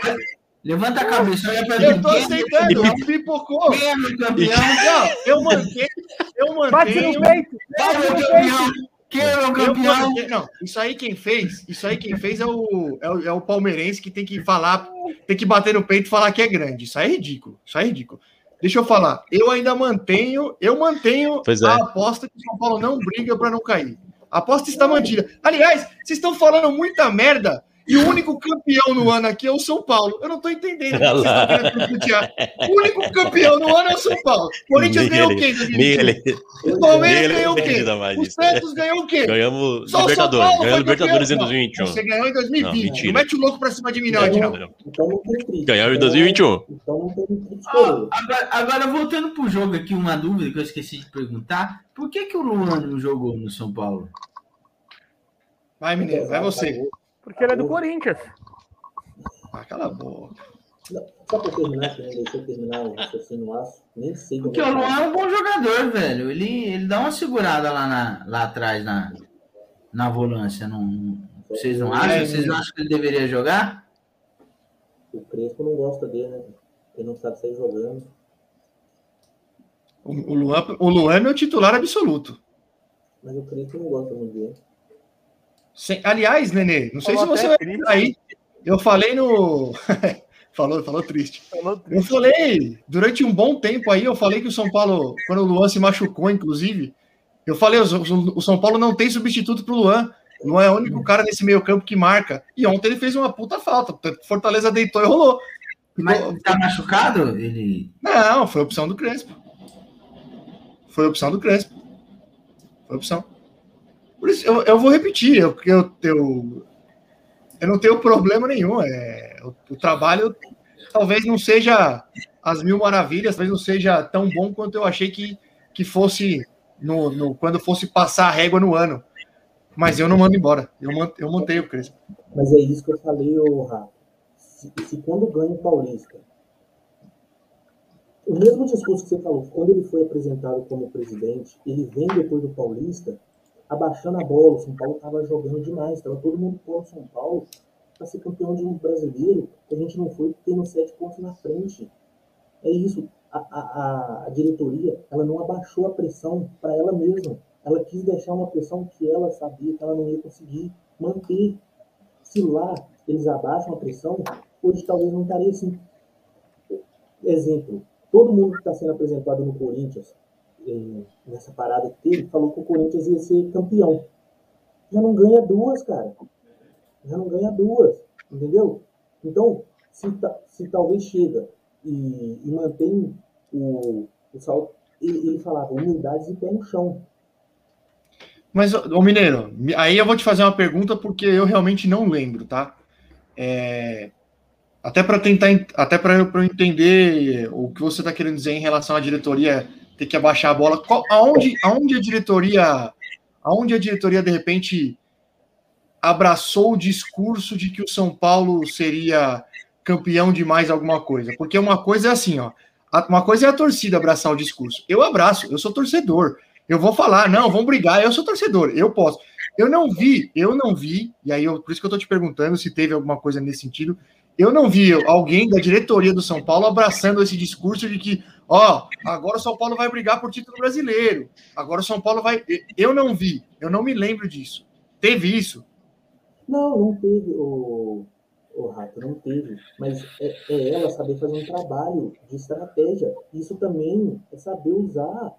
Levanta a cabeça, olha pra Eu mim. tô Quem, aceitando. Pipocou. quem é meu campeão? Não, eu mantenho. Eu Bate no mantenho. peito! É Bate no peito! campeão? Quem é Eu campeão? mantenho- Não, isso aí quem fez, isso aí quem fez é o, é o, é o palmeirense que tem que falar, tem que bater no peito e falar que é grande. Isso aí é ridículo. Isso aí é ridículo. Deixa eu falar. Eu ainda mantenho, eu mantenho é. a aposta que o São Paulo não briga para não cair. A aposta está mantida. Aliás, vocês estão falando muita merda e o único campeão no ano aqui é o São Paulo. Eu não estou entendendo. o que vocês estão querendo discutir. O único campeão no ano é o São Paulo. O Corinthians ganhou o quê? em 2021? Miguel, O Palmeiras ganhou o quê? O? Santos ganhou o quê? Ganhamos Só o Libertadores, ganhamos Libertadores em campeão. 2021. Você ganhou em 2020. Não, Não, mete o louco pra cima de mim, não, Edinaldo. Então não tem crítica. Ganhamos em Então- 2021. Então não tem crítica. Ó, agora, agora, voltando pro jogo aqui, uma dúvida que eu esqueci de perguntar. Por que, que o Luan não jogou no São Paulo? Vai, Mineiro, vai você. Porque ele é do Corinthians. Ah, cala a boca. Não, só pra terminar, que não deixou eu terminar o raciocínio aço, nem sei como Porque o Luan é um bom jogador, velho. Ele, ele dá uma segurada lá, na, lá atrás na, na volância. Não, vocês não acham? Vocês não acham que ele deveria jogar? O Crespo não gosta dele, né? Ele não sabe sair jogando. O, o, Luan, o Luan é meu titular absoluto. Mas o Crespo não gosta muito dele. Sem- aliás, Nenê, não sei Falou se você vai triste. aí. Eu falei no. falou, falou triste. Falou Eu falei, durante um bom tempo aí, eu falei que o São Paulo, quando o Luan se machucou, inclusive, eu falei, o, o- o São Paulo não tem substituto pro Luan. Não é o único cara nesse meio campo que marca. E ontem ele fez uma puta falta. Fortaleza deitou e rolou. Mas tá machucado? Ele. Não, foi opção do Crespo. Foi opção do Crespo. Foi opção. Por isso, eu, eu vou repetir, eu, eu, eu, eu não tenho problema nenhum. É, o, o trabalho talvez não seja as mil maravilhas, talvez não seja tão bom quanto eu achei que, que fosse no, no- quando fosse passar a régua no ano. Mas eu não mando embora. Eu, man- eu mantenho o Crespo. Mas é isso que eu falei, ô Rafa. Se, se quando ganha o Paulista, o mesmo discurso que você falou, quando ele foi apresentado como presidente, ele vem depois do Paulista, abaixando a bola. O São Paulo estava jogando demais, estava todo mundo com o São Paulo para ser campeão de um brasileiro, a gente não foi tendo sete pontos na frente. É isso. A, a- a diretoria, ela não abaixou a pressão para ela mesma. Ela quis deixar uma pressão que ela sabia que ela não ia conseguir manter. Se lá eles abaixam a pressão, hoje talvez não estaria assim. Exemplo, todo mundo que está sendo apresentado no Corinthians, eh, nessa parada que teve, falou que o Corinthians ia ser campeão. Já não ganha duas, cara. Já não ganha duas, entendeu? Então, se, se talvez chega e, e mantém o, o salto, ele, ele falava humildade e pé no chão. Mas, ô Mineiro, aí eu vou te fazer uma pergunta porque eu realmente não lembro, tá? É, até para tentar, en- até para eu entender o que você está querendo dizer em relação à diretoria ter que abaixar a bola. Qual- aonde, aonde a diretoria, aonde a diretoria de repente abraçou o discurso de que o São Paulo seria campeão de mais alguma coisa? Porque uma coisa é assim, ó. Uma coisa é a torcida abraçar o discurso. Eu abraço, eu sou torcedor. Eu vou falar, não, vamos brigar, eu sou torcedor, eu posso. Eu não vi, eu não vi, e aí eu, por isso que eu tô te perguntando se teve alguma coisa nesse sentido. Eu não vi alguém da diretoria do São Paulo abraçando esse discurso de que, ó, agora o São Paulo vai brigar por título brasileiro. Agora o São Paulo vai. Eu não vi, eu não me lembro disso. Teve isso? Não, não teve, o, o Rato, não teve. Mas é, é ela saber fazer um trabalho de estratégia. Isso também é saber usar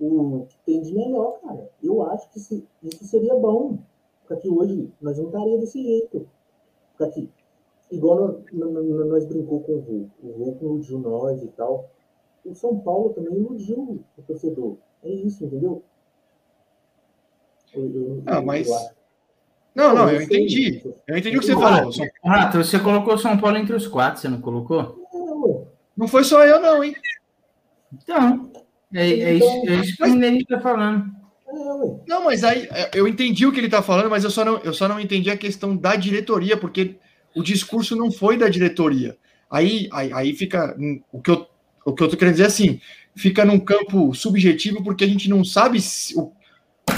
o que tem de melhor, cara. Eu acho que se, isso seria bom. Porque hoje nós não estaria desse jeito. Porque aqui, igual nós, nós, nós brincou com o Hulk. O Hulk iludiu nós e tal. O São Paulo também iludiu o torcedor. É isso, entendeu? Eu- eu- Ah, mas-. Não, não, Eu entendi. Eu entendi o que você falou. Rato, você colocou o São Paulo entre os quatro, você não colocou? Ué. Não foi só eu, não, hein? Então, é, é isso, é isso que o Mineirinho tá falando. Não, mas aí é, eu entendi o que ele tá falando, mas eu só não, eu só não entendi a questão da diretoria, porque o discurso não foi da diretoria. Aí, aí, aí fica. hum, O que, eu, o que eu tô querendo dizer é assim: fica num campo subjetivo, porque a gente não sabe se- o,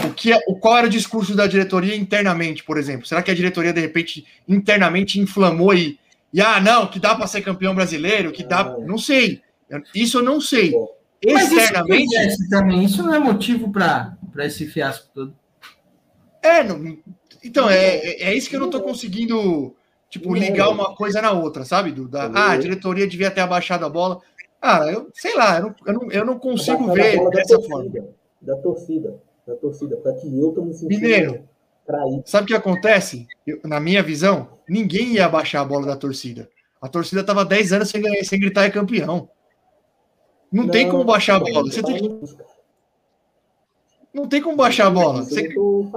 o que é, o, qual era o discurso da diretoria internamente, por exemplo. Será que a diretoria, de repente, internamente inflamou e. E ah, não, que dá para ser campeão brasileiro, que dá. Não sei. Isso eu não sei. Mas isso Externamente. acontece também, isso não é motivo para esse fiasco todo. É, não- então, é, é, é isso que eu não tô conseguindo, tipo, ligar uma coisa na outra, sabe? Do, da, ah, a diretoria devia ter abaixado a bola. Ah, eu sei lá, eu não, eu não, eu não consigo ver dessa torcida, forma. Da torcida, da torcida, para que eu tô me sentindo Mineiro. traído. Sabe o que acontece? Eu- na minha visão, ninguém ia abaixar a bola da torcida. A torcida tava 10 anos sem, ganhar- sem gritar é campeão. Não, tem como baixar a bola. Você tem, que- não tem como baixar a bola. Você, não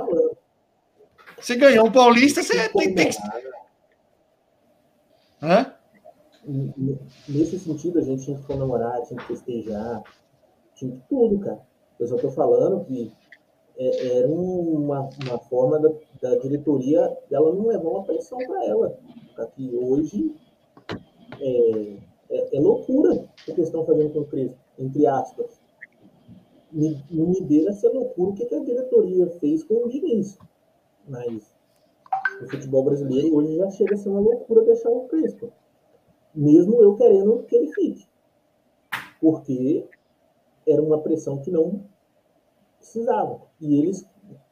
você ganhou um paulista, você tem, tem que. Hã? Nesse sentido, a gente tinha que comemorar, tinha que festejar, tinha que tudo, cara. Eu só tô falando que é- era uma, uma forma da, da diretoria dela não levar uma pressão para ela. Para que hoje é, é, é loucura o que eles estão fazendo com o Crespo, entre aspas. Não me beira ser loucura o que, que a diretoria fez com o Diniz. Mas o futebol brasileiro hoje já chega a ser uma loucura deixar o Crespo. Mesmo eu querendo que ele fique. Porque era uma pressão que não precisava. E eles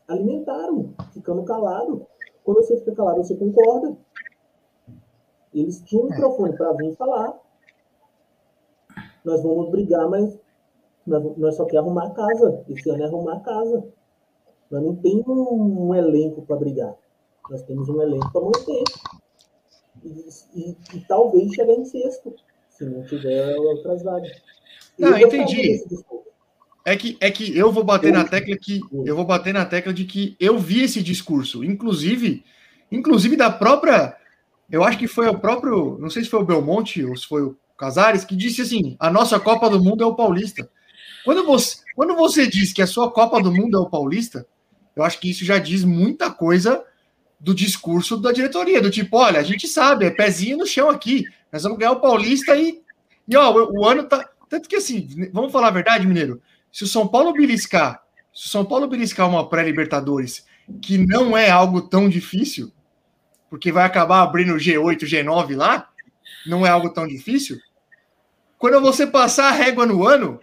alimentaram, ficando calado. Quando você fica calado, você concorda. Eles tinham um microfone para vir falar. Nós vamos brigar, mas nós, nós só queremos arrumar a casa. Esse ano é arrumar a casa. Nós não temos um, um elenco para brigar. Nós temos um elenco para manter. E, e, talvez chegar em sexto, se não tiver outras vagas. Não, entendi. É que, é que eu vou bater na tecla que eu vou bater na tecla de que eu vi esse discurso, inclusive, inclusive da própria, eu acho que foi o próprio, não sei se foi o Belmonte ou se foi o Casares que disse assim: a nossa Copa do Mundo é o Paulista. Quando você, quando você diz que a sua Copa do Mundo é o Paulista, eu acho que isso já diz muita coisa do discurso da diretoria, do tipo, olha, a gente sabe, é pezinho no chão aqui, nós vamos ganhar o Paulista e, e ó, o, o ano tá, tanto que assim, vamos falar a verdade, Mineiro, se o São Paulo beliscar, se o São Paulo beliscar uma pré-Libertadores, que não é algo tão difícil, porque vai acabar abrindo G8, G9 lá, não é algo tão difícil. Quando você passar a régua no ano,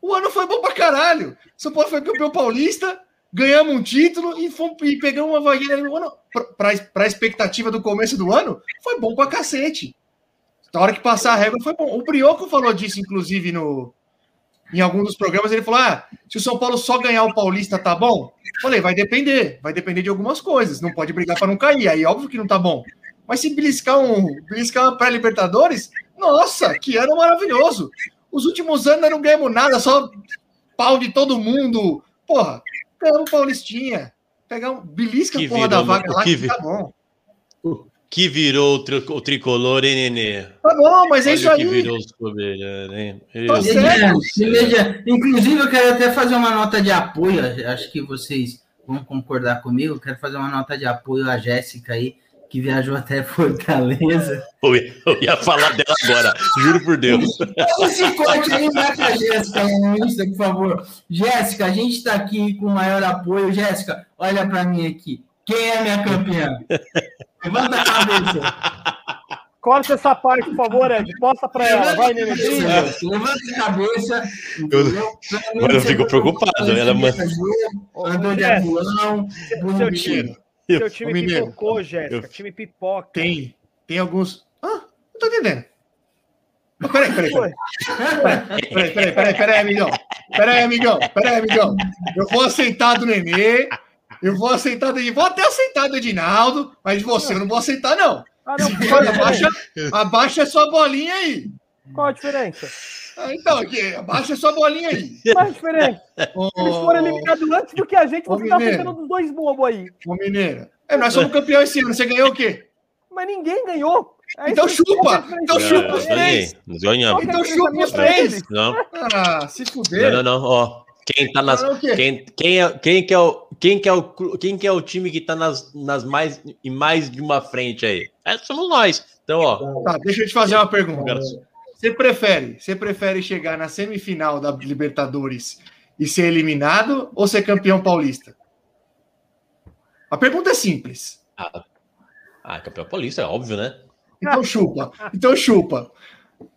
o ano foi bom pra caralho. São Paulo foi campeão paulista, ganhamos um título e, fomos, e pegamos uma vaguinha no ano. Para a expectativa do começo do ano, foi bom pra cacete. Na hora que passar a régua, foi bom. O Brioco falou disso, inclusive, no, em algum dos programas, ele falou: ah, se o São Paulo só ganhar o Paulista, tá bom? Falei, vai depender, vai depender de algumas coisas, não pode brigar para não cair, aí óbvio que não tá bom. Mas se beliscar um beliscar uma pré-Libertadores, nossa, que ano maravilhoso! Os últimos anos não ganhamos nada, só pau de todo mundo. Porra, ganhamos Paulistinha. Pegar um belisca a porra da vaga lá que, que tá bom que virou o, tri o tricolor, hein, Nenê? Tá bom, mas é isso aí. que virou os hein? Tá Inclusive, eu quero até fazer uma nota de apoio, acho que vocês vão concordar comigo, eu quero fazer uma nota de apoio à Jéssica aí, que viajou até Fortaleza. Eu ia, eu ia falar dela agora, juro por Deus. Esse corte aí vai pra Jéssica, Insta, por favor. Jéssica, a gente está aqui com o maior apoio. Jéssica, olha para mim aqui. Quem é minha campeã? Levanta a cabeça. Corta essa parte, por favor, Ed. Posta para ela. Vai, Nenê. Levanta a cabeça. Eu, agora eu fico preocupado. Ela andou de avião. Seu time, seu time pipocou, Jéssica. Time pipoca. Tem. Tem alguns. Ah, não tô entendendo. Peraí, peraí, peraí. Peraí, peraí, peraí, amigão. Peraí, amigão. Peraí, amigão. Eu vou aceitar do Nenê. Eu vou aceitar do Vou até aceitar do Edinaldo, mas você eu não vou aceitar, não. Ah, não abaixa, abaixa a sua bolinha aí. Qual a diferença? Ah, então, aqui, abaixa a sua bolinha aí. A diferença? Oh, Eles foram eliminados antes do que a gente, você tá tentando dos dois bobos aí. Ô, Mineira. É, nós somos campeões esse ano, você ganhou o quê? Mas ninguém ganhou. É então chupa! Então chupa os três! Ganhamos. Então chupa os três! Não. Ah, se fuder. Não, não, não. Ó, quem tá nas. Quem, quem, é, quem, que é o, quem, que é o, quem que é o time que tá nas, nas mais, em mais de uma frente aí? É, somos nós. Então, ó. Tá, deixa eu te fazer uma pergunta. Você prefere, você prefere chegar na semifinal da Libertadores e ser eliminado ou ser campeão paulista? A pergunta é simples. Ah, ah campeão paulista, é óbvio, né? Então chupa. Então chupa.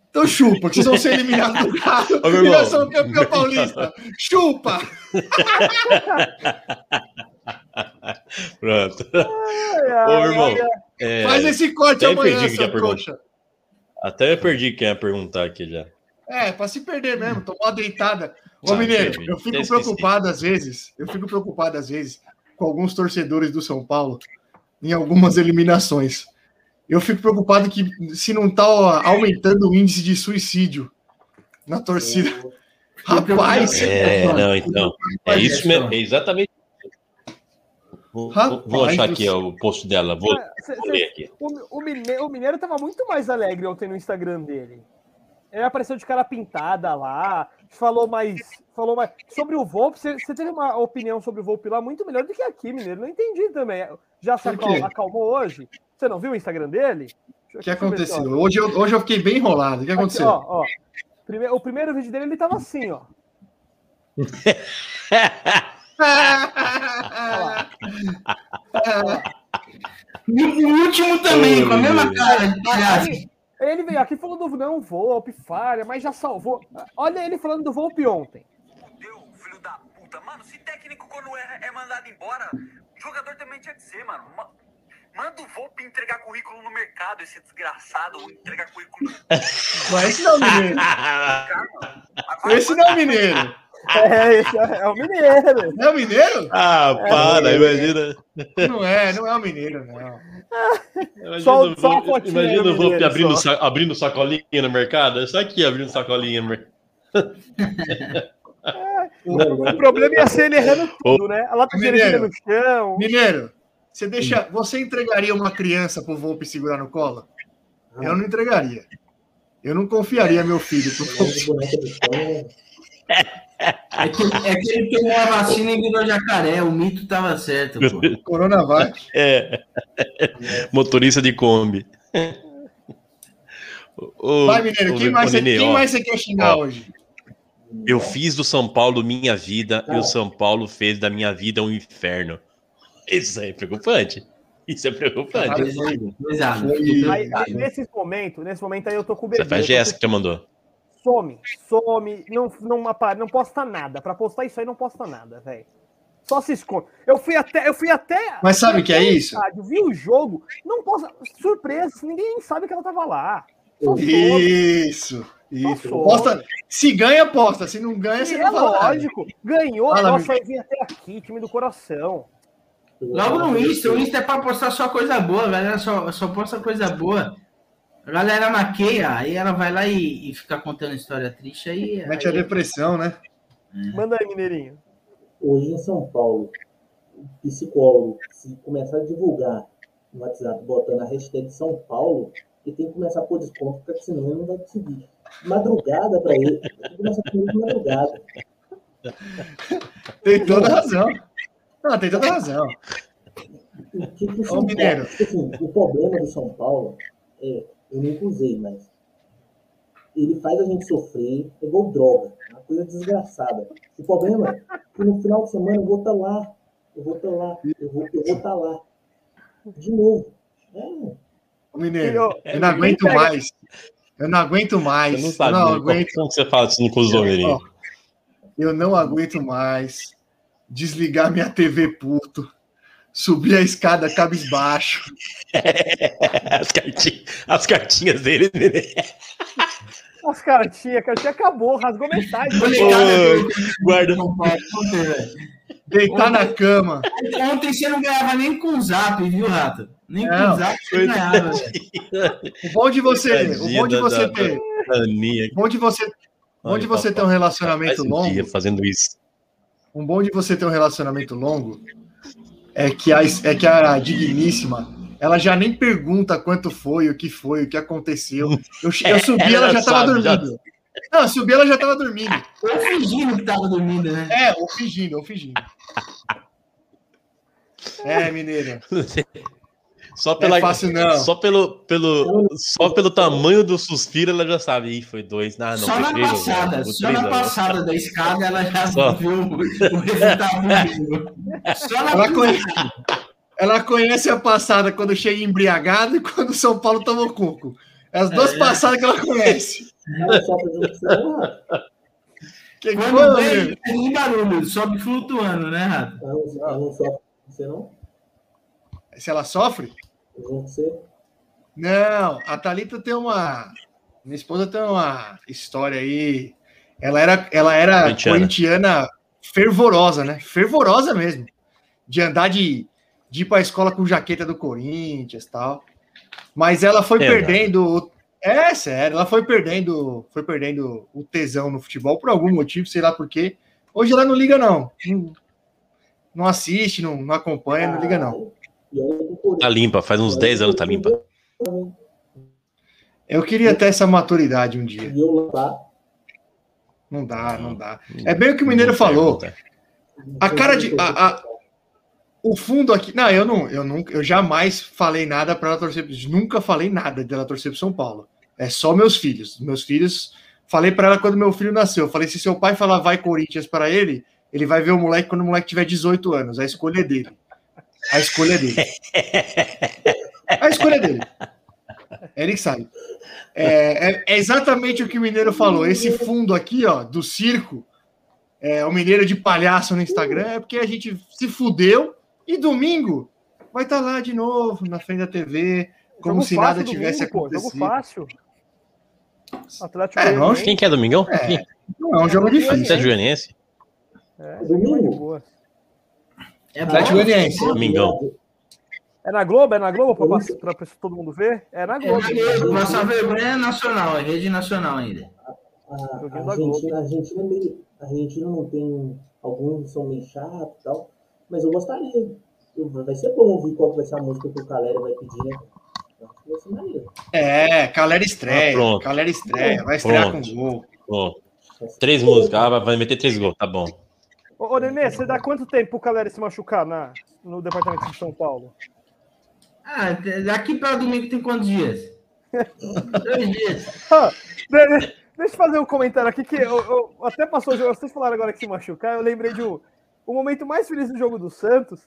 Então chupa, que vocês vão ser eliminados do carro Ô, e nós somos campeão paulista. Chupa! Pronto. Ai, ai, Ô, irmão. É... Faz esse corte amanhã, seu coxa. Até eu perdi quem ia perguntar aqui já. É, para se perder mesmo, tomar uma deitada. Ô, ah, Mineiro, eu fico preocupado às vezes, eu fico preocupado às vezes com alguns torcedores do São Paulo em algumas eliminações eu fico preocupado que se não está aumentando o índice de suicídio na torcida. Rapaz! É, não, então. É isso mesmo, é exatamente. Vou, Rapaz, vou achar aqui ó, o post dela. Vou, cê, vou ler aqui. O, o, Mineiro, o Mineiro tava muito mais alegre ontem no Instagram dele. Ele apareceu de cara pintada lá, falou mais, falou mais. Sobre o Volpe, você, você teve uma opinião sobre o Volpe lá muito melhor do que aqui, Mineiro. Não entendi também. Já se acalmou, acalmou hoje? Você não viu o Instagram dele? O que aconteceu? Hoje eu, hoje eu fiquei bem enrolado. O que Aqui, aconteceu? ó, ó. Prime- o primeiro vídeo dele, ele tava assim, ó. E o último também, com a mesma cara de palhaço. Ele veio aqui falando do não, Volpe, falha, mas já salvou. Olha ele falando do Volpe ontem. Deu, filho da puta. Mano, se técnico quando é, é mandado embora, jogador também tinha que ser, mano. Ma- Manda o Volpe entregar currículo no mercado, esse desgraçado, entregar currículo. Mas esse não é o mineiro. Esse não é o mineiro. É, esse é, é o Mineiro. Não é o mineiro? Ah, para, imagina. Não é, não é o mineiro, não. Imagina, Só- o só fotinha imagina o Volpe abrindo, só. abrindo sacolinha no mercado. É só aqui abrindo sacolinha no mercado. O problema ia ser ele errando tudo, né? A lata de Mineiro. no chão. Mineiro, você deixa. Você entregaria uma criança pro Volpe segurar no colo? Eu não entregaria. Eu não confiaria meu filho pro Volpe. É que, é que ele tomou a vacina e virou jacaré. O mito tava certo, pô. Coronavac. É. Motorista de Kombi. Ô, Vai, Mineiro, quem mais, você, Nenê, quem ó, mais você quer xingar ó. hoje? Eu fiz do São Paulo minha vida e o São Paulo fez da minha vida um inferno. Isso é preocupante. Isso é preocupante. Exato. Aí, nesse momento, nesse momento aí eu tô com o Você bebê. faz eu tô Jéssica que mandou. Some, some, não, não, não posta nada. Pra postar isso aí, não posta nada, velho. Só se esconde. Eu fui até. Eu fui até. Mas sabe o que é isso? Estádio, vi o jogo, não posta. Surpresa, ninguém sabe que ela tava lá. Só some. Isso. Isso. Só Posta, se ganha, posta. Se não ganha, você E não é fala nada. lógico. Ganhou, Fala, nossa, eu vim até aqui, time do coração. Logo no Insta, o Insta é pra postar só coisa boa, galera só, só posta coisa boa. A galera maqueia, aí ela vai lá e, e fica contando história triste, aí... Mete a aí depressão, né? Manda aí, Mineirinho. Hoje em São Paulo, psicólogo, se começar a divulgar no WhatsApp botando a hashtag São Paulo, ele tem que começar a pôr desconto, porque senão ele não vai conseguir. Madrugada para ele, tem que começar a comer de madrugada. Tem toda razão. Não, tem toda razão. O que que o Ô. Paulo, assim, o problema do São Paulo é, eu nunca usei, mas ele faz a gente sofrer, é igual droga, é uma coisa desgraçada. O problema é que no final de semana eu vou estar lá, eu vou estar lá, eu vou eu vou estar lá. De novo. É, Ô, Mineiro, eu não aguento quem pega- mais. Eu não aguento mais. Você não Eu sabe não né? aguento. como você fala assim com os homens. Eu não aguento mais desligar minha TV puto, subir a escada cabisbaixo. As, cartinhas, as cartinhas dele. né? As cartinhas, a cartinha acabou, rasgou metade. Ô, guarda. Deitar na cama. Ontem você não ganhava nem com o zap, viu, Rato? Nem com Não, o zap você ganhava. velho. O bom de você, o bom de você da- ter, o bom de você, o bom de você ter um relacionamento Faz um longo, dia fazendo isso. um bom de você ter um relacionamento longo é que a, é que a digníssima, ela já nem pergunta quanto foi, o que foi, o que aconteceu. Eu, eu subi, ela Ela já estava sabe, já- dormindo. Não, eu subi, ela já estava dormindo. Eu fingindo que tava dormindo, né? É, ou fingindo, ou fingindo. É, mineira. Só, pela, é fácil, não. só, pelo, pelo, só pelo tamanho do suspiro, ela já sabe. Ih, foi dois. Ah, não, só foi na três, passada, foi só três na passada da escada ela já Só. viu o, resultado. Só na Ela conhece, ela conhece a passada quando chega embriagado e quando São Paulo tomou coco. É as duas É. passadas que ela conhece. um. Que Quando mineiro? vem, tem barulho, sobe flutuando, né, Rato? Ela não, ela não sofre você, não? Se ela sofre? Não, a Thalita tem uma. Minha esposa tem uma história aí. Ela era, ela era Corintiana. corintiana fervorosa, né? Fervorosa mesmo. De andar de, de ir para a escola com jaqueta do Corinthians e tal. Mas ela foi É, perdendo. É sério, ela foi perdendo, foi perdendo o tesão no futebol por algum motivo, sei lá por quê. Hoje ela não liga, não. Não, não assiste, não, não acompanha, não liga, não. Tá limpa, faz uns 10 anos tá limpa. Eu queria ter essa maturidade um dia. Não dá, não dá. É bem o que o Mineiro falou. A cara de. a- a- o fundo aqui. Não, eu não, eu nunca, eu jamais falei nada para ela torcer. Nunca falei nada dela torcer pro São Paulo. É só meus filhos. Meus filhos. Falei para ela quando meu filho nasceu. Eu falei: se seu pai falar vai Corinthians para ele, ele vai ver o moleque quando o moleque tiver 18 anos. A escolha é dele. A escolha é dele. A escolha é dele. Ele que sabe. É, é- é exatamente o que o Mineiro falou. Esse fundo aqui, ó, do circo, é, o Mineiro de palhaço no Instagram, é porque a gente se fudeu e domingo vai estar lá de novo, na frente da TV, como Jogo se nada domingo, tivesse pô, Jogo acontecido. fácil. Atlético É, não. Quem que é Domingão? É, não é um jogo difícil. Atlético Goianiense? É, Domingo? É Atlético Goianiense. Domingão. É na Globo? É na Globo pra, pass- pra, pra todo mundo ver? É na É Globo. na Globo, Nossa vergonha é nacional, é rede nacional ainda. A, a da Argentina, a Argentina é meio. A Argentina não tem. Alguns são meio chatos e tal. Mas eu gostaria. Eu- vai ser bom ouvir qual vai ser a música que o Calera vai pedir, né? É, Calera estreia. Ah, pronto. Calera estreia. Vai estrear Pronto. com gol. Bom, três músicas. Ah, vai meter três gols. Tá bom. Ô, ô Nenê, você dá quanto tempo pro Calera se machucar na, no departamento de São Paulo? Ah, daqui para domingo tem quantos dias? Dois dias. Ah, de- de- deixa eu fazer um comentário aqui que eu, eu- até passou o jogo. Vocês falaram agora que se machucar. Eu lembrei de um. O momento mais feliz do jogo do Santos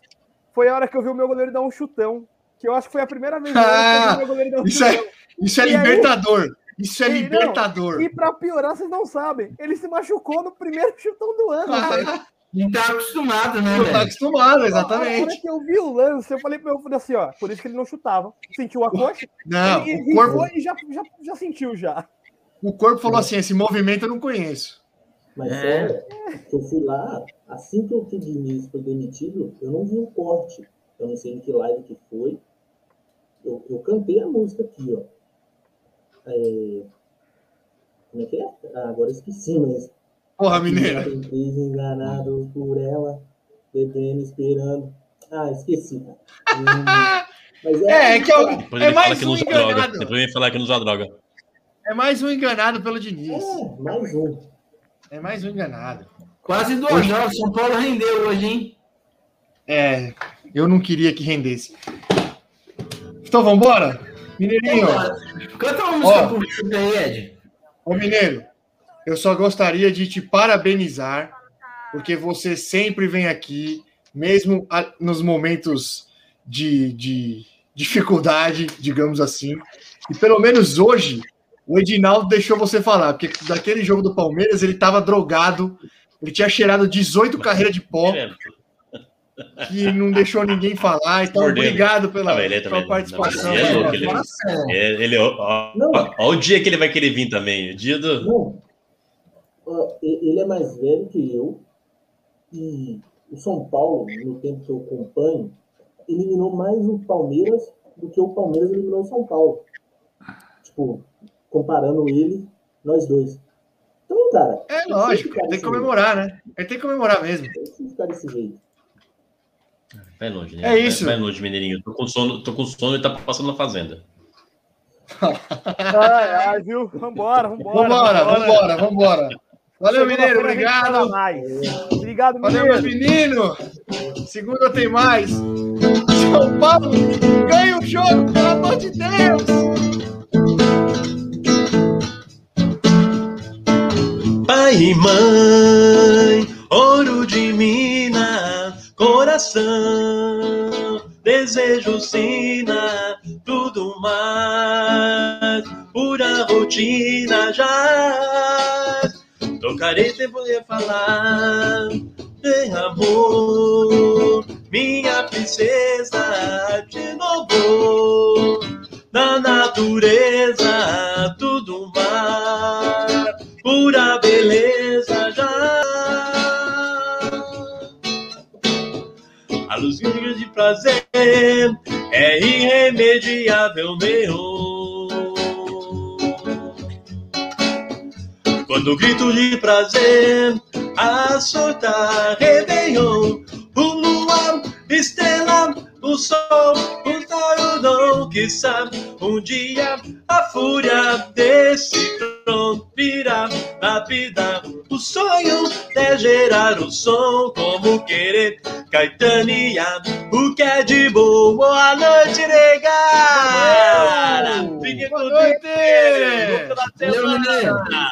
foi a hora que eu vi o meu goleiro dar um chutão. Que eu acho que foi a primeira vez que eu vi o meu goleiro dar um Isso é, chutão. isso é E aí- libertador. Isso é E, não, libertador. E pra piorar, vocês não sabem. Ele se machucou no primeiro chutão do ano. velho. Não tá acostumado, né, Não tá acostumado, A hora exatamente. que eu vi o lance, eu falei pra eu falei assim, ó, por isso que ele não chutava. Sentiu a coxa Não, e, o corpo, e já, já, já sentiu já. o corpo falou assim: esse movimento eu não conheço. Mas É. olha, eu fui lá, assim que o Diniz foi demitido, eu não vi o corte. Eu não sei em que live que foi. Eu, eu cantei a música aqui, ó. É, Como é que é? Ah, agora eu esqueci, mas. Porra, mineira. Enganados por ela, bebendo, esperando. Ah, esqueci. Hum, mas É, é que eu- Depois é mais que um usa droga. enganado. Depois ele fala que não usa droga. É mais um enganado pelo Diniz. É, mais um. É mais um enganado. Quase duas horas. São Paulo rendeu hoje, hein? É, eu não queria que rendesse. Então vambora? Mineirinho, Canta uma música Ó. pro aí, Ed. ô Mineiro, eu só gostaria de te parabenizar, porque você sempre vem aqui, mesmo a- nos momentos de, de dificuldade, digamos assim. E pelo menos hoje, o Edinaldo deixou você falar, porque daquele jogo do Palmeiras ele estava drogado, ele tinha cheirado 18 carreiras de pó. que não deixou ninguém falar. Então, Mordendo. obrigado pela, Não, ele é pela participação. não, ele é louco, ele- É, ele, ó, ó, Não. ó, ó o dia que ele vai querer vir também. O dia do. Não. E- Ele é mais velho que eu. E o São Paulo, no tempo que eu acompanho, eliminou mais o Palmeiras do que o Palmeiras eliminou o São Paulo. Tipo, comparando ele, nós dois. Então, cara. É lógico, tem que comemorar, né? Ele tem que comemorar mesmo. jeito, Tem que ficar desse jeito. Vai longe, né? É isso. Vai, longe, Mineirinho. Tô com sono, tô com sono e tá passando na fazenda. Ai, ai, viu? Vambora, vambora. Vambora, vambora, vambora. Valeu, Mineiro, obrigado. Obrigado, Valeu, Mineiro. meus meninos. Segunda tem mais. São Paulo, ganha o jogo, pelo amor de Deus. Pai e mãe, ouro de Minas, coração, desejo sina, tudo mais, pura rotina já. Tocarei sem poder falar, tem amor, minha princesa, de novo, na natureza, tudo mais pura beleza já. A luz de prazer é irremediável, meu. Quando o grito de prazer a soltar Réveillon, o luar, estrela, o sol, o tarodão que sabe um dia a fúria desse tron virá a vida, o sonho é gerar o som como querer Caetania, o que é de bom. Boa noite, com Boa noite! Boa Nenê. semana!